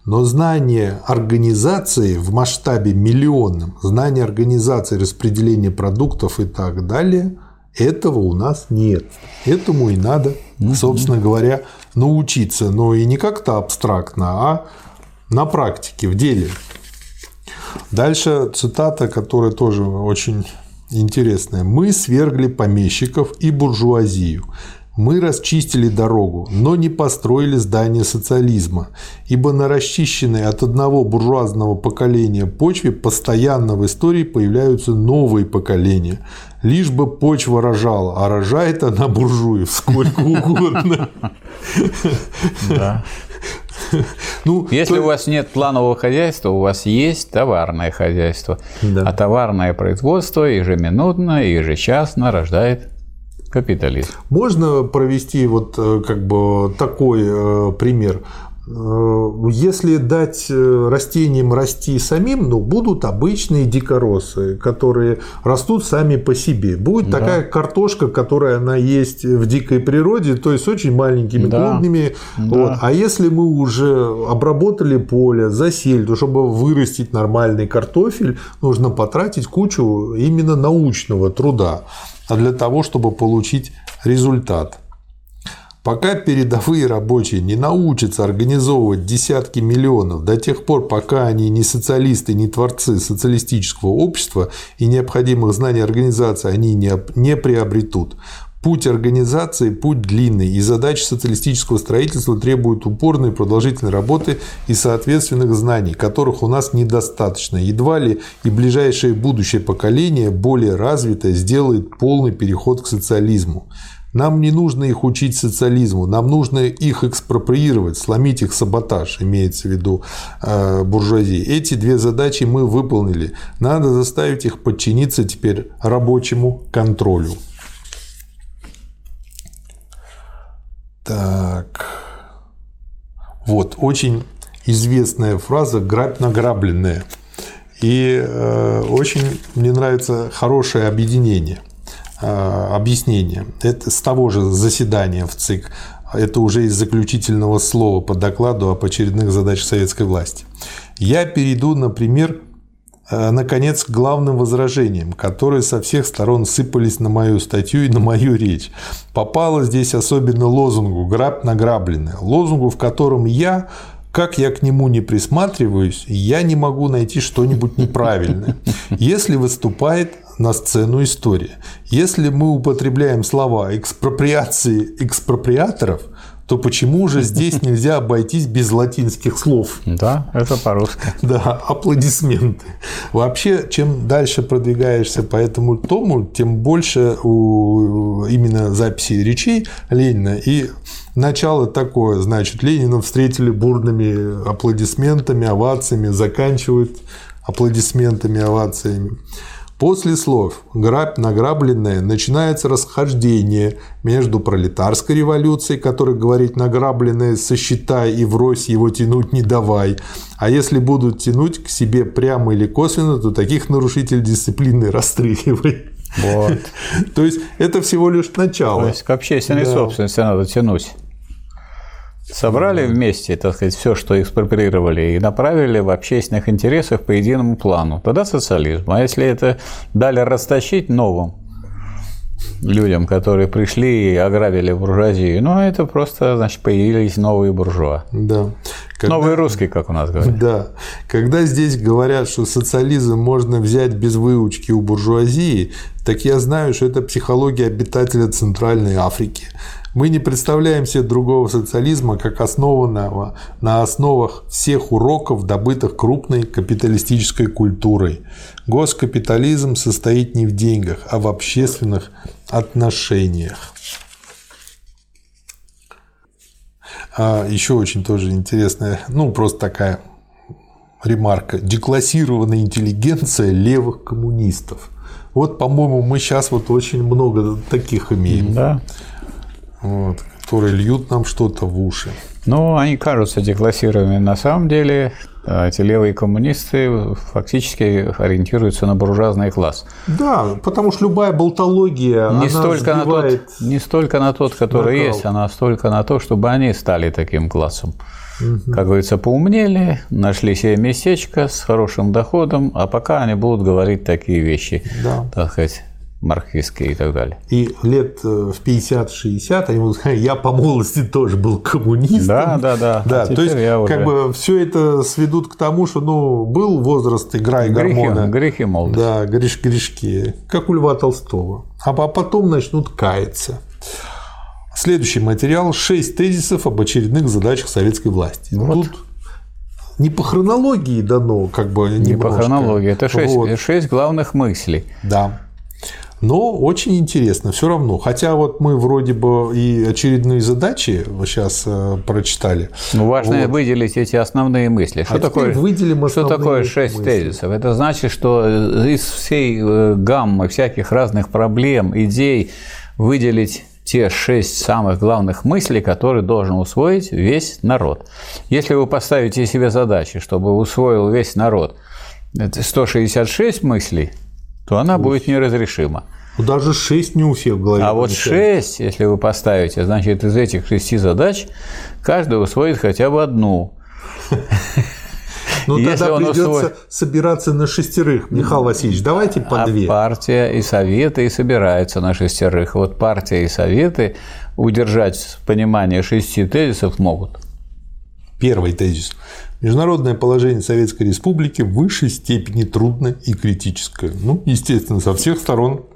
A: Но знание организации в масштабе миллионном, знание организации распределения продуктов и так далее, этого у нас нет. Этому и надо, собственно говоря, научиться. Но и не как-то абстрактно, а на практике, в деле. Дальше цитата, которая тоже очень интересное. Мы свергли помещиков и буржуазию. Мы расчистили дорогу, но не построили здание социализма, ибо на расчищенной от одного буржуазного поколения почве постоянно в истории появляются новые поколения. Лишь бы почва рожала, а рожает она буржуев сколько угодно.
B: Ну, Если то... у вас нет планового хозяйства, у вас есть товарное хозяйство. Да. А товарное производство ежеминутно и ежечасно рождает капитализм.
A: Можно провести вот э, как бы такой э, пример. Э, если дать э, растениям расти самим, ну, будут обычные дикоросы, которые растут сами по себе. Будет да. такая картошка, которая она есть в дикой природе, то есть очень маленькими да. клубнями. Да. Вот. А если мы уже обработали поле, засели, то чтобы вырастить нормальный картофель, нужно потратить кучу именно научного труда, а для того, чтобы получить результат. Пока передовые рабочие не научатся организовывать десятки миллионов, до тех пор, пока они не социалисты, не творцы социалистического общества и необходимых знаний организации они не, приобретут. Путь организации – путь длинный, и задачи социалистического строительства требуют упорной продолжительной работы и соответственных знаний, которых у нас недостаточно. Едва ли и ближайшее будущее поколение, более развитое, сделает полный переход к социализму. Нам не нужно их учить социализму, нам нужно их экспроприировать, сломить их саботаж, имеется в виду э, буржуазии. Эти две задачи мы выполнили. Надо заставить их подчиниться теперь рабочему контролю. Так. Вот, очень известная фраза «грабь награбленная». И э, очень мне нравится хорошее объединение. Э, объяснение. Это с того же заседания в ЦИК. Это уже из заключительного слова по докладу об очередных задачах советской власти. Я перейду, например, э, наконец, к главным возражениям, которые со всех сторон сыпались на мою статью и на мою речь. Попало здесь особенно лозунгу «граб награбленное», лозунгу, в котором я как я к нему не присматриваюсь, я не могу найти что-нибудь неправильное. Если выступает на сцену история. Если мы употребляем слова экспроприации экспроприаторов, то почему же здесь нельзя обойтись без латинских слов?
B: Да, это по-русски.
A: Да, аплодисменты. Вообще, чем дальше продвигаешься по этому тому, тем больше у именно записи речей Ленина и начало такое, значит, Ленина встретили бурными аплодисментами, овациями, заканчивают аплодисментами, овациями. После слов «грабь награбленное» начинается расхождение между пролетарской революцией, которая говорит «награбленное сосчитай и врозь его тянуть не давай», а если будут тянуть к себе прямо или косвенно, то таких нарушителей дисциплины расстреливай. Вот. То есть это всего лишь начало. То есть
B: к общественной да. собственности надо тянуть. Собрали вместе, так сказать, все, что экспроприировали, и направили в общественных интересах по единому плану. Тогда социализм. А если это дали растащить новым людям, которые пришли и ограбили буржуазию, ну, это просто, значит, появились новые буржуа.
A: Да.
B: Когда... Новые русские, как у нас говорят.
A: Да. Когда здесь говорят, что социализм можно взять без выучки у буржуазии, так я знаю, что это психология обитателя Центральной Африки – мы не представляем себе другого социализма, как основанного на основах всех уроков, добытых крупной капиталистической культурой. Госкапитализм состоит не в деньгах, а в общественных отношениях. А еще очень тоже интересная, ну просто такая ремарка. Деклассированная интеллигенция левых коммунистов. Вот, по-моему, мы сейчас вот очень много таких имеем.
B: Да
A: вот, которые льют нам что-то в уши.
B: Ну, они кажутся деклассированными. На самом деле а, эти левые коммунисты фактически ориентируются на буржуазный класс.
A: Да, потому что любая болтология
B: не столько на тот, не столько на тот, который накал. есть, а столько на то, чтобы они стали таким классом. Угу. Как говорится, поумнели, нашли себе местечко с хорошим доходом, а пока они будут говорить такие вещи, да. так сказать, марксистские и так далее.
A: И лет э, в 50-60 они будут я по молодости тоже был коммунистом.
B: Да, да, да.
A: да а то есть, как уже... бы все это сведут к тому, что ну, был возраст игра и гормона.
B: Грехи молодости.
A: Да, греш, грешки, как у Льва Толстого. А потом начнут каяться. Следующий материал – шесть тезисов об очередных задачах советской власти. Вот. Тут не по хронологии дано, как бы
B: немножко. Не по хронологии, это шесть, вот. шесть главных мыслей.
A: Да. Но очень интересно все равно. Хотя вот мы вроде бы и очередные задачи сейчас э, прочитали.
B: Ну, важно вот. выделить эти основные мысли. Что а такое, выделим что такое шесть мысли. тезисов? Это значит, что из всей э, гаммы всяких разных проблем, идей выделить те шесть самых главных мыслей, которые должен усвоить весь народ. Если вы поставите себе задачи, чтобы усвоил весь народ 166 мыслей, то она Ой. будет неразрешима.
A: Ну, даже 6 не у всех в голове.
B: А вот 6, если вы поставите, значит, из этих шести задач каждый усвоит хотя бы одну.
A: Ну, тогда придется усвоит... собираться на шестерых. Михаил Васильевич, давайте по а две.
B: партия и советы и собираются на шестерых. Вот партия и советы удержать понимание шести тезисов могут.
A: Первый тезис. Международное положение Советской Республики в высшей степени трудное и критическое. Ну, естественно, со всех сторон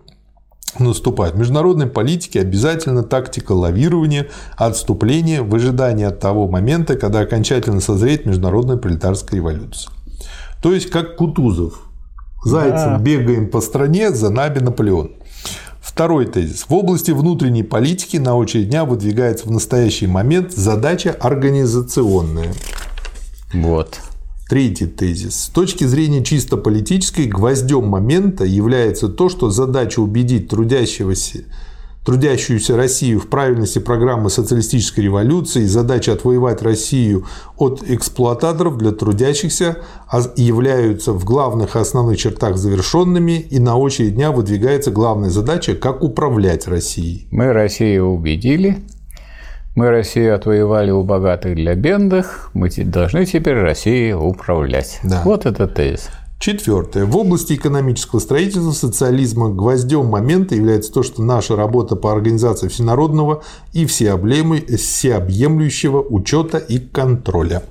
A: наступает. В международной политике обязательно тактика лавирования, отступления в ожидании от того момента, когда окончательно созреет международная пролетарская революция. То есть, как Кутузов. Зайцем да. бегаем по стране, за нами Наполеон. Второй тезис. В области внутренней политики на очередь дня выдвигается в настоящий момент задача организационная.
B: Вот.
A: Третий тезис. С точки зрения чисто политической, гвоздем момента является то, что задача убедить трудящегося трудящуюся Россию в правильности программы социалистической революции, задача отвоевать Россию от эксплуататоров для трудящихся являются в главных и основных чертах завершенными, и на очередь дня выдвигается главная задача, как управлять Россией.
B: Мы Россию убедили, мы Россию отвоевали у богатых для бедных, мы должны теперь Россией управлять. Да. Вот этот тезис.
A: Четвертое. В области экономического строительства социализма гвоздем момента является то, что наша работа по организации всенародного и всеобъемлющего учета и контроля.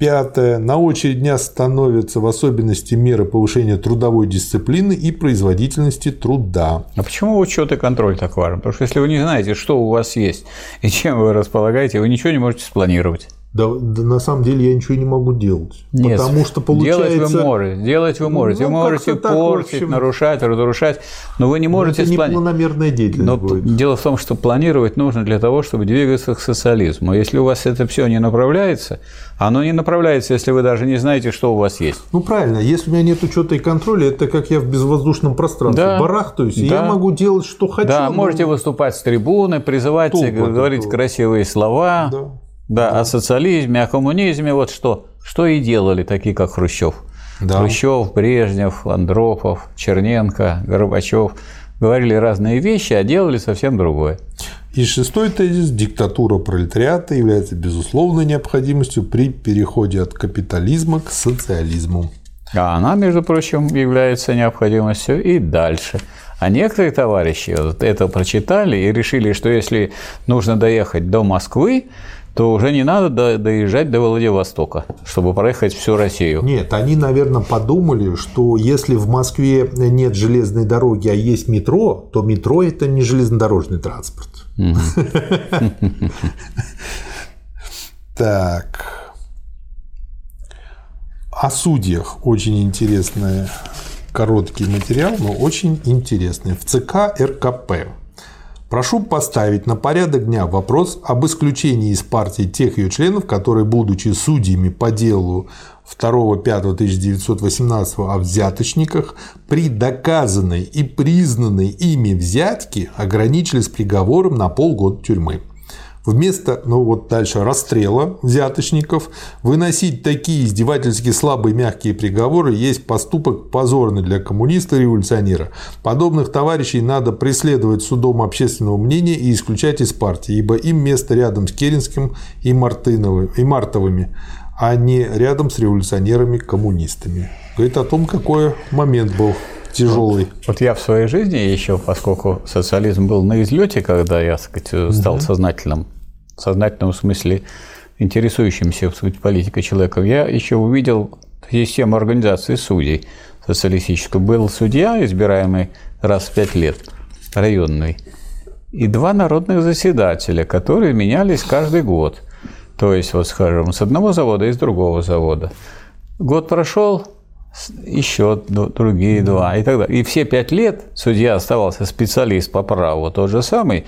A: Пятое. На очередь дня становятся в особенности меры повышения трудовой дисциплины и производительности труда.
B: А почему учет и контроль так важен? Потому что если вы не знаете, что у вас есть и чем вы располагаете, вы ничего не можете спланировать.
A: Да, да на самом деле я ничего не могу делать.
B: Нет, потому что получается... Делать вы можете, делать вы можете. Ну, вы можете портить, общем... нарушать, разрушать, но вы не можете...
A: Но это не планомерная деятельность но будет.
B: Дело в том, что планировать нужно для того, чтобы двигаться к социализму. Если у вас это все не направляется, оно не направляется, если вы даже не знаете, что у вас есть.
A: Ну правильно, если у меня нет учета и контроля, это как я в безвоздушном пространстве да, барахтаюсь, да. и я могу делать, что хочу.
B: Да, но... можете выступать с трибуны, призывать, говорить красивые слова. Да. Да, о социализме, о коммунизме, вот что. Что и делали такие, как Хрущев. Да. Хрущев, Брежнев, Андропов, Черненко, Горбачев. Говорили разные вещи, а делали совсем другое.
A: И шестой тезис – диктатура пролетариата является безусловной необходимостью при переходе от капитализма к социализму.
B: А она, между прочим, является необходимостью и дальше. А некоторые товарищи вот это прочитали и решили, что если нужно доехать до Москвы, то уже не надо доезжать до Владивостока, чтобы проехать всю Россию.
A: Нет, они, наверное, подумали, что если в Москве нет железной дороги, а есть метро, то метро – это не железнодорожный транспорт. Так. О судьях очень интересный короткий материал, но очень интересный. В ЦК РКП Прошу поставить на порядок дня вопрос об исключении из партии тех ее членов, которые, будучи судьями по делу 2.5.1918 о взяточниках, при доказанной и признанной ими взятке ограничились приговором на полгода тюрьмы. Вместо, ну вот дальше, расстрела взяточников, выносить такие издевательски слабые мягкие приговоры есть поступок позорный для коммуниста-революционера. Подобных товарищей надо преследовать судом общественного мнения и исключать из партии, ибо им место рядом с Керенским и, Мартыновым, и Мартовыми, а не рядом с революционерами-коммунистами. Говорит о том, какой момент был тяжелый.
B: Вот, вот я в своей жизни еще, поскольку социализм был на излете, когда я, так сказать, стал угу. сознательным, в сознательном смысле интересующимся политикой человеком, я еще увидел систему организации судей социалистическую. Был судья, избираемый раз в пять лет, районный. и два народных заседателя, которые менялись каждый год. То есть, вот скажем, с одного завода и с другого завода. Год прошел, еще другие два и так далее. И все пять лет судья оставался специалист по праву, тот же самый,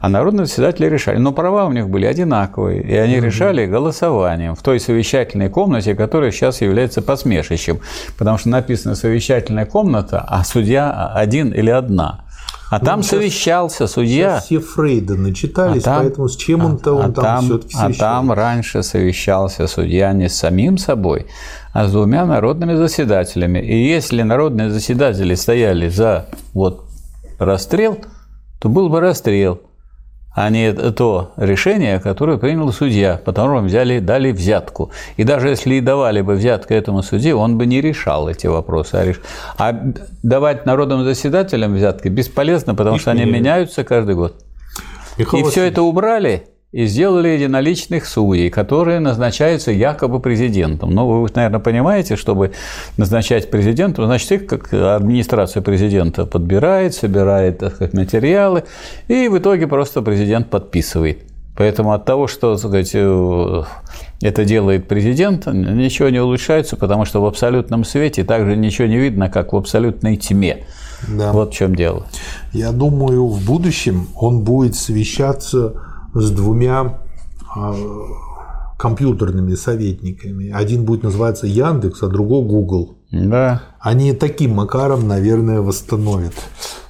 B: а народные заседатели решали. Но права у них были одинаковые, и они решали голосованием в той совещательной комнате, которая сейчас является посмешищем, потому что написано «совещательная комната», а судья один или одна – а ну, там сейчас, совещался судья.
A: Все Фрейда начитались, а там, поэтому с чем он-то он,
B: а,
A: там, там все-таки
B: совещался? А там раньше совещался судья не с самим собой, а с двумя народными заседателями. И если народные заседатели стояли за вот расстрел, то был бы расстрел – а не то решение, которое принял судья, по которому взяли, дали взятку. И даже если и давали бы взятку этому судье, он бы не решал эти вопросы. А, реш... а давать народным заседателям взятки бесполезно, потому что они меняются каждый год. Михаил и все это убрали, и сделали единоличных судей, которые назначаются якобы президентом. Но вы, наверное, понимаете, чтобы назначать президентом, значит, их как администрация президента подбирает, собирает так сказать, материалы, и в итоге просто президент подписывает. Поэтому от того, что так сказать, э, это делает президент, ничего не улучшается, потому что в абсолютном свете также ничего не видно, как в абсолютной тьме. Да. Вот в чем дело.
A: Я думаю, в будущем он будет совещаться с двумя а, компьютерными советниками. Один будет называться Яндекс, а другой Google.
B: Да.
A: Они таким макаром, наверное, восстановят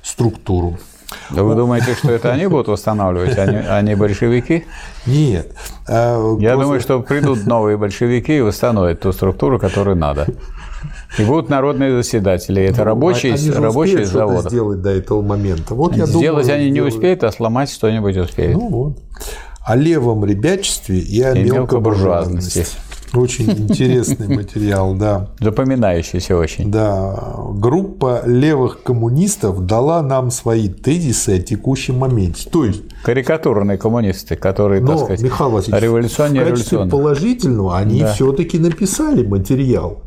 A: структуру.
B: Да вы думаете, что это они будут восстанавливать, а не, а не большевики?
A: Нет.
B: А, Я думаю, что придут новые большевики и восстановят ту структуру, которую надо. И будут народные заседатели. Это ну, рабочие, они рабочие заводы.
A: сделать до этого момента. Вот
B: я сделать думаю, они не успеют, а сломать что-нибудь успеют.
A: Ну вот. О левом ребячестве и о и мелкобуржуазности. Очень интересный материал, да.
B: Запоминающийся очень.
A: Да. Группа левых коммунистов дала нам свои тезисы о текущем моменте. То есть...
B: Карикатурные коммунисты, которые,
A: но,
B: так сказать,
A: Михаил Васильевич,
B: революционные,
A: в качестве положительного они да. все-таки написали материал.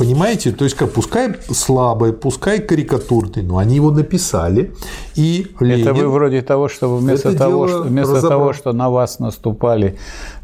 A: Понимаете? То есть, как, пускай слабый, пускай карикатурный, но они его написали. И Ленин
B: Это вы вроде того, что вместо, того, что, вместо того, что на вас наступали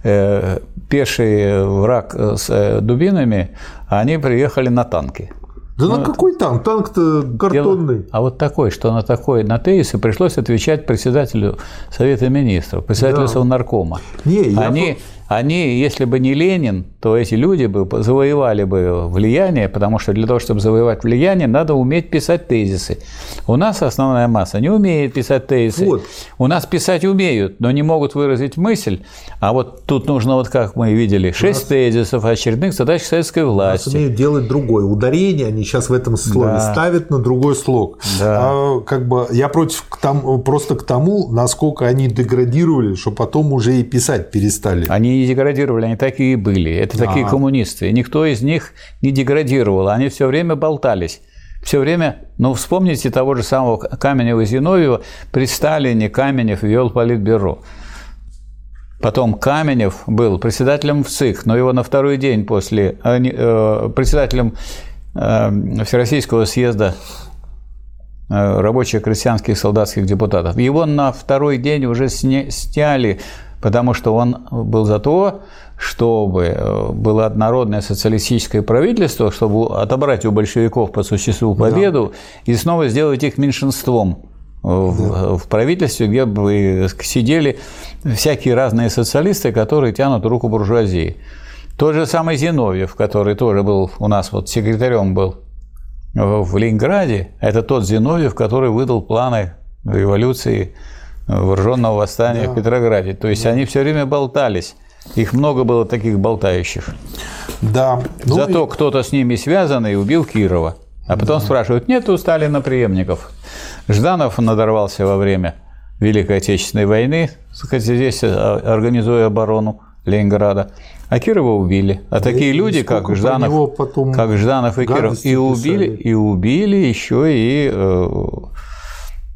B: э, пеший враг с э, дубинами, они приехали на танки.
A: Да ну, на какой танк? Танк-то картонный.
B: Дело, а вот такой, что на такой, на тезисы пришлось отвечать председателю Совета Министров, председателю да. Совнаркома. Не, я они, если бы не Ленин, то эти люди бы завоевали бы влияние, потому что для того, чтобы завоевать влияние, надо уметь писать тезисы. У нас основная масса не умеет писать тезисы. Вот. У нас писать умеют, но не могут выразить мысль. А вот тут нужно, вот как мы видели, шесть нас... тезисов очередных задач советской власти.
A: У нас умеют делать другое. Ударение они сейчас в этом слове да. ставят на другой слог. Да. А, как бы я против там, просто к тому, насколько они деградировали, что потом уже и писать перестали.
B: Они не деградировали, они такие и были. Это такие а. коммунисты. Никто из них не деградировал, они все время болтались. Все время, ну, вспомните того же самого Каменева и Зиновьева, при Сталине Каменев вел политбюро. Потом Каменев был председателем ВЦИК, но его на второй день после э, э председателем э, Всероссийского съезда э, рабочих крестьянских солдатских депутатов. Его на второй день уже сняли потому что он был за то, чтобы э, было однородное социалистическое правительство, чтобы отобрать у большевиков по существу победу да. и снова сделать их меньшинством в, да. в правительстве, где бы сидели всякие разные социалисты, которые тянут руку буржуазии. Тот же самый Зиновьев, который тоже был у нас вот секретарем был в Ленинграде, это тот Зиновьев, который выдал планы революции вооруженного восстания да. в Петрограде. То есть да. они все время болтались. Их много было таких болтающих.
A: Да.
B: Ну Зато и... кто-то с ними связан и убил Кирова. А потом да. спрашивают, нет у Сталина преемников. Жданов надорвался во время Великой Отечественной войны, здесь э, организуя оборону Ленинграда. А Кирова убили. А да такие люди, как Жданов, как Жданов и Киров, и убили, и убили еще и э,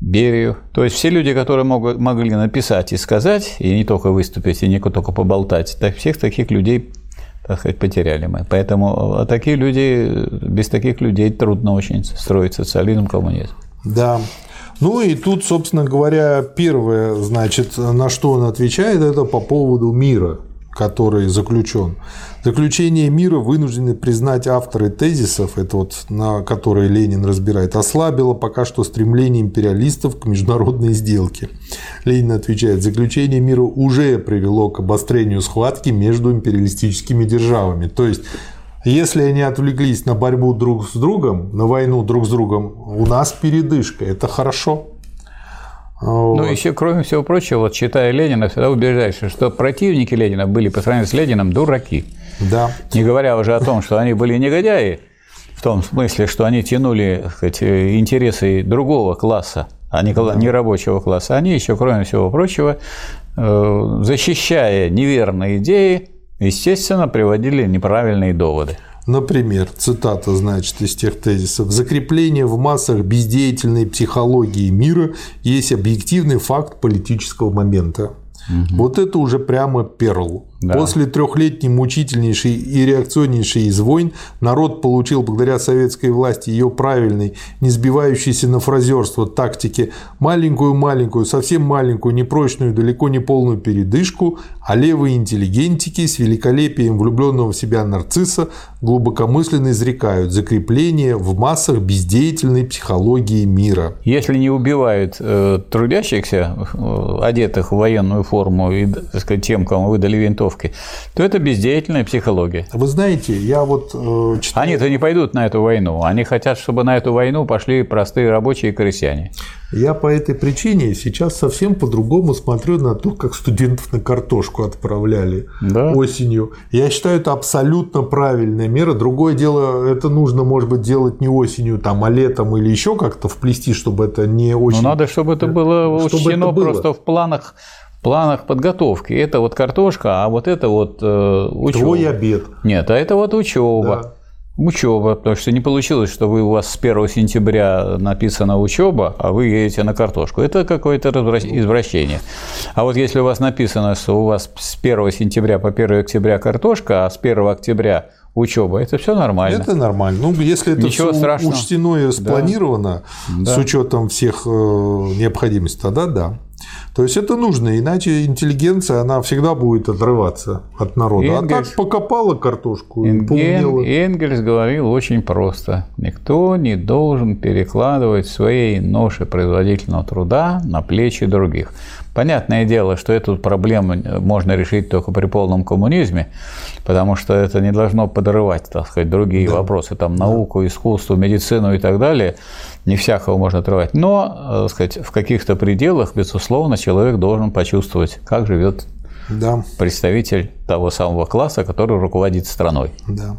B: Берию. То есть все люди, которые могут, могли написать и сказать, и не только выступить, и не только поболтать, так всех таких людей так сказать, потеряли мы. Поэтому а такие люди, без таких людей трудно очень строить социализм, коммунизм.
A: Да. Ну и тут, собственно говоря, первое, значит, на что он отвечает, это по поводу мира, который заключен. Заключение мира вынуждены признать авторы тезисов, это вот на которые Ленин разбирает, ослабило пока что стремление империалистов к международной сделке. Ленин отвечает, заключение мира уже привело к обострению схватки между империалистическими державами. То есть если они отвлеклись на борьбу друг с другом, на войну друг с другом, у нас передышка, это хорошо.
B: Вот. Ну, еще, кроме всего прочего, вот читая Ленина, всегда убеждаешься, что противники Ленина были по сравнению с Лениным дураки.
A: Да.
B: Не говоря уже о том, что они были негодяи, в том смысле, что они тянули сказать, интересы другого класса, а не, да. не рабочего класса. Они еще, кроме всего прочего, э, защищая неверные идеи, естественно, приводили неправильные доводы.
A: Например, цитата, значит, из тех тезисов. «Закрепление в массах бездеятельной психологии мира есть объективный факт политического момента». Угу. Вот это уже прямо перл. Да. После трехлетней мучительнейшей и реакционнейшей из войн народ получил благодаря советской власти ее правильной, не сбивающейся на фразерство тактике, маленькую-маленькую, совсем маленькую, непрочную, далеко не полную передышку, а левые интеллигентики с великолепием влюбленного в себя нарцисса глубокомысленно изрекают закрепление в массах бездеятельной психологии мира.
B: Если не убивают э, трудящихся, э, одетых в военную форму, и так сказать, тем, кому выдали винтовку, подготовки, то это бездеятельная психология.
A: Вы знаете, я вот
B: э, читал... Они-то не пойдут на эту войну. Они хотят, чтобы на эту войну пошли простые рабочие и крестьяне.
A: Я по этой причине сейчас совсем по-другому смотрю на то, как студентов на картошку отправляли да. осенью. Я считаю, это абсолютно правильная мера. Другое дело, это нужно, может быть, делать не осенью, там, а летом или еще как-то вплести, чтобы это не очень.
B: Но надо, чтобы это было чтобы учтено это было. просто в планах планах подготовки. Это вот картошка, а вот это вот э, учеба.
A: Твой обед.
B: Нет, а это вот учеба. Да. Учеба, потому что не получилось, что вы у вас с 1 сентября написана учеба, а вы едете на картошку. Это какое-то извращение. А вот если у вас написано, что у вас с 1 сентября по 1 октября картошка, а с 1 октября учеба, это все нормально.
A: Это нормально. Ну, если это Ничего все страшного. учтено и спланировано да. с учетом всех э, необходимостей, тогда да. То есть это нужно, иначе интеллигенция, она всегда будет отрываться от народа. Энгельс, а так покопала картошку
B: Энген, и поумнела. Энгельс говорил очень просто. Никто не должен перекладывать своей ноши производительного труда на плечи других. Понятное дело, что эту проблему можно решить только при полном коммунизме, потому что это не должно подрывать, так сказать, другие да. вопросы, там, науку, искусство, медицину и так далее не всякого можно отрывать. Но, э, сказать, в каких-то пределах, безусловно, человек должен почувствовать, как живет да. представитель того самого класса, который руководит страной.
A: Да.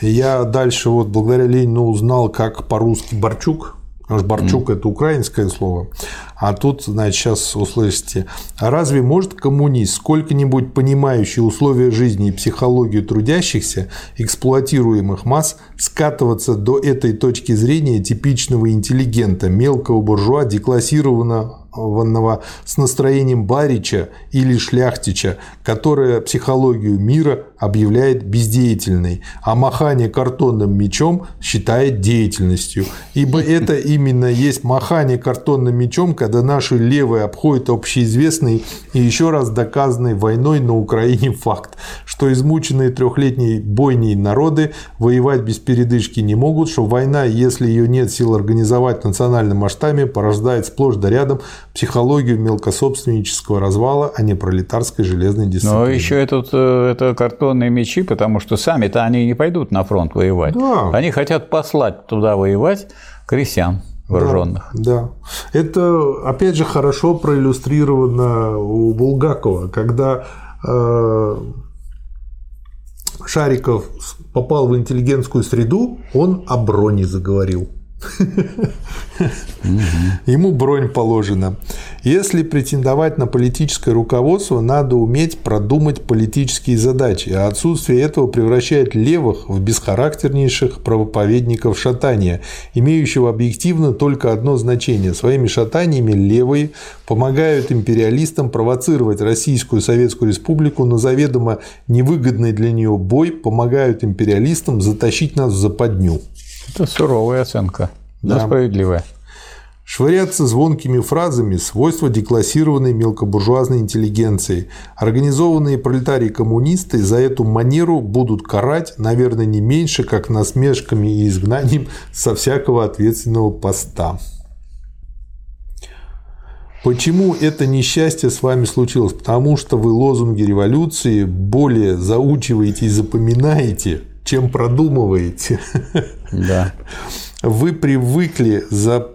A: Я дальше вот благодаря Ленину узнал, как по-русски Борчук Потому что Борчук mm. это украинское слово. А тут, значит, сейчас услышите. Разве может коммунист, сколько-нибудь понимающий условия жизни и психологию трудящихся, эксплуатируемых масс, скатываться до этой точки зрения типичного интеллигента, мелкого буржуа, деклассированного ванного с настроением Барича или Шляхтича, которая психологию мира объявляет бездеятельной, а махание картонным мечом считает деятельностью. Ибо это именно есть махание картонным мечом, когда наши левые обходят общеизвестный и еще раз доказанный войной на Украине факт, что измученные трехлетней бойней народы воевать без передышки не могут, что война, если ее нет сил организовать в национальном масштабе, порождает сплошь да рядом психологию мелкособственнического развала, а не пролетарской железной дисциплины.
B: Но еще этот, э, это картонные мечи, потому что сами-то они не пойдут на фронт воевать. Да. Они хотят послать туда воевать крестьян вооруженных.
A: Да, да. Это, опять же, хорошо проиллюстрировано у Булгакова, когда э, Шариков попал в интеллигентскую среду, он о броне заговорил. Ему бронь положена. Если претендовать на политическое руководство, надо уметь продумать политические задачи, а отсутствие этого превращает левых в бесхарактернейших правоповедников шатания, имеющего объективно только одно значение. Своими шатаниями левые помогают империалистам провоцировать Российскую Советскую Республику на заведомо невыгодный для нее бой, помогают империалистам затащить нас в западню.
B: Это суровая оценка, но да. справедливая.
A: Швыряться звонкими фразами – свойство деклассированной мелкобуржуазной интеллигенции. Организованные пролетарии-коммунисты за эту манеру будут карать, наверное, не меньше, как насмешками и изгнанием со всякого ответственного поста. Почему это несчастье с вами случилось? Потому что вы лозунги революции более заучиваете и запоминаете, чем продумываете.
B: Да.
A: Вы привыкли за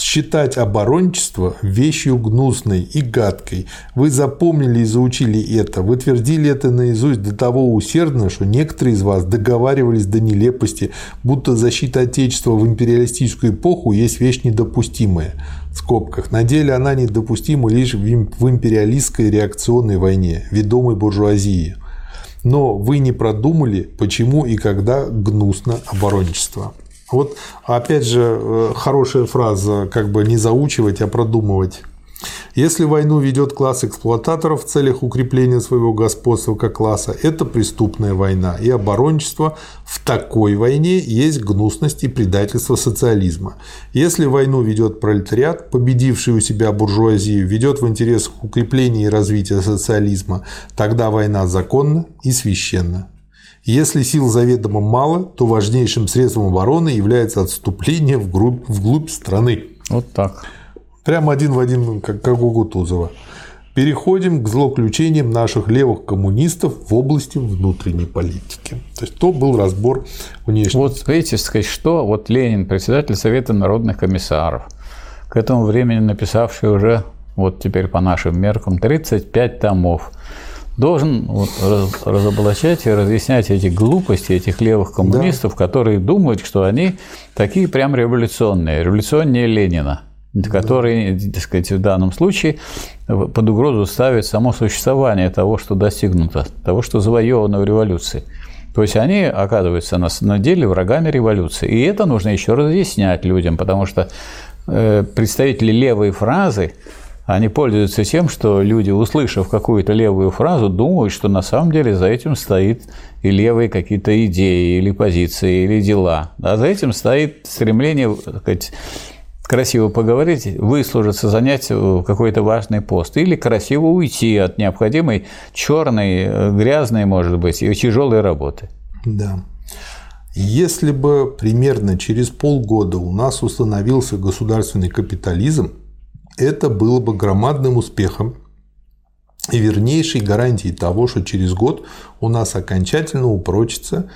A: считать оборончество вещью гнусной и гадкой. Вы запомнили и заучили это, вы твердили это наизусть до того усердно, что некоторые из вас договаривались до нелепости, будто защита Отечества в империалистическую эпоху есть вещь недопустимая. В скобках. На деле она недопустима лишь в империалистской реакционной войне, ведомой буржуазии. Но вы не продумали, почему и когда гнусно оборончество. Вот, опять же, э, хорошая фраза, как бы не заучивать, а продумывать. Если войну ведет класс эксплуататоров в целях укрепления своего господства как класса, это преступная война, и оборончество в такой войне есть гнусность и предательство социализма. Если войну ведет пролетариат, победивший у себя буржуазию, ведет в интересах укрепления и развития социализма, тогда война законна и священна. Если сил заведомо мало, то важнейшим средством обороны является отступление вглубь, вглубь страны.
B: Вот так.
A: Прямо один в один, как, как у Гутузова. Переходим к злоключениям наших левых коммунистов в области внутренней политики. То есть то был разбор внешнего.
B: Вот видите, сказать, что вот Ленин, председатель Совета народных комиссаров, к этому времени написавший уже, вот теперь по нашим меркам, 35 томов должен вот разоблачать и разъяснять эти глупости этих левых коммунистов, да. которые думают, что они такие прям революционные, революционнее Ленина, которые, так сказать, в данном случае под угрозу ставят само существование того, что достигнуто, того, что завоевано в революции. То есть они оказываются на самом деле врагами революции. И это нужно еще разъяснять людям, потому что э, представители левой фразы они пользуются тем, что люди, услышав какую-то левую фразу, думают, что на самом деле за этим стоит и левые какие-то идеи, или позиции, или дела. А за этим стоит стремление так сказать, красиво поговорить, выслужиться, занять какой-то важный пост, или красиво уйти от необходимой черной, грязной, может быть, и тяжелой работы.
A: Да. Если бы примерно через полгода у нас установился государственный капитализм, это было бы громадным успехом и вернейшей гарантией того, что через год у нас окончательно упрочится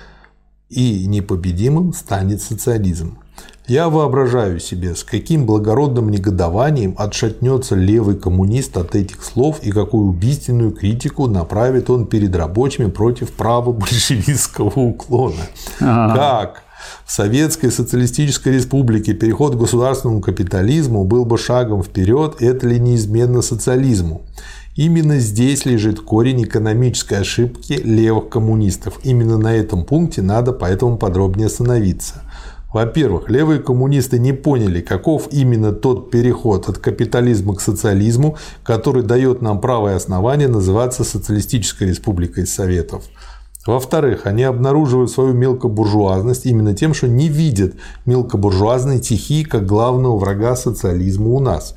A: и непобедимым станет социализм. Я воображаю себе, с каким благородным негодованием отшатнется левый коммунист от этих слов и какую убийственную критику направит он перед рабочими против права большевистского уклона. Ага. Как? В Советской Социалистической Республике переход к государственному капитализму был бы шагом вперед, это ли неизменно социализму. Именно здесь лежит корень экономической ошибки левых коммунистов. Именно на этом пункте надо поэтому подробнее остановиться. Во-первых, левые коммунисты не поняли, каков именно тот переход от капитализма к социализму, который дает нам право и основание называться Социалистической Республикой Советов. Во-вторых, они обнаруживают свою мелкобуржуазность именно тем, что не видят мелкобуржуазной стихии как главного врага социализма у нас.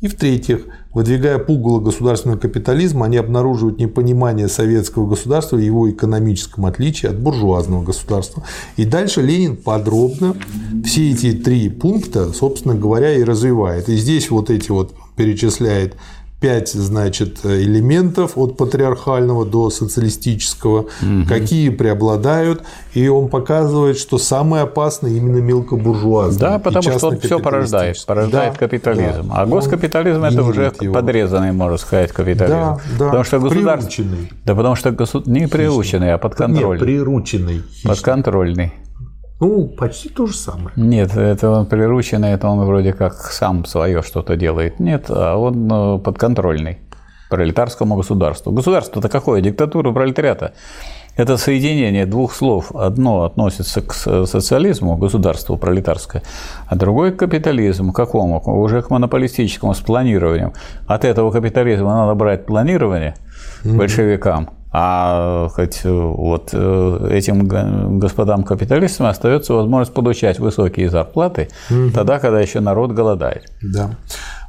A: И в-третьих, выдвигая пугало государственного капитализма, они обнаруживают непонимание советского государства и его экономическом отличии от буржуазного государства. И дальше Ленин подробно все эти три пункта, собственно говоря, и развивает. И здесь вот эти вот перечисляет пять, значит, элементов от патриархального до социалистического, угу. какие преобладают, и он показывает, что самое опасное именно мелкобуржуазное.
B: Да, потому что он все порождает, порождает да, капитализм. Да. А госкапитализм это уже его. подрезанный, можно сказать, капитализм. Да,
A: да.
B: Потому что государство... Приученный. Да, потому что госу... не приученный, а подконтрольный. Нет,
A: прирученный.
B: Подконтрольный.
A: Ну, почти то же самое.
B: Нет, это он прирученный, это он вроде как сам свое что-то делает. Нет, а он э, подконтрольный пролетарскому государству. Государство-то какое? Диктатура пролетариата. Это соединение двух слов. Одно относится к социализму, государству пролетарское, а другое к капитализму. Какому? Уже к монополистическому, с планированием. От этого капитализма надо брать планирование большевикам – А хоть вот этим господам капиталистам остается возможность получать высокие зарплаты угу. тогда, когда еще народ голодает.
A: Да.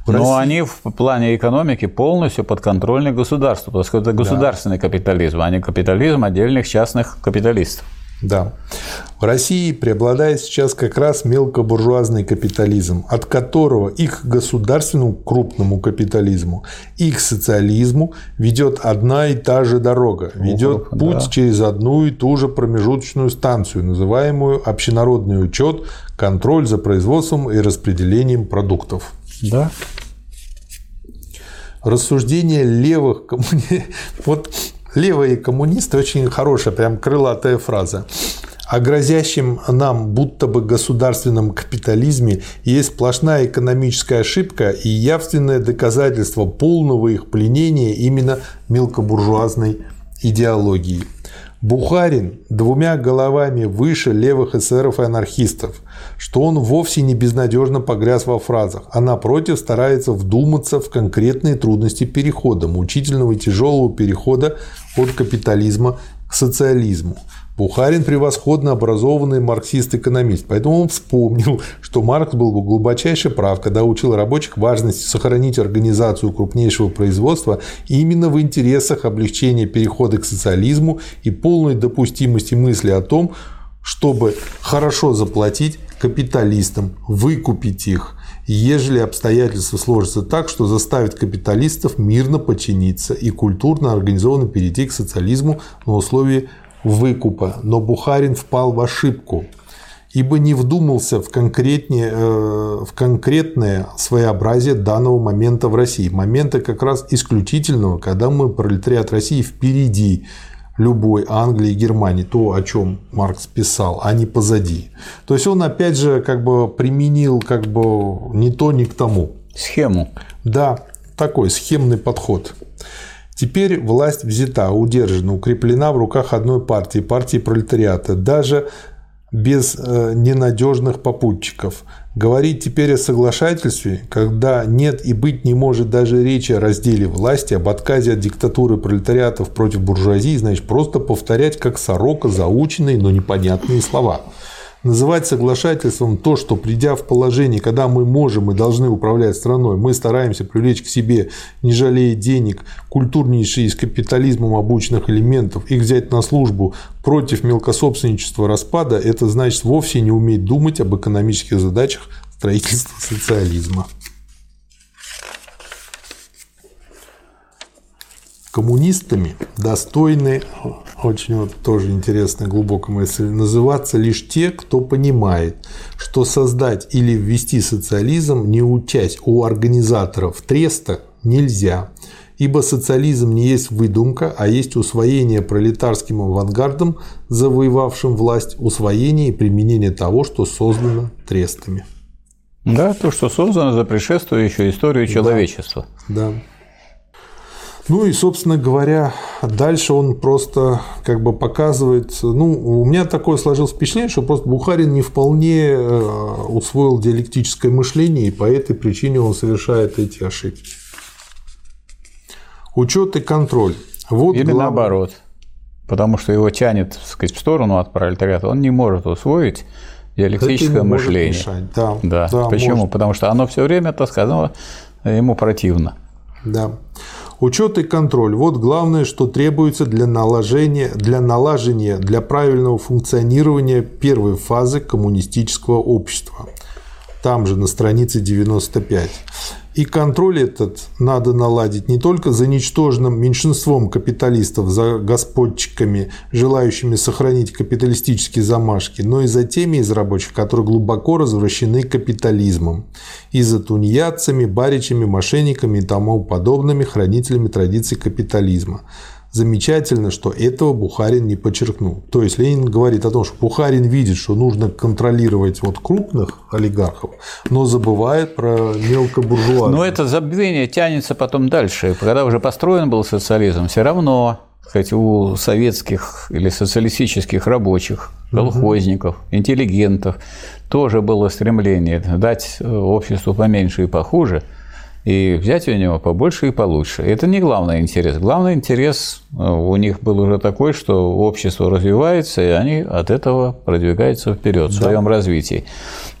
B: Но России... они в плане экономики полностью подконтрольны государству, потому что это государственный да. капитализм, а не капитализм отдельных частных капиталистов.
A: Да. В России преобладает сейчас как раз мелкобуржуазный капитализм, от которого и к государственному крупному капитализму, и к социализму ведет одна и та же дорога. Ведет О, путь да. через одну и ту же промежуточную станцию, называемую общенародный учет, контроль за производством и распределением продуктов.
B: Да.
A: Рассуждение левых коммуни... Вот левые коммунисты очень хорошая, прям крылатая фраза. О грозящем нам будто бы государственном капитализме есть сплошная экономическая ошибка и явственное доказательство полного их пленения именно мелкобуржуазной идеологии. Бухарин двумя головами выше левых эсеров и анархистов, что он вовсе не безнадежно погряз во фразах, а напротив старается вдуматься в конкретные трудности перехода, мучительного и тяжелого перехода от капитализма к социализму. Бухарин превосходно образованный марксист-экономист, поэтому он вспомнил, что Маркс был бы глубочайше прав, когда учил рабочих важности сохранить организацию крупнейшего производства именно в интересах облегчения перехода к социализму и полной допустимости мысли о том, чтобы хорошо заплатить капиталистам, выкупить их, ежели обстоятельства сложатся так, что заставит капиталистов мирно подчиниться и культурно организованно перейти к социализму на условии выкупа, но Бухарин впал в ошибку, ибо не вдумался в, конкретнее, э, в конкретное своеобразие данного момента в России. Момента как раз исключительного, когда мы, пролетариат России, впереди любой Англии и Германии, то, о чем Маркс писал, а не позади. То есть он опять же как бы применил как бы не то, ни к тому.
B: Схему.
A: Да, такой схемный подход. Теперь власть взята, удержана, укреплена в руках одной партии, партии пролетариата, даже без э, ненадежных попутчиков. Говорить теперь о соглашательстве, когда нет и быть не может даже речи о разделе власти, об отказе от диктатуры пролетариатов против буржуазии, значит просто повторять как сорока заученные, но непонятные слова называть соглашательством то, что придя в положение, когда мы можем и должны управлять страной, мы стараемся привлечь к себе, не жалея денег, культурнейшие из капитализмом обученных элементов, их взять на службу против мелкособственничества распада, это значит вовсе не уметь думать об экономических задачах строительства социализма. Коммунистами достойны, очень вот тоже интересная глубокая мысль, называться лишь те, кто понимает, что создать или ввести социализм, не учась у организаторов треста, нельзя. Ибо социализм не есть выдумка, а есть усвоение пролетарским авангардом, завоевавшим власть, усвоение и применение того, что создано трестами.
B: Да, то, что создано за предшествующую историю человечества.
A: Да. да. Ну и, собственно говоря, дальше он просто как бы показывает, ну, у меня такое сложилось впечатление, что просто Бухарин не вполне э, усвоил диалектическое мышление, и по этой причине он совершает эти ошибки. Учет и контроль.
B: Вот Или глав... наоборот. Потому что его тянет сказать, в сторону от пролетариата, он не может усвоить диалектическое мышление. Мешать. Да, да. да. Почему? Может. Потому что оно все время, так сказано, ему противно.
A: Да. Учет и контроль – вот главное, что требуется для наложения, для налажения, для правильного функционирования первой фазы коммунистического общества. Там же на странице 95. И контроль этот надо наладить не только за ничтожным меньшинством капиталистов, за господчиками, желающими сохранить капиталистические замашки, но и за теми из рабочих, которые глубоко развращены капитализмом, и за тунеядцами, баричами, мошенниками и тому подобными хранителями традиций капитализма. Замечательно, что этого Бухарин не подчеркнул. То есть Ленин говорит о том, что Бухарин видит, что нужно контролировать вот крупных олигархов, но забывает про мелкобуржуазных.
B: Но это забвение тянется потом дальше. Когда уже построен был социализм, все равно сказать, у советских или социалистических рабочих, колхозников, угу. интеллигентов тоже было стремление дать обществу поменьше и похуже, и взять у него побольше и получше. Это не главный интерес. Главный интерес э, у них был уже такой, что общество развивается, и они от этого продвигаются вперед в своем развитии.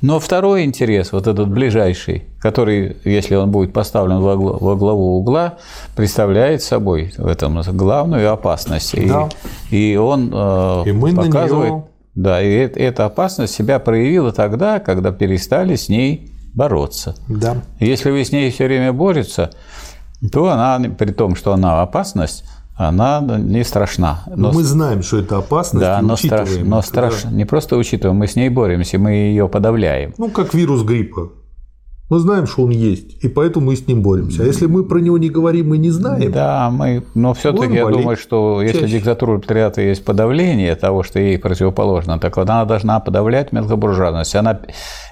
B: Но второй интерес, вот этот ближайший, который, если он будет поставлен во главу угла, представляет собой в этом главную опасность. Да. И, и он э, и мы показывает... На нее... Да, и эта опасность себя проявила тогда, когда перестали с ней бороться.
A: Да.
B: Если вы с ней все время боретесь, то она, при том, что она опасность, она не страшна.
A: Но, но мы знаем, что это опасность,
B: да, но, страш, но когда... страш... не просто учитываем, мы с ней боремся, мы ее подавляем.
A: Ну, как вирус гриппа. Мы знаем, что он есть, и поэтому мы с ним боремся. А если мы про него не говорим, мы не знаем.
B: Да, мы, но все-таки я думаю, что если чаще. диктатура пролетариата есть подавление того, что ей противоположно, так вот она должна подавлять мелкобуржуазность. Она,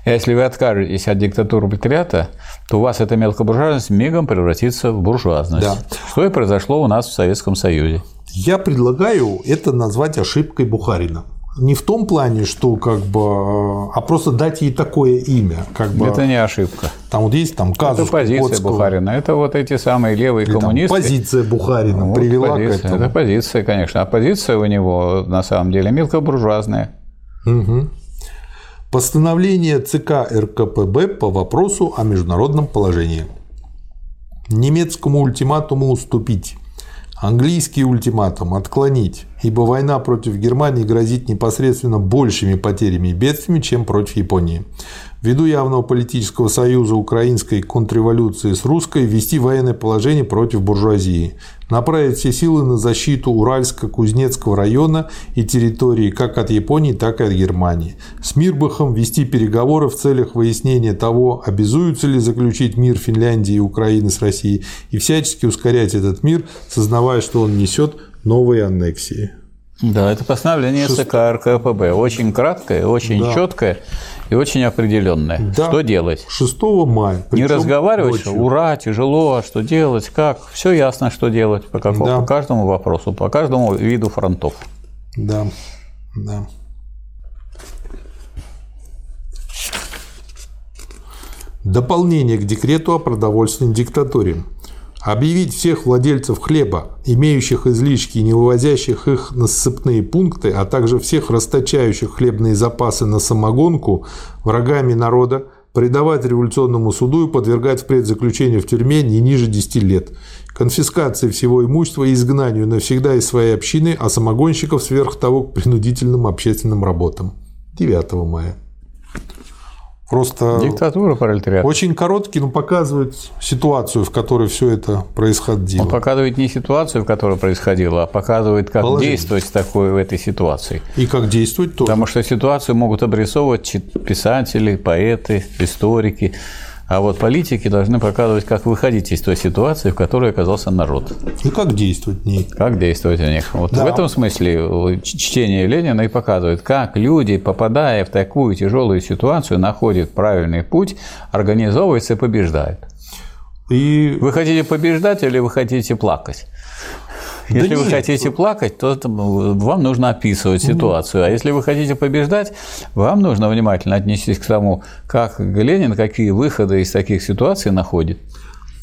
B: если вы откажетесь от диктатуры пролетариата, то у вас эта мелкобуржуазность мигом превратится в буржуазность. Да. Что и произошло у нас в Советском Союзе.
A: Я предлагаю это назвать ошибкой Бухарина не в том плане, что как бы, а просто дать ей такое имя. Как бы,
B: это не ошибка.
A: Там вот есть там казус
B: Это позиция Кутского. Бухарина. Это вот эти самые левые Или, коммунисты.
A: Там, позиция Бухарина вот, привела
B: позиция.
A: к этому.
B: Это позиция, конечно. А позиция у него на самом деле мелкобуржуазная.
A: Угу. Постановление ЦК РКПБ по вопросу о международном положении. Немецкому ультиматуму уступить. Английский ультиматум отклонить, ибо война против Германии грозит непосредственно большими потерями и бедствиями, чем против Японии. Ввиду явного политического союза украинской контрреволюции с русской ввести военное положение против буржуазии, направить все силы на защиту Уральско-Кузнецкого района и территории как от Японии, так и от Германии. С Мирбахом вести переговоры в целях выяснения того, обязуются ли заключить мир Финляндии и Украины с Россией, и всячески ускорять этот мир, сознавая, что он несет новые аннексии.
B: Да, это постановление Шест... ЦК РКПБ. Очень краткое, очень да. четкое и очень определенное. Да. Что делать?
A: 6 мая.
B: Не разговаривать, ночью. ура, тяжело, а что делать, как. Все ясно, что делать по, какому, да. по каждому вопросу, по каждому виду фронтов.
A: Да, да. Дополнение к декрету о продовольственной диктатуре. Объявить всех владельцев хлеба, имеющих излишки и не вывозящих их на ссыпные пункты, а также всех расточающих хлебные запасы на самогонку, врагами народа, предавать революционному суду и подвергать впредь заключению в тюрьме не ниже 10 лет, конфискации всего имущества и изгнанию навсегда из своей общины, а самогонщиков сверх того к принудительным общественным работам. 9 мая. Просто
B: Диктатура пролетариата.
A: Очень короткий, но показывает ситуацию, в которой все это происходило.
B: Он показывает не ситуацию, в которой происходило, а показывает, как Положение. действовать в такой в этой ситуации.
A: И как действовать тоже.
B: Потому что ситуацию могут обрисовывать писатели, поэты, историки. А вот политики должны показывать, как выходить из той ситуации, в которой оказался народ.
A: И как действовать в ней.
B: Как действовать в них. Вот да. в этом смысле чтение Ленина и показывает, как люди, попадая в такую тяжелую ситуацию, находят правильный путь, организовываются и побеждают. И... Вы хотите побеждать или вы хотите плакать? Если вы хотите плакать, то вам нужно описывать ситуацию. А если вы хотите побеждать, вам нужно внимательно отнестись к тому, как Ленин какие выходы из таких ситуаций находит.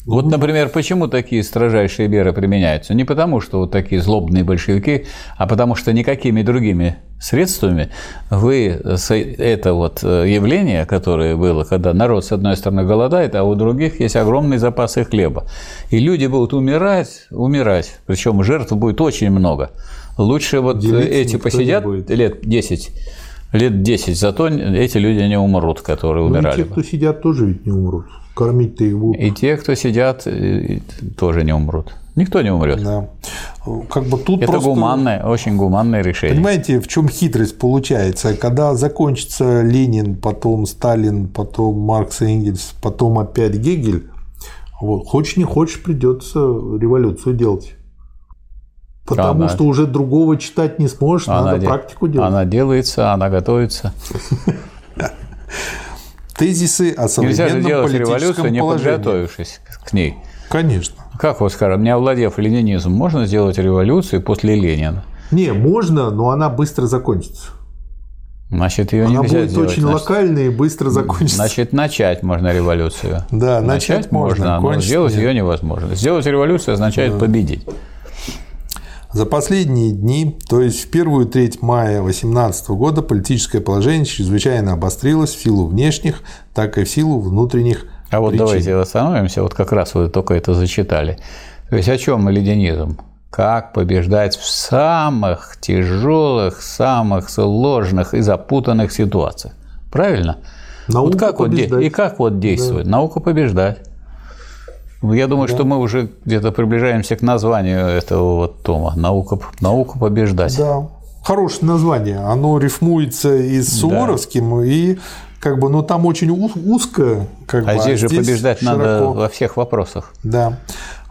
B: Вот, например, почему такие строжайшие меры применяются? Не потому, что вот такие злобные большевики, а потому что никакими другими средствами вы это вот э, явление, которое было, когда народ с одной стороны голодает, а у других есть огромные запасы хлеба. И люди будут умирать, умирать, причем жертв будет очень много. Лучше вот Делиться эти посидят лет 10, лет 10, зато эти люди не умрут, которые ну, умирали.
A: те, кто сидят, тоже ведь не умрут. Кормить-то их будут.
B: И те, кто сидят, э, тоже не умрут. Никто не умрет.
A: Да. Как бы тут
B: Это
A: просто...
B: гуманное, очень гуманное решение.
A: Понимаете, в чем хитрость получается? Когда закончится Ленин, потом Сталин, потом Маркс и Энгельс, потом опять Гегель, вот, хочешь не хочешь, придется революцию делать. Потому она, что уже другого читать не сможешь, надо де... практику делать.
B: Она делается, она готовится.
A: тезисы о современном Нельзя же делать революцию,
B: не подготовившись к ней.
A: Конечно.
B: Как вот скажем, не овладев ленинизмом, можно сделать революцию после Ленина?
A: Не, можно, но она быстро закончится.
B: Значит, ее
A: Она
B: нельзя
A: будет
B: сделать.
A: очень
B: Значит,
A: локальной и быстро закончится.
B: Значит, начать можно революцию.
A: Да, начать можно,
B: но
A: кончить
B: сделать
A: нет.
B: ее невозможно. Сделать революцию означает победить.
A: За последние дни, то есть в первую треть мая 2018 года, политическое положение чрезвычайно обострилось в силу внешних, так и в силу внутренних
B: А вот
A: причин.
B: давайте остановимся, вот как раз вы только это зачитали. То есть о чем ленинизм? Как побеждать в самых тяжелых, самых сложных и запутанных ситуациях. Правильно?
A: Наука
B: вот как вот
A: побеждать.
B: и как вот действует? Наука побеждать. Ну, Я думаю, что мы уже где-то приближаемся к названию этого вот тома. Наука, наука побеждать.
A: Да, хорошее название. Оно рифмуется и с Суворовским, и как бы, ну там очень узко. Как
B: А
A: бы,
B: здесь же побеждать надо
A: широко.
B: во всех вопросах.
A: Да.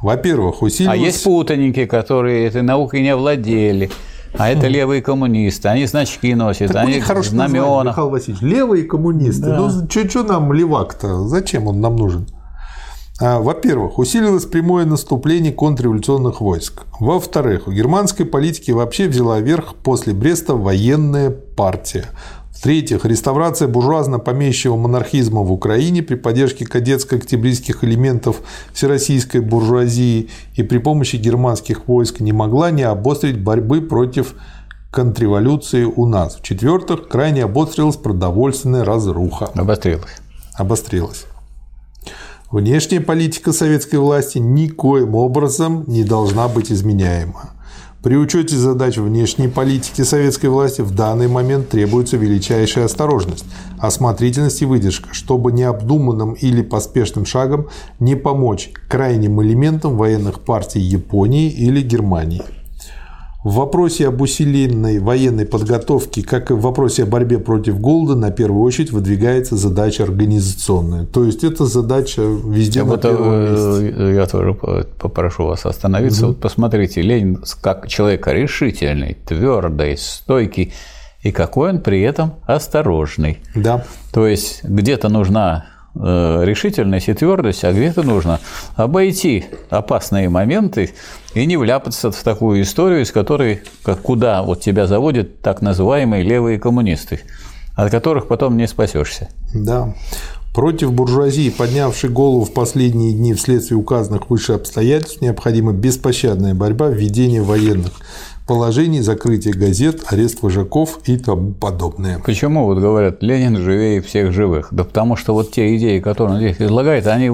A: Во-первых, усиливалось...
B: А есть путаники, которые этой наукой не овладели. А это левые коммунисты, они значки носят,
A: Так
B: они
A: название,
B: знамена.
A: Михаил Васильевич. Левые коммунисты.
B: Да.
A: Ну, что нам левак-то? Зачем он нам нужен? А, Во-первых, усилилось прямое наступление контрреволюционных войск. Во-вторых, у германской политики вообще взяла верх после Бреста военная партия. В-третьих, реставрация буржуазно-помещего монархизма в Украине при поддержке кадетско-октябристских элементов всероссийской буржуазии и при помощи германских войск не могла не обострить борьбы против контрреволюции у нас. В-четвертых, крайне обострилась продовольственная разруха.
B: Обострилось.
A: Обострилась. Внешняя политика советской власти никоим образом не должна быть изменяема. При учете задач внешней политики советской власти в данный момент требуется величайшая осторожность, осмотрительность и выдержка, чтобы необдуманным или поспешным шагом не помочь крайним элементам военных партий Японии или Германии. В вопросе об усиленной военной подготовке, как и в вопросе о борьбе против голода, на первую очередь выдвигается задача организационная. То есть это задача везде на
B: Вот
A: первом месте.
B: э, я тоже по- попрошу вас остановиться. Вот посмотрите, Ленин как человек решительный, твердый, стойкий, и какой он при этом осторожный.
A: Да.
B: То есть где-то нужна э, решительность и твердость, а где-то нужно обойти опасные моменты и не вляпаться в такую историю, из которой, как куда вот тебя заводят так называемые левые коммунисты, от которых потом не спасешься.
A: Да. Против буржуазии, поднявшей голову в последние дни вследствие указанных выше обстоятельств, необходима беспощадная борьба, введение военных положений, закрытие газет, арест вожаков и тому подобное.
B: Почему вот говорят, Ленин живее всех живых? Да потому что вот те идеи, которые он здесь излагает, они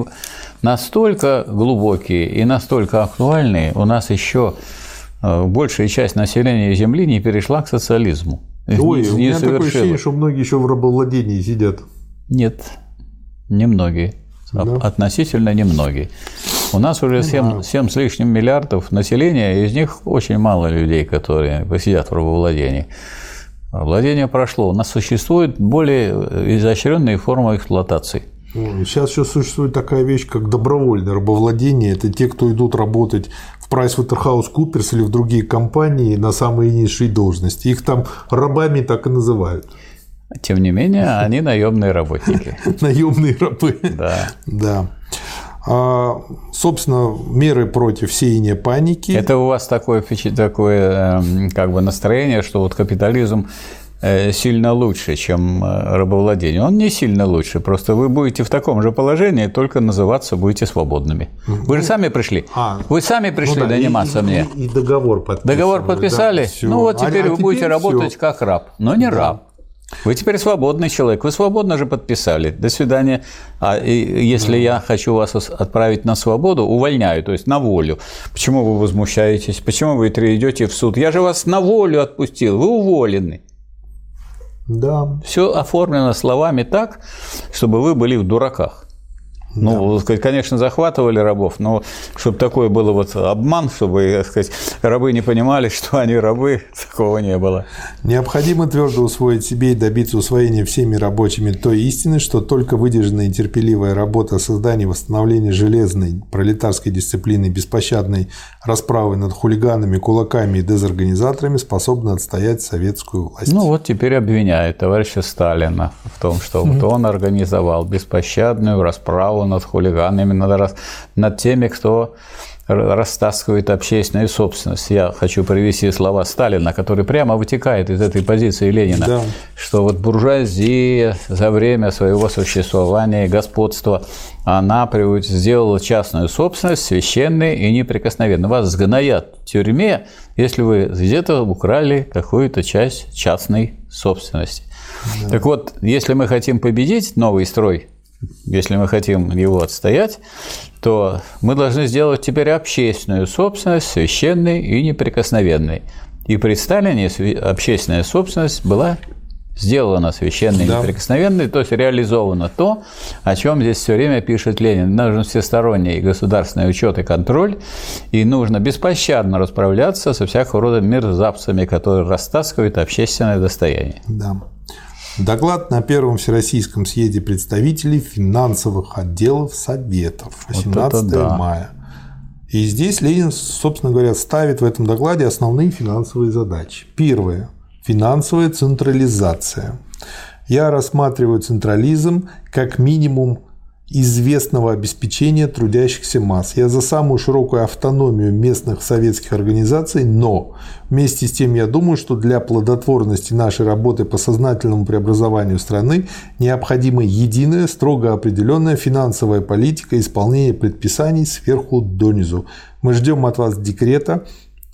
B: настолько глубокие и настолько актуальные, у нас еще э, большая часть населения Земли не перешла к социализму.
A: Ой,
B: Не-
A: у меня такое ощущение, что многие еще в рабовладении сидят.
B: Нет, немногие.
A: Да.
B: Относительно немногие. У нас
A: Ну
B: уже 7, 7 с лишним миллиардов населения, из них очень мало людей, которые сидят в рабовладении. Владение прошло. У нас существует более изощренные формы эксплуатации.
A: Ой, Сейчас еще существует такая вещь, как добровольное рабовладение. Это те, кто идут работать в PricewaterhouseCoopers или в другие компании на самые низшие должности. Их там рабами так и называют.
B: Тем не менее, они наемные работники.
A: Наемные рабы.
B: Да.
A: Да. А, собственно, меры против сеяния паники.
B: Это у вас такое, такое эм, как бы настроение, что вот капитализм э, сильно лучше, чем э, рабовладение. Он не сильно лучше, просто вы будете в таком же положении, только называться будете свободными. Вы же сами пришли.
A: А,
B: Вы сами пришли
A: Ну да,
B: наниматься
A: и, и-
B: мне.
A: И, договор подписали.
B: Договор подписали?
A: да,
B: ну вот
A: А-
B: теперь
A: а
B: вы будете
A: теперь
B: работать как раб, но не раб. Вы теперь свободный человек, вы свободно же подписали. До свидания. А если я хочу вас отправить на свободу, увольняю, то есть на волю. Почему вы возмущаетесь? Почему вы идете в суд? Я же вас на волю отпустил, вы уволены.
A: Да.
B: Все оформлено словами так, чтобы вы были в дураках. Ну, сказать, конечно, захватывали рабов, но чтобы такое было вот обман, чтобы, так сказать, рабы не понимали, что они рабы, такого не было.
A: Необходимо твердо усвоить себе и добиться усвоения всеми рабочими той истины, что только выдержанная и терпеливая работа о создании и восстановлении железной пролетарской дисциплины беспощадной расправы над хулиганами, кулаками и дезорганизаторами способна отстоять советскую власть.
B: Ну вот теперь обвиняют товарища Сталина в том, что вот он организовал беспощадную расправу над хулиганами, над, над теми, кто растаскивает общественную собственность. Я хочу привести слова Сталина, который прямо вытекает из этой позиции Ленина, да. что вот буржуазия за время своего существования и господства, она сделала частную собственность священной и неприкосновенной. Вас сгноят в тюрьме, если вы где-то украли какую-то часть частной собственности. Да. Так вот, если мы хотим победить новый строй если мы хотим его отстоять, то мы должны сделать теперь общественную собственность священной и неприкосновенной. И при Сталине общественная собственность была сделана священной и да. неприкосновенной, то есть реализовано то, о чем здесь все время пишет Ленин. Нужен всесторонний государственный учет и контроль, и нужно беспощадно расправляться со всякого рода мерзавцами, которые растаскивают общественное достояние.
A: Да. Доклад на Первом Всероссийском съезде представителей финансовых отделов Советов 18 вот да. мая. И здесь Ленин, собственно говоря, ставит в этом докладе основные финансовые задачи. Первое – финансовая централизация. Я рассматриваю централизм как минимум известного обеспечения трудящихся масс. Я за самую широкую автономию местных советских организаций, но вместе с тем я думаю, что для плодотворности нашей работы по сознательному преобразованию страны необходима единая, строго определенная финансовая политика исполнения предписаний сверху донизу. Мы ждем от вас декрета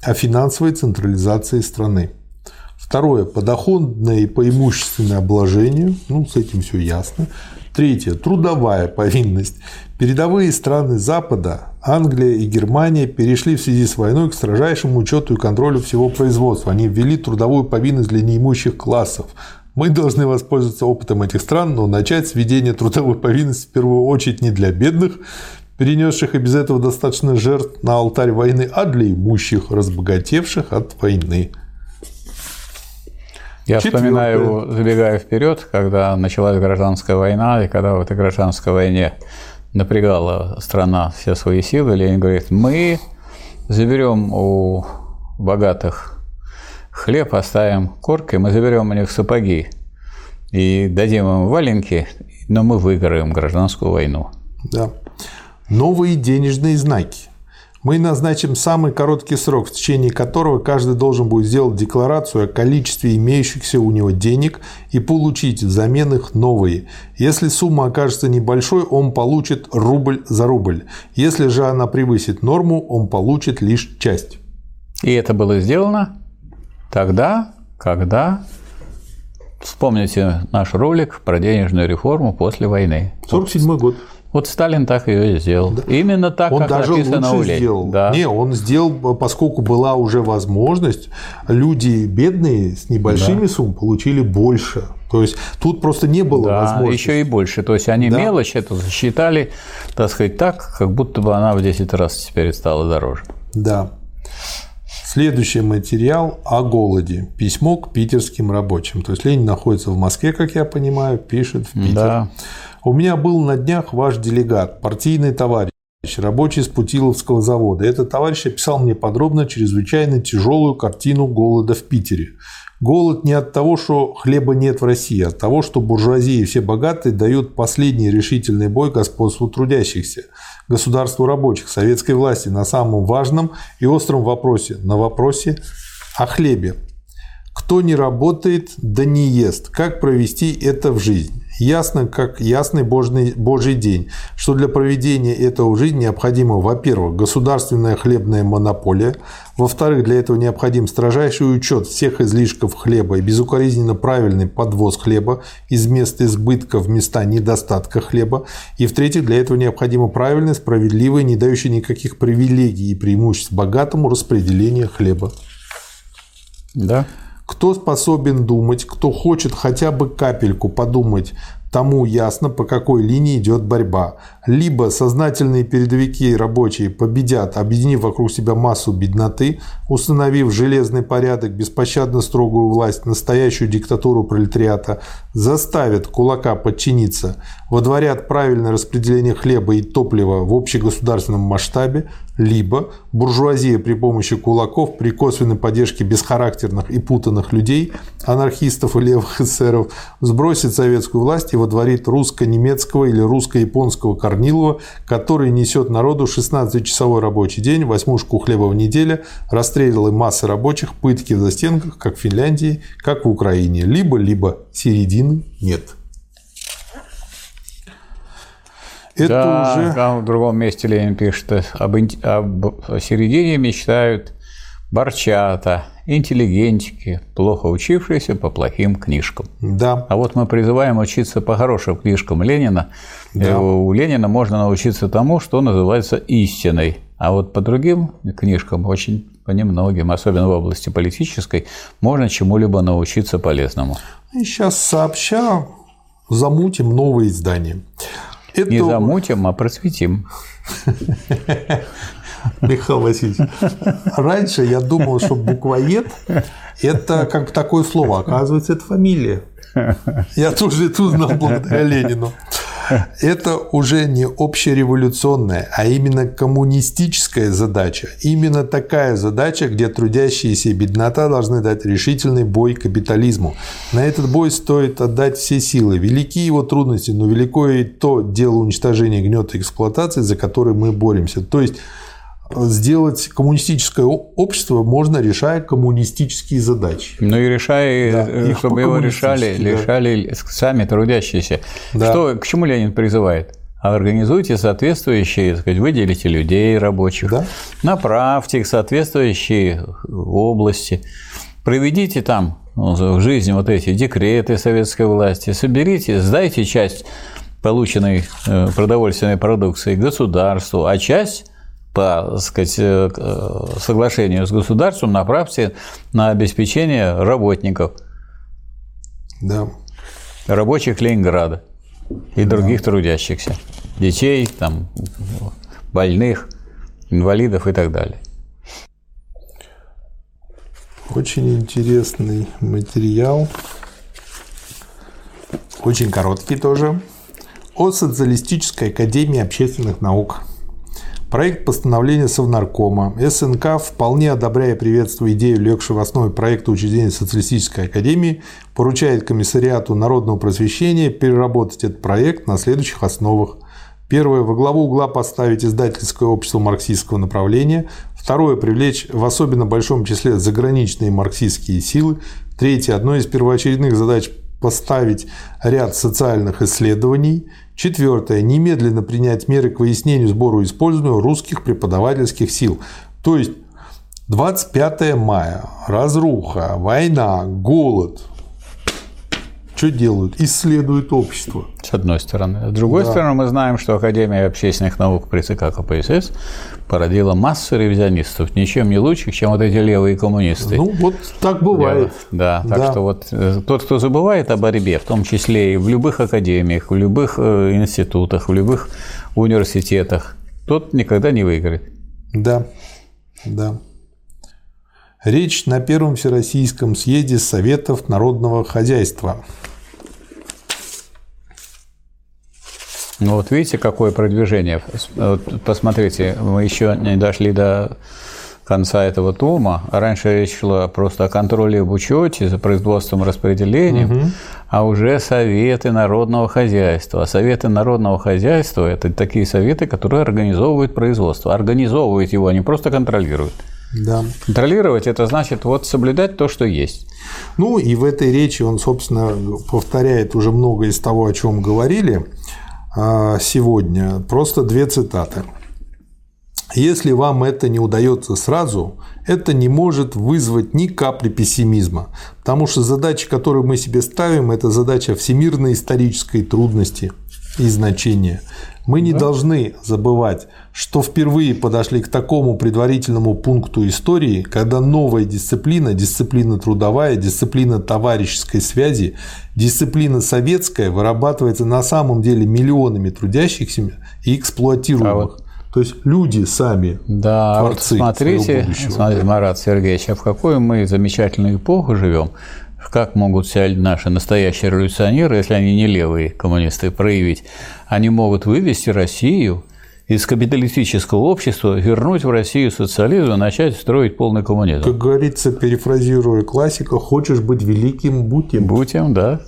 A: о финансовой централизации страны. Второе. Подоходное и поимущественное обложение. Ну, с этим все ясно. Третье. Трудовая повинность. Передовые страны Запада, Англия и Германия перешли в связи с войной к строжайшему учету и контролю всего производства. Они ввели трудовую повинность для неимущих классов. Мы должны воспользоваться опытом этих стран, но начать с введения трудовой повинности в первую очередь не для бедных, перенесших и без этого достаточно жертв на алтарь войны, а для имущих, разбогатевших от войны.
B: Я Четвертое. вспоминаю, забегая вперед, когда началась гражданская война, и когда в этой гражданской войне напрягала страна все свои силы, Ленин говорит, мы заберем у богатых хлеб, оставим корки, мы заберем у них сапоги и дадим им валенки, но мы выиграем гражданскую войну.
A: Да. Новые денежные знаки. Мы назначим самый короткий срок, в течение которого каждый должен будет сделать декларацию о количестве имеющихся у него денег и получить взамен их новые. Если сумма окажется небольшой, он получит рубль за рубль. Если же она превысит норму, он получит лишь часть.
B: И это было сделано тогда, когда Вспомните наш ролик про денежную реформу после войны.
A: 47 год.
B: Вот Сталин так ее и сделал. Да. Именно так,
A: он
B: как
A: даже
B: написано
A: лучше
B: у
A: сделал.
B: Да.
A: Не, он сделал, поскольку была уже возможность, люди бедные с небольшими да. суммами получили больше. То есть тут просто не было
B: да,
A: возможности.
B: еще и больше. То есть они да. мелочь это засчитали, так сказать, так, как будто бы она в 10 раз теперь стала дороже.
A: Да. Следующий материал о голоде. Письмо к питерским рабочим. То есть Ленин находится в Москве, как я понимаю, пишет в Питер. Да. У меня был на днях ваш делегат, партийный товарищ, рабочий с Путиловского завода. Этот товарищ описал мне подробно чрезвычайно тяжелую картину голода в Питере. Голод не от того, что хлеба нет в России, а от того, что буржуазии и все богатые дают последний решительный бой господству трудящихся, государству рабочих, советской власти на самом важном и остром вопросе, на вопросе о хлебе. Кто не работает, да не ест. Как провести это в жизнь? Ясно, как ясный Божий, Божий день, что для проведения этого в жизни необходима, во-первых, государственная хлебная монополия, во-вторых, для этого необходим строжайший учет всех излишков хлеба и безукоризненно правильный подвоз хлеба из мест избытка в места недостатка хлеба, и в-третьих, для этого необходимо правильное, справедливое, не дающее никаких привилегий и преимуществ богатому распределение хлеба.
B: Да.
A: Кто способен думать, кто хочет хотя бы капельку подумать, тому ясно, по какой линии идет борьба. Либо сознательные передовики рабочие победят, объединив вокруг себя массу бедноты, установив железный порядок, беспощадно строгую власть, настоящую диктатуру пролетариата, заставят кулака подчиниться, водворят правильное распределение хлеба и топлива в общегосударственном масштабе, либо буржуазия при помощи кулаков, при косвенной поддержке бесхарактерных и путанных людей, анархистов и левых эсеров, сбросит советскую власть и водворит русско-немецкого или русско-японского Корнилова, который несет народу 16-часовой рабочий день, восьмушку хлеба в неделю, расстрелы массы рабочих, пытки в застенках, как в Финляндии, как в Украине. Либо-либо середины нет.
B: Это да, уже... Там в другом месте Ленин пишет, об, об середине мечтают борчата, интеллигентики, плохо учившиеся по плохим книжкам.
A: Да.
B: А вот мы призываем учиться по хорошим книжкам Ленина. Да. Э, у Ленина можно научиться тому, что называется истиной. А вот по другим книжкам очень по немногим, особенно в области политической, можно чему-либо научиться полезному.
A: И сейчас сообща замутим новые издания.
B: Это... Не замутим, а просветим.
A: Михаил Васильевич, раньше я думал, что буквоед – это как такое слово, оказывается, это фамилия. Я тоже это узнал благодаря Ленину. Это уже не общереволюционная, а именно коммунистическая задача. Именно такая задача, где трудящиеся и беднота должны дать решительный бой капитализму. На этот бой стоит отдать все силы. Велики его трудности, но велико и то дело уничтожения гнета эксплуатации, за который мы боремся. То есть сделать коммунистическое общество можно, решая коммунистические задачи.
B: Ну и решая, да, э, чтобы его решали, да. решали сами трудящиеся. Да. Что, к чему Ленин призывает? Организуйте соответствующие, так сказать, выделите людей рабочих, да? направьте их в соответствующие области, проведите там ну, в жизни вот эти декреты советской власти, соберите, сдайте часть полученной э, продовольственной продукции государству, а часть по сказать, э, соглашению с государством направьте на обеспечение работников,
A: да.
B: рабочих Ленинграда и да. других трудящихся, детей, там, больных, инвалидов и так далее.
A: Очень интересный материал, очень короткий тоже, о социалистической академии общественных наук. Проект постановления Совнаркома. СНК, вполне одобряя и приветствуя идею, легшую в основе проекта учреждения Социалистической Академии, поручает Комиссариату народного просвещения переработать этот проект на следующих основах. Первое. Во главу угла поставить издательское общество марксистского направления. Второе. Привлечь в особенно большом числе заграничные марксистские силы. Третье. Одной из первоочередных задач поставить ряд социальных исследований. Четвертое. Немедленно принять меры к выяснению, сбору использованию русских преподавательских сил. То есть 25 мая, разруха, война, голод. Что делают? Исследуют общество.
B: С одной стороны. С другой да. стороны, мы знаем, что Академия общественных наук при ЦК КПСС породила массу ревизионистов, ничем не лучших, чем вот эти левые коммунисты.
A: Ну, вот так бывает.
B: Да, да. так что вот э, тот, кто забывает о борьбе, в том числе и в любых академиях, в любых э, институтах, в любых университетах, тот никогда не выиграет.
A: Да, да. Речь на Первом Всероссийском съезде Советов народного хозяйства.
B: Ну вот видите, какое продвижение. посмотрите, мы еще не дошли до конца этого тома. Раньше речь шла просто о контроле об учете за производством распределением, угу. а уже советы народного хозяйства. А советы народного хозяйства – это такие советы, которые организовывают производство. Организовывают его, они просто контролируют.
A: Да.
B: Контролировать – это значит вот соблюдать то, что есть.
A: Ну и в этой речи он, собственно, повторяет уже много из того, о чем говорили. А, сегодня. Просто две цитаты. Если вам это не удается сразу, это не может вызвать ни капли пессимизма, потому что задача, которую мы себе ставим, это задача всемирной исторической трудности и значения. Мы не да. должны забывать, что впервые подошли к такому предварительному пункту истории, когда новая дисциплина, дисциплина трудовая, дисциплина товарищеской связи, дисциплина советская вырабатывается на самом деле миллионами трудящихся и эксплуатируемых. А вот то есть люди сами
B: да, творцы вот смотрите, смотрите, Марат Сергеевич, а в какую мы замечательную эпоху живем, как могут себя наши настоящие революционеры, если они не левые коммунисты, проявить? Они могут вывести Россию из капиталистического общества, вернуть в Россию социализм и начать строить полный коммунизм.
A: Как говорится, перефразируя классика, хочешь быть великим – будь им.
B: Будь им, да.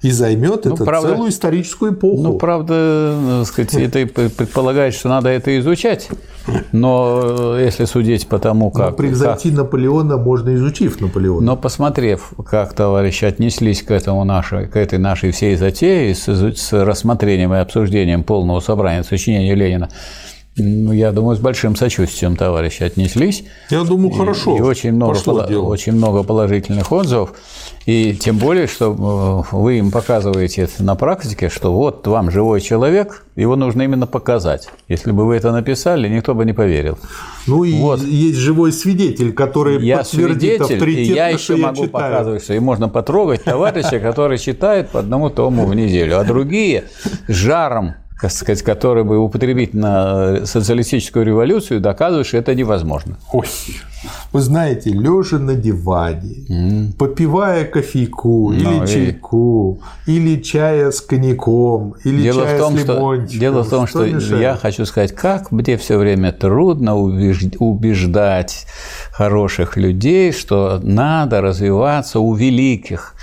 A: И займет ну, это правда, целую историческую эпоху.
B: Ну, правда, сказать, это предполагает, что надо это изучать. Но э, если судить по тому, как... Но
A: превзойти как... Наполеона можно, изучив Наполеона.
B: Но посмотрев, как товарищи отнеслись к, этому нашей, к этой нашей всей затее с, с рассмотрением и обсуждением полного собрания сочинения Ленина, ну, я думаю, с большим сочувствием товарищи отнеслись.
A: Я думаю, хорошо.
B: И очень много, очень много положительных отзывов. И тем более, что э, вы им показываете на практике, что вот вам живой человек, его нужно именно показать. Если бы вы это написали, никто бы не поверил.
A: Ну и вот. есть живой свидетель, который
B: я подтвердит свидетель, и я еще что могу я показывать, что и можно потрогать товарища, который читает по одному тому в неделю, а другие с жаром так сказать, который бы употребить на социалистическую революцию, доказывает, что это невозможно.
A: Ой, вы знаете, лежа на диване, mm. попивая кофейку ну, или и... чайку, или чая с коньяком, или дело чая в том, с лимончиком.
B: Что, дело в том, что, что я хочу сказать, как мне все время трудно убеждать хороших людей, что надо развиваться у великих.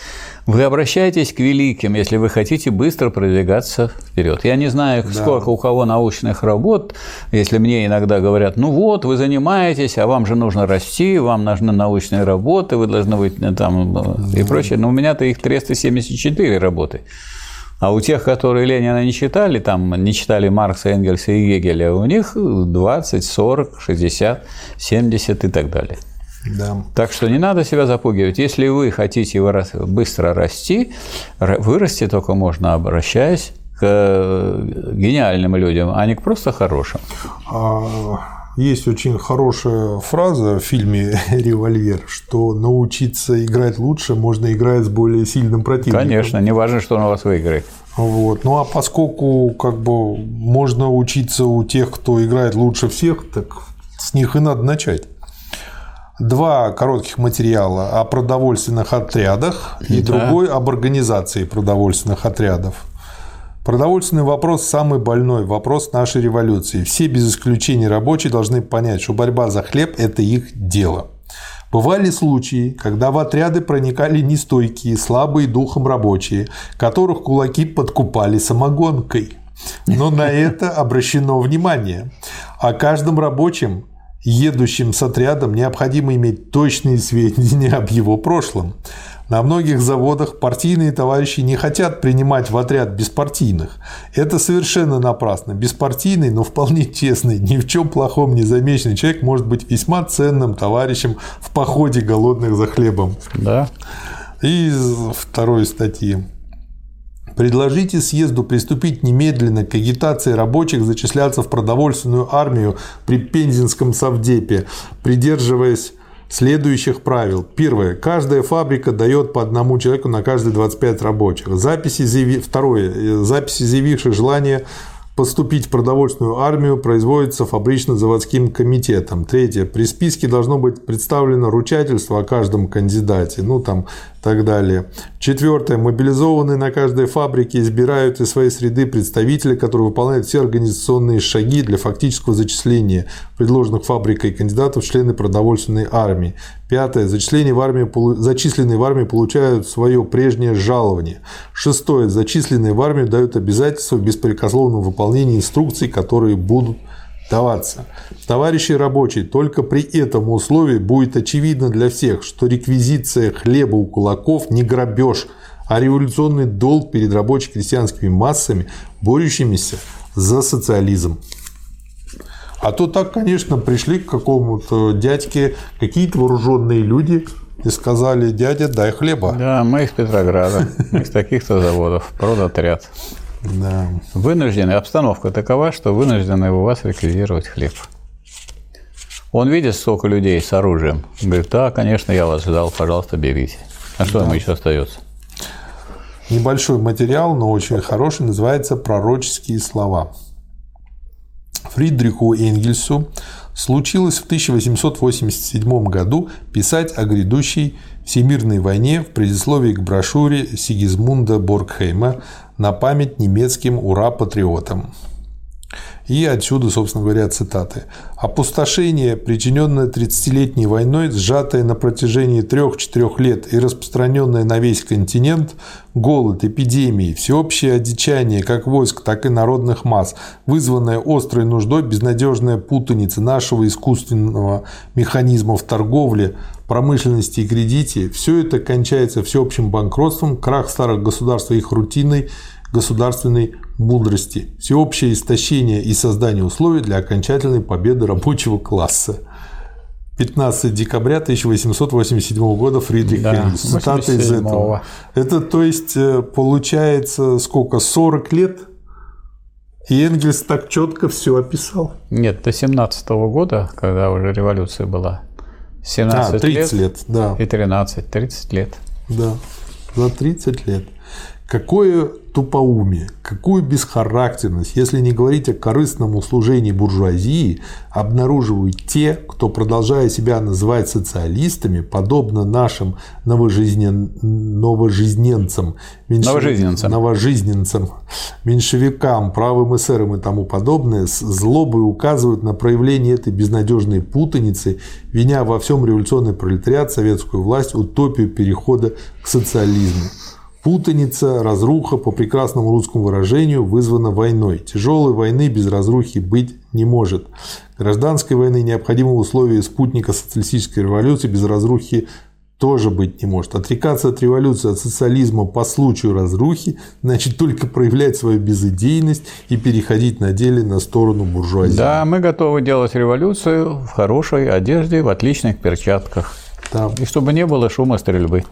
B: Вы обращаетесь к великим, если вы хотите быстро продвигаться вперед. Я не знаю, да. сколько у кого научных работ, если мне иногда говорят, ну вот, вы занимаетесь, а вам же нужно расти, вам нужны научные работы, вы должны быть э, там да. и прочее. Но у меня-то их 374 работы. А у тех, которые Ленина не читали, там не читали Маркса, Энгельса и Гегеля, у них 20, 40, 60, 70 и так далее. Да. Так что не надо себя запугивать. Если вы хотите быстро расти, вырасти только можно, обращаясь к э, гениальным людям, а не к просто хорошим.
A: А, есть очень хорошая фраза в фильме «Револьвер», что научиться играть лучше можно играть с более сильным противником.
B: Конечно, не важно, что он у вас выиграет.
A: Вот. Ну а поскольку как бы можно учиться у тех, кто играет лучше всех, так с них и надо начать два коротких материала о продовольственных отрядах и да. другой об организации продовольственных отрядов. Продовольственный вопрос – самый больной вопрос нашей революции. Все без исключения рабочие должны понять, что борьба за хлеб – это их дело. Бывали случаи, когда в отряды проникали нестойкие, слабые духом рабочие, которых кулаки подкупали самогонкой. Но на это обращено внимание. О каждом рабочем едущим с отрядом необходимо иметь точные сведения об его прошлом. На многих заводах партийные товарищи не хотят принимать в отряд беспартийных. Это совершенно напрасно. Беспартийный, но вполне честный, ни в чем плохом не замеченный человек может быть весьма ценным товарищем в походе голодных за хлебом.
B: Да.
A: И второй статьи. Предложите съезду приступить немедленно к агитации рабочих зачисляться в продовольственную армию при Пензенском совдепе, придерживаясь следующих правил. Первое. Каждая фабрика дает по одному человеку на каждые 25 рабочих. Записи заяви... Второе. Записи заявивших желание поступить в продовольственную армию производится фабрично-заводским комитетом. Третье. При списке должно быть представлено ручательство о каждом кандидате. Ну, там так далее. Четвертое. Мобилизованные на каждой фабрике избирают из своей среды представителя, который выполняет все организационные шаги для фактического зачисления предложенных фабрикой кандидатов в члены продовольственной армии. Пятое. Зачисление в армию, зачисленные в армию получают свое прежнее жалование. Шестое. Зачисленные в армию дают обязательство в беспрекословном выполнении инструкций, которые будут даваться. Товарищи рабочие, только при этом условии будет очевидно для всех, что реквизиция хлеба у кулаков не грабеж, а революционный долг перед рабоче-крестьянскими массами, борющимися за социализм. А то так, конечно, пришли к какому-то дядьке какие-то вооруженные люди и сказали, дядя, дай хлеба.
B: Да, мы из Петрограда, из таких-то заводов, продотряд. Да. Вынуждены, обстановка такова, что вынуждены у вас реквизировать хлеб. Он видит столько людей с оружием. Говорит, да, конечно, я вас ждал, пожалуйста, берите. А что да. ему еще остается?
A: Небольшой материал, но очень хороший, называется «Пророческие слова». Фридриху Энгельсу случилось в 1887 году писать о грядущей всемирной войне в предисловии к брошюре Сигизмунда Боргхейма на память немецким ура-патриотам. И отсюда, собственно говоря, цитаты. «Опустошение, причиненное 30-летней войной, сжатое на протяжении 3-4 лет и распространенное на весь континент, голод, эпидемии, всеобщее одичание как войск, так и народных масс, вызванное острой нуждой, безнадежная путаница нашего искусственного механизма в торговле, промышленности и кредите – все это кончается всеобщим банкротством, крах старых государств и их рутиной государственной мудрости, всеобщее истощение и создание условий для окончательной победы рабочего класса. 15 декабря 1887 года Фридрих да, Энгельс. Цитата из этого. Это, то есть, э, получается, сколько, 40 лет? И Энгельс так четко все описал.
B: Нет, до 17 -го года, когда уже революция была. 17 а,
A: 30 лет, лет, да.
B: И 13, 30 лет.
A: Да, за 30 лет. Какое тупоумие, какую бесхарактерность, если не говорить о корыстном услужении буржуазии, обнаруживают те, кто, продолжая себя называть социалистами, подобно нашим новожизнен... новожизненцам,
B: меньшев... новожизненцам.
A: новожизненцам, меньшевикам, правым эсерам и тому подобное, с злобой указывают на проявление этой безнадежной путаницы, виня во всем революционный пролетариат, советскую власть, утопию перехода к социализму. Путаница, разруха, по прекрасному русскому выражению, вызвана войной. Тяжелой войны без разрухи быть не может. Гражданской войны необходимое условие спутника социалистической революции без разрухи тоже быть не может. Отрекаться от революции, от социализма по случаю разрухи, значит только проявлять свою безыдейность и переходить на деле на сторону буржуазии.
B: Да, мы готовы делать революцию в хорошей одежде, в отличных перчатках. Да. И чтобы не было шума стрельбы.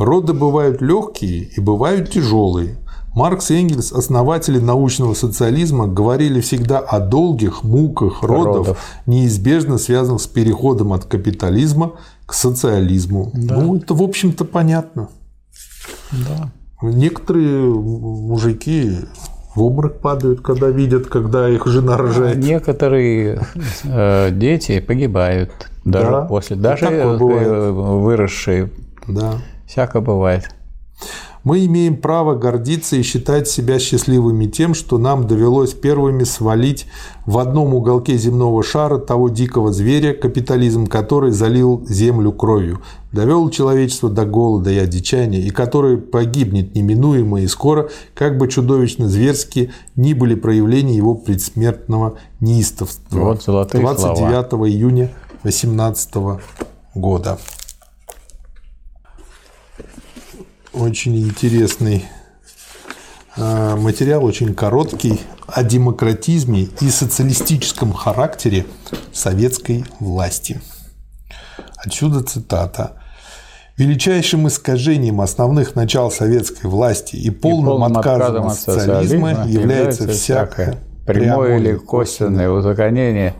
A: Роды бывают легкие и бывают тяжелые. Маркс и Энгельс, основатели научного социализма, говорили всегда о долгих муках родов, родов. неизбежно связанных с переходом от капитализма к социализму. Да. Ну, это, в общем-то, понятно. Да. Некоторые мужики в обморок падают, когда видят, когда их жена рожает.
B: Некоторые э, дети погибают даже да. после, даже э, выросшие.
A: Да.
B: Всяко бывает.
A: Мы имеем право гордиться и считать себя счастливыми тем, что нам довелось первыми свалить в одном уголке земного шара того дикого зверя, капитализм, который залил землю кровью, довел человечество до голода и одичания, и который погибнет неминуемо и скоро, как бы чудовищно зверски ни были проявления его предсмертного неистовства.
B: Вот 29
A: слова. июня 18 года. Очень интересный а, материал, очень короткий, о демократизме и социалистическом характере советской власти. Отсюда цитата. Величайшим искажением основных начал советской власти и полным, и полным отказом, от социализма, социализма является всякое
B: прямое или косвенное узаконение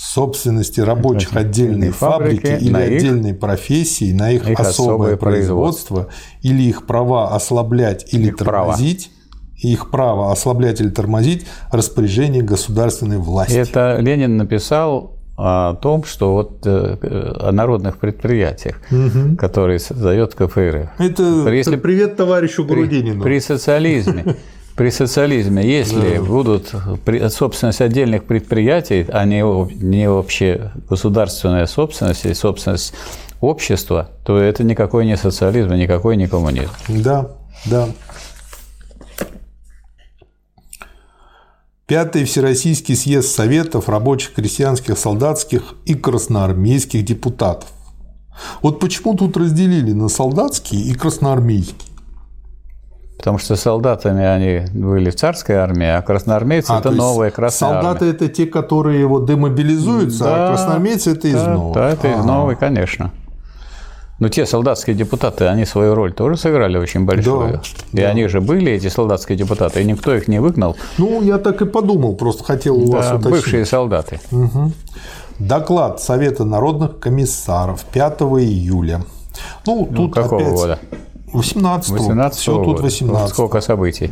A: собственности рабочих отдельной фабрики, фабрики или их, отдельной профессии, на их, их особое производство, или их права ослаблять или их тормозить, права. их право ослаблять или тормозить распоряжение государственной власти.
B: Это Ленин написал о том, что вот э, о народных предприятиях, угу. которые создает КФР.
A: Это Если, привет товарищу Грудинину.
B: При, при социализме при социализме, если да. будут собственность отдельных предприятий, а не, не вообще государственная собственность и собственность общества, то это никакой не социализм, никакой не коммунизм.
A: Да, да. Пятый Всероссийский съезд Советов рабочих, крестьянских, солдатских и красноармейских депутатов. Вот почему тут разделили на солдатские и красноармейские?
B: Потому что солдатами они были в царской армии, а красноармейцы а, это новая красная
A: Солдаты
B: армия.
A: это те, которые его демобилизуются, а да, а красноармейцы это из
B: да,
A: новых.
B: Да, это ага. из новой, конечно. Но те солдатские депутаты, они свою роль тоже сыграли очень большую. Да, и да. они же были, эти солдатские депутаты, и никто их не выгнал.
A: Ну, я так и подумал, просто хотел у да, вас уточнить.
B: бывшие солдаты.
A: Угу. Доклад Совета народных комиссаров 5 июля. Ну, ну тут
B: какого
A: опять...
B: года?
A: 18 18 Все тут 18
B: Сколько событий.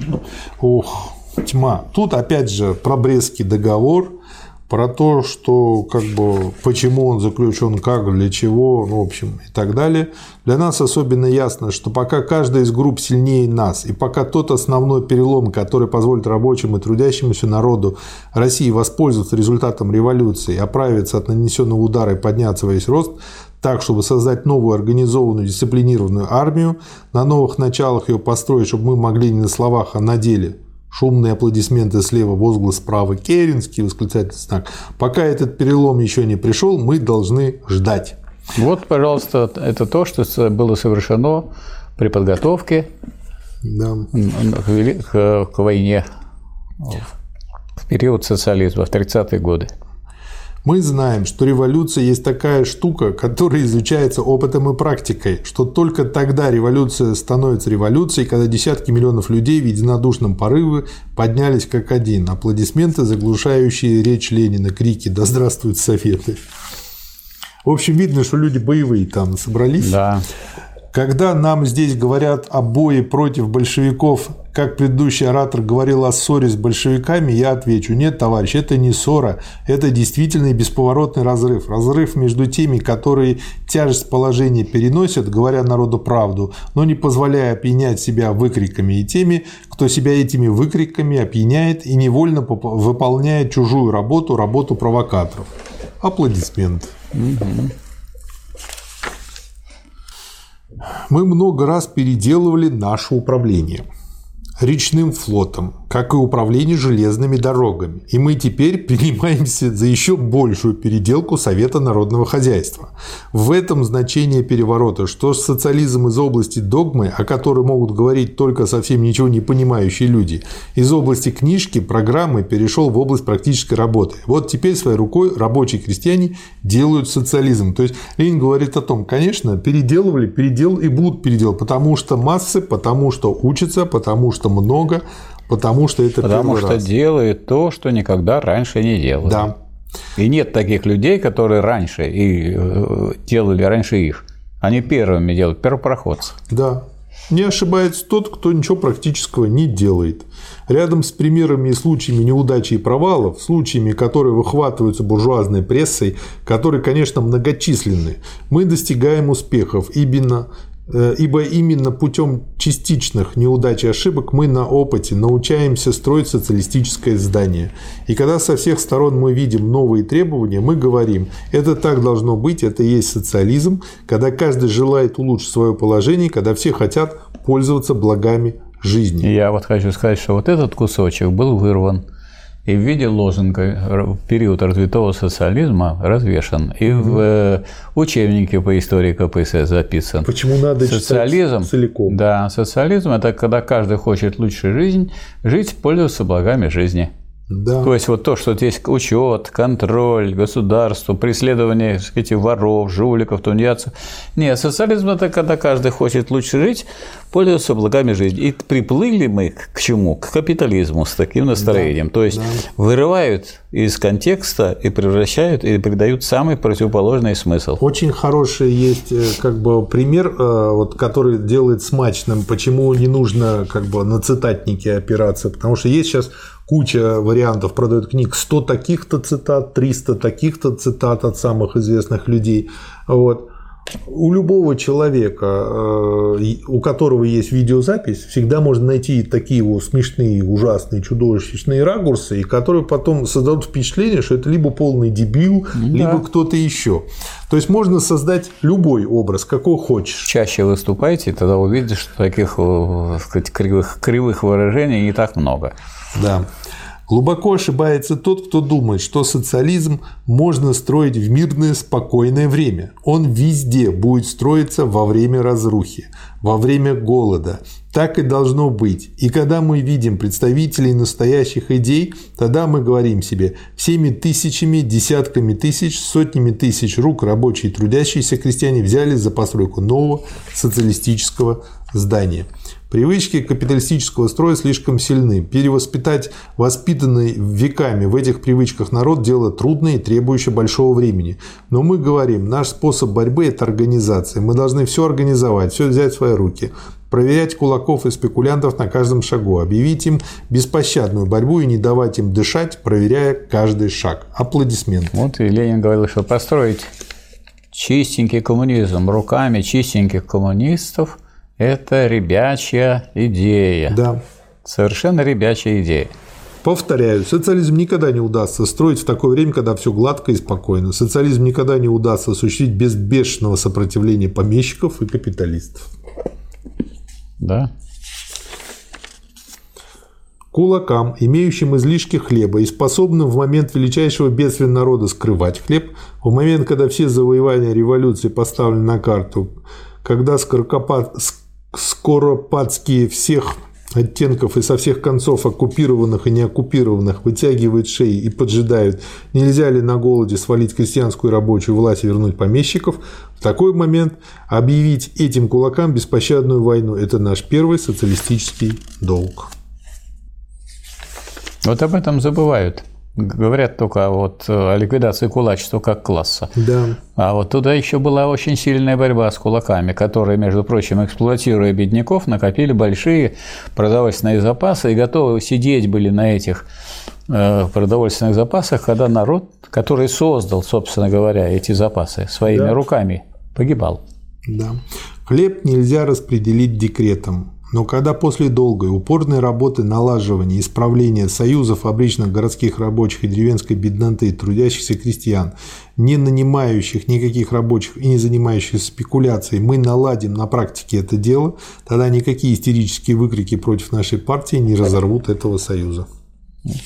A: Ох, тьма. Тут опять же про Брестский договор, про то, что как бы почему он заключен, как, для чего, ну, в общем, и так далее. Для нас особенно ясно, что пока каждая из групп сильнее нас, и пока тот основной перелом, который позволит рабочим и трудящемуся народу России воспользоваться результатом революции, оправиться от нанесенного удара и подняться весь рост, так, чтобы создать новую организованную, дисциплинированную армию, на новых началах ее построить, чтобы мы могли не на словах, а на деле – Шумные аплодисменты слева, возглас справа, Керенский, восклицательный знак. Пока этот перелом еще не пришел, мы должны ждать.
B: Вот, пожалуйста, это то, что было совершено при подготовке да. к, к войне в период социализма, в 30-е годы.
A: Мы знаем, что революция есть такая штука, которая изучается опытом и практикой, что только тогда революция становится революцией, когда десятки миллионов людей в единодушном порыве поднялись как один. Аплодисменты, заглушающие речь Ленина, крики «Да здравствуют Советы!». В общем, видно, что люди боевые там собрались.
B: Да.
A: Когда нам здесь говорят о бое против большевиков, как предыдущий оратор говорил о ссоре с большевиками, я отвечу, нет, товарищ, это не ссора, это действительно бесповоротный разрыв. Разрыв между теми, которые тяжесть положения переносят, говоря народу правду, но не позволяя опьянять себя выкриками, и теми, кто себя этими выкриками опьяняет и невольно выполняет чужую работу, работу провокаторов. Аплодисменты. Угу. Мы много раз переделывали наше управление – речным флотом, как и управление железными дорогами. И мы теперь принимаемся за еще большую переделку Совета народного хозяйства. В этом значение переворота, что социализм из области догмы, о которой могут говорить только совсем ничего не понимающие люди, из области книжки, программы перешел в область практической работы. Вот теперь своей рукой рабочие крестьяне делают социализм. То есть Ленин говорит о том, конечно, переделывали, передел и будут переделывать, потому что массы, потому что учатся, потому что много, потому что это
B: Потому что раз. делает то, что никогда раньше не делал.
A: Да.
B: И нет таких людей, которые раньше и э, делали раньше их. Они первыми делают, первопроходцы.
A: Да. Не ошибается тот, кто ничего практического не делает. Рядом с примерами и случаями неудачи и провалов, случаями, которые выхватываются буржуазной прессой, которые, конечно, многочисленны, мы достигаем успехов именно ибо именно путем частичных неудач и ошибок мы на опыте научаемся строить социалистическое здание. И когда со всех сторон мы видим новые требования, мы говорим, это так должно быть, это и есть социализм, когда каждый желает улучшить свое положение, когда все хотят пользоваться благами жизни.
B: Я вот хочу сказать, что вот этот кусочек был вырван – и в виде лозунга период развитого социализма развешен, и угу. в э, учебнике по истории КПСС записан.
A: Почему надо
B: социализм,
A: читать целиком?
B: Да, социализм – это когда каждый хочет лучшей жизни, жить, пользоваться благами жизни. Да. То есть вот то, что здесь учет, контроль, государство, преследование сказать, воров, жуликов, тунеядцев. Нет, социализм – это когда каждый хочет лучше жить, пользоваться благами жизни. И приплыли мы к чему? К капитализму с таким настроением. Да, То есть да. вырывают из контекста и превращают, и придают самый противоположный смысл.
A: Очень хороший есть э, как бы пример, э, вот, который делает смачным, почему не нужно как бы на цитатнике опираться, потому что есть сейчас куча вариантов продают книг, 100 таких-то цитат, 300 таких-то цитат от самых известных людей. Вот у любого человека, э, у которого есть видеозапись, всегда можно найти такие вот смешные, ужасные, чудовищные ракурсы, и которые потом создадут впечатление, что это либо полный дебил, да. либо кто-то еще. То есть можно создать любой образ, какой хочешь.
B: Чаще выступайте, тогда увидите, что таких э, сказать, кривых, кривых выражений не так много.
A: Да. Глубоко ошибается тот, кто думает, что социализм можно строить в мирное, спокойное время. Он везде будет строиться во время разрухи, во время голода. Так и должно быть. И когда мы видим представителей настоящих идей, тогда мы говорим себе, всеми тысячами, десятками тысяч, сотнями тысяч рук рабочие трудящиеся крестьяне взялись за постройку нового социалистического здания. Привычки капиталистического строя слишком сильны. Перевоспитать воспитанный веками в этих привычках народ – дело трудное и требующее большого времени. Но мы говорим, наш способ борьбы – это организация. Мы должны все организовать, все взять в свои руки проверять кулаков и спекулянтов на каждом шагу, объявить им беспощадную борьбу и не давать им дышать, проверяя каждый шаг. Аплодисменты.
B: Вот и Ленин говорил, что построить чистенький коммунизм руками чистеньких коммунистов – это ребячья идея.
A: Да.
B: Совершенно ребячья идея.
A: Повторяю, социализм никогда не удастся строить в такое время, когда все гладко и спокойно. Социализм никогда не удастся осуществить без бешеного сопротивления помещиков и капиталистов.
B: Да.
A: Кулакам, имеющим излишки хлеба и способным в момент величайшего бедствия народа скрывать хлеб, в момент, когда все завоевания революции поставлены на карту, когда скоропадские всех оттенков и со всех концов оккупированных и неоккупированных вытягивают шеи и поджидают, нельзя ли на голоде свалить крестьянскую рабочую власть и вернуть помещиков, в такой момент объявить этим кулакам беспощадную войну – это наш первый социалистический долг.
B: Вот об этом забывают. Говорят только вот о ликвидации кулачества как класса.
A: Да.
B: А вот туда еще была очень сильная борьба с кулаками, которые, между прочим, эксплуатируя бедняков, накопили большие продовольственные запасы и готовы сидеть были на этих э, продовольственных запасах, когда народ, который создал, собственно говоря, эти запасы своими да. руками, погибал.
A: Да. Хлеб нельзя распределить декретом. Но когда после долгой упорной работы налаживания и исправления союза фабричных городских рабочих и деревенской бедноты трудящихся крестьян, не нанимающих никаких рабочих и не занимающихся спекуляцией, мы наладим на практике это дело, тогда никакие истерические выкрики против нашей партии не разорвут этого союза.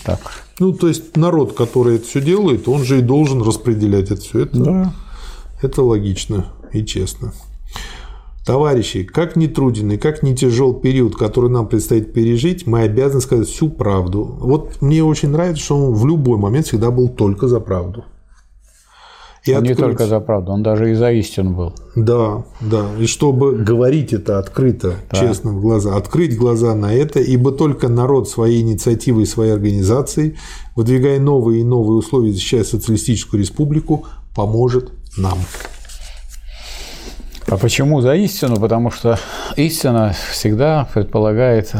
B: Так.
A: Ну, то есть народ, который это все делает, он же и должен распределять это все. Это, да. это логично и честно. Товарищи, как ни труден и как ни тяжел период, который нам предстоит пережить, мы обязаны сказать всю правду. Вот мне очень нравится, что он в любой момент всегда был только за правду.
B: И он открыть... не только за правду, он даже и за истину был.
A: Да, да. И чтобы говорить это открыто, да. честно в глаза, открыть глаза на это, ибо только народ своей инициативой, своей организацией, выдвигая новые и новые условия, защищая социалистическую республику, поможет нам.
B: А почему за истину? Потому что истина всегда предполагает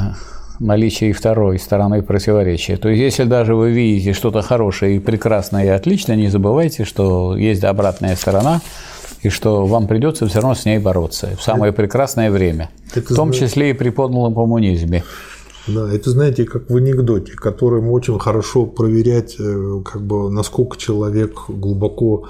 B: наличие и второй стороны противоречия. То есть, если даже вы видите что-то хорошее и прекрасное и отличное, не забывайте, что есть обратная сторона, и что вам придется все равно с ней бороться в самое прекрасное время, так, в том числе и при подлом коммунизме.
A: Да, это знаете, как в анекдоте, которым очень хорошо проверять, э, как бы, насколько человек глубоко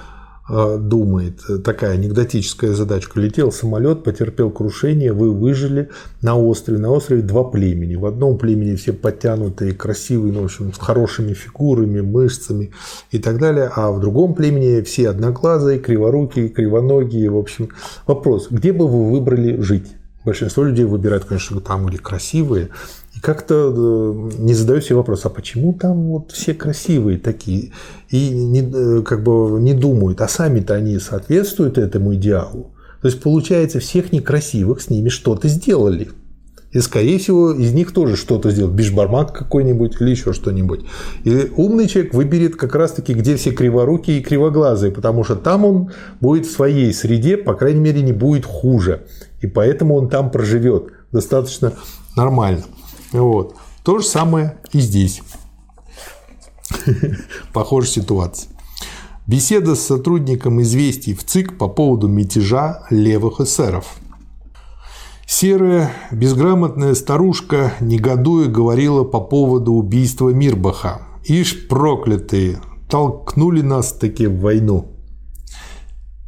A: думает, такая анекдотическая задачка. Летел самолет, потерпел крушение, вы выжили на острове. На острове два племени. В одном племени все подтянутые, красивые, ну, в общем, с хорошими фигурами, мышцами и так далее. А в другом племени все одноглазые, криворукие, кривоногие. В общем, вопрос, где бы вы выбрали жить? Большинство людей выбирают, конечно, там, где красивые, и как-то э, не задают себе вопрос, а почему там вот все красивые такие? И не, э, как бы не думают, а сами-то они соответствуют этому идеалу. То есть, получается, всех некрасивых с ними что-то сделали. И, скорее всего, из них тоже что-то сделал. Бишбармак какой-нибудь или еще что-нибудь. И умный человек выберет как раз-таки, где все криворукие и кривоглазые, потому что там он будет в своей среде, по крайней мере, не будет хуже. И поэтому он там проживет достаточно нормально. Вот. То же самое и здесь. Похожая ситуация. Беседа с сотрудником известий в ЦИК по поводу мятежа левых эсеров. Серая, безграмотная старушка, негодуя, говорила по поводу убийства Мирбаха. Ишь, проклятые, толкнули нас таки в войну.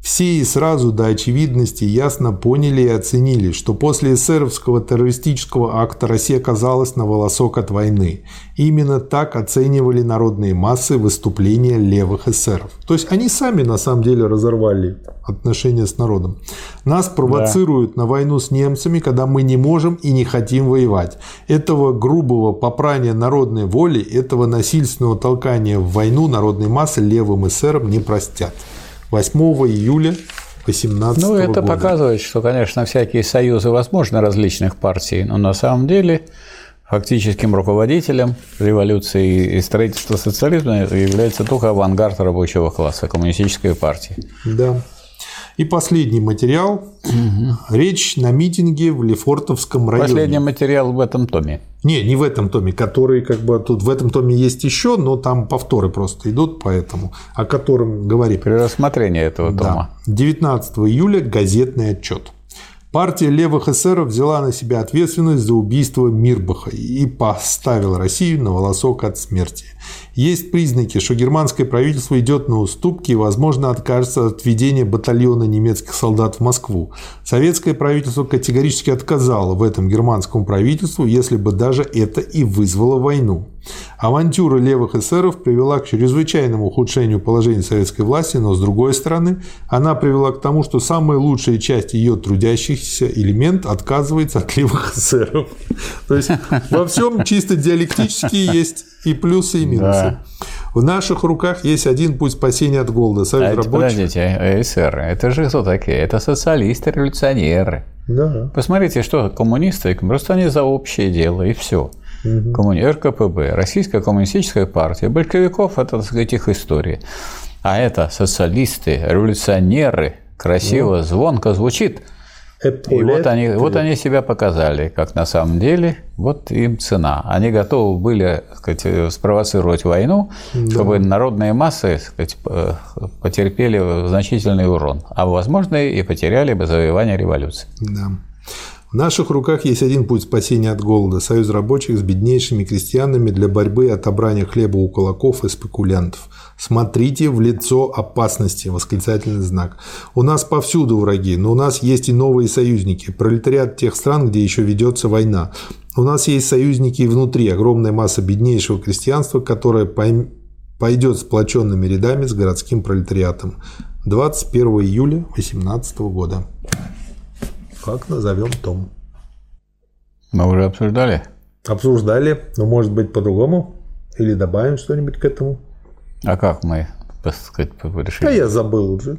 A: Все и сразу до очевидности ясно поняли и оценили, что после эсеровского террористического акта Россия оказалась на волосок от войны. именно так оценивали народные массы выступления левых эсеров. То есть они сами на самом деле разорвали отношения с народом. Нас провоцируют да. на войну с немцами, когда мы не можем и не хотим воевать. Этого грубого попрания народной воли, этого насильственного толкания в войну народной массы левым эсерам не простят. 8 июля 18
B: Ну, это
A: года.
B: показывает, что, конечно, всякие союзы возможны различных партий, но на самом деле фактическим руководителем революции и строительства социализма является только авангард рабочего класса, коммунистической партии.
A: Да. И последний материал. Речь на митинге в Лефортовском районе.
B: Последний материал в этом томе.
A: Не, не в этом томе, который как бы тут в этом томе есть еще, но там повторы просто идут, поэтому о котором говорим.
B: При рассмотрении этого тома.
A: Да. 19 июля газетный отчет. Партия левых эсеров взяла на себя ответственность за убийство Мирбаха и поставила Россию на волосок от смерти. Есть признаки, что германское правительство идет на уступки и, возможно, откажется от введения батальона немецких солдат в Москву. Советское правительство категорически отказало в этом германскому правительству, если бы даже это и вызвало войну. Авантюра левых эсеров привела к чрезвычайному ухудшению положения советской власти, но с другой стороны, она привела к тому, что самая лучшая часть ее трудящихся элемент отказывается от левых эсеров. То есть во всем чисто диалектически есть и плюсы, и минусы. Да. В наших руках есть один путь спасения от голода.
B: Союз а рабочих... Подождите, эсеры, это же кто такие? Это социалисты, революционеры.
A: Да.
B: Посмотрите, что коммунисты, просто они за общее дело, и все. Угу. Коммуни... РКПБ, Российская коммунистическая партия, большевиков – это, так сказать, их история. А это социалисты, революционеры, красиво, звонко звучит – и вот они, вот они себя показали, как на самом деле, вот им цена. Они готовы были сказать, спровоцировать войну, да. чтобы народные массы сказать, потерпели значительный урон, а возможно и потеряли бы завоевание революции.
A: Да. В наших руках есть один путь спасения от голода – союз рабочих с беднейшими крестьянами для борьбы и отобрания хлеба у кулаков и спекулянтов. Смотрите в лицо опасности, восклицательный знак. У нас повсюду враги, но у нас есть и новые союзники, пролетариат тех стран, где еще ведется война. У нас есть союзники и внутри, огромная масса беднейшего крестьянства, которое пойдет сплоченными рядами с городским пролетариатом. 21 июля 2018 года. Как назовем том?
B: Мы уже обсуждали.
A: Обсуждали, но может быть по-другому? Или добавим что-нибудь к этому?
B: А как мы, так сказать, решили?
A: А я забыл уже.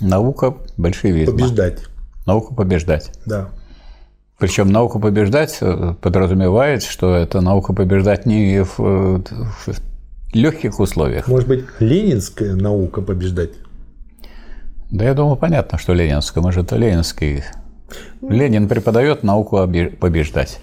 B: Наука большевизма.
A: Побеждать.
B: Наука побеждать.
A: Да.
B: Причем наука побеждать э, подразумевает, что это наука побеждать не в, в легких условиях.
A: Может быть, ленинская наука побеждать?
B: Да я думаю, понятно, что ленинская. Мы же это ленинский. Ленин преподает науку побеждать.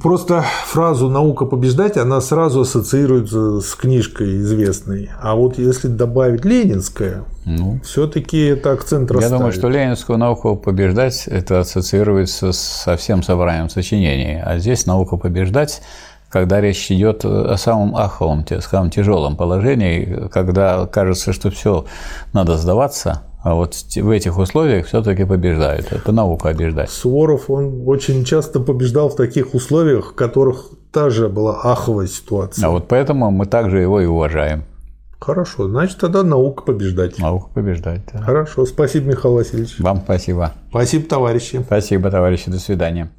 A: Просто фразу «наука побеждать» она сразу ассоциируется с книжкой известной. А вот если добавить ленинская, ну, все-таки это акцент расставит.
B: Я думаю, что ленинскую науку побеждать это ассоциируется со всем собранием сочинений. А здесь наука побеждать когда речь идет о самом аховом, самом тяжелом положении, когда кажется, что все надо сдаваться, а вот в этих условиях все-таки побеждают. Это наука побеждать.
A: Суворов, он очень часто побеждал в таких условиях, в которых та же была аховая ситуация.
B: А вот поэтому мы также его и уважаем.
A: Хорошо, значит, тогда наука побеждать.
B: Наука побеждать, да.
A: Хорошо, спасибо, Михаил Васильевич.
B: Вам спасибо.
A: Спасибо, товарищи.
B: Спасибо, товарищи, до свидания.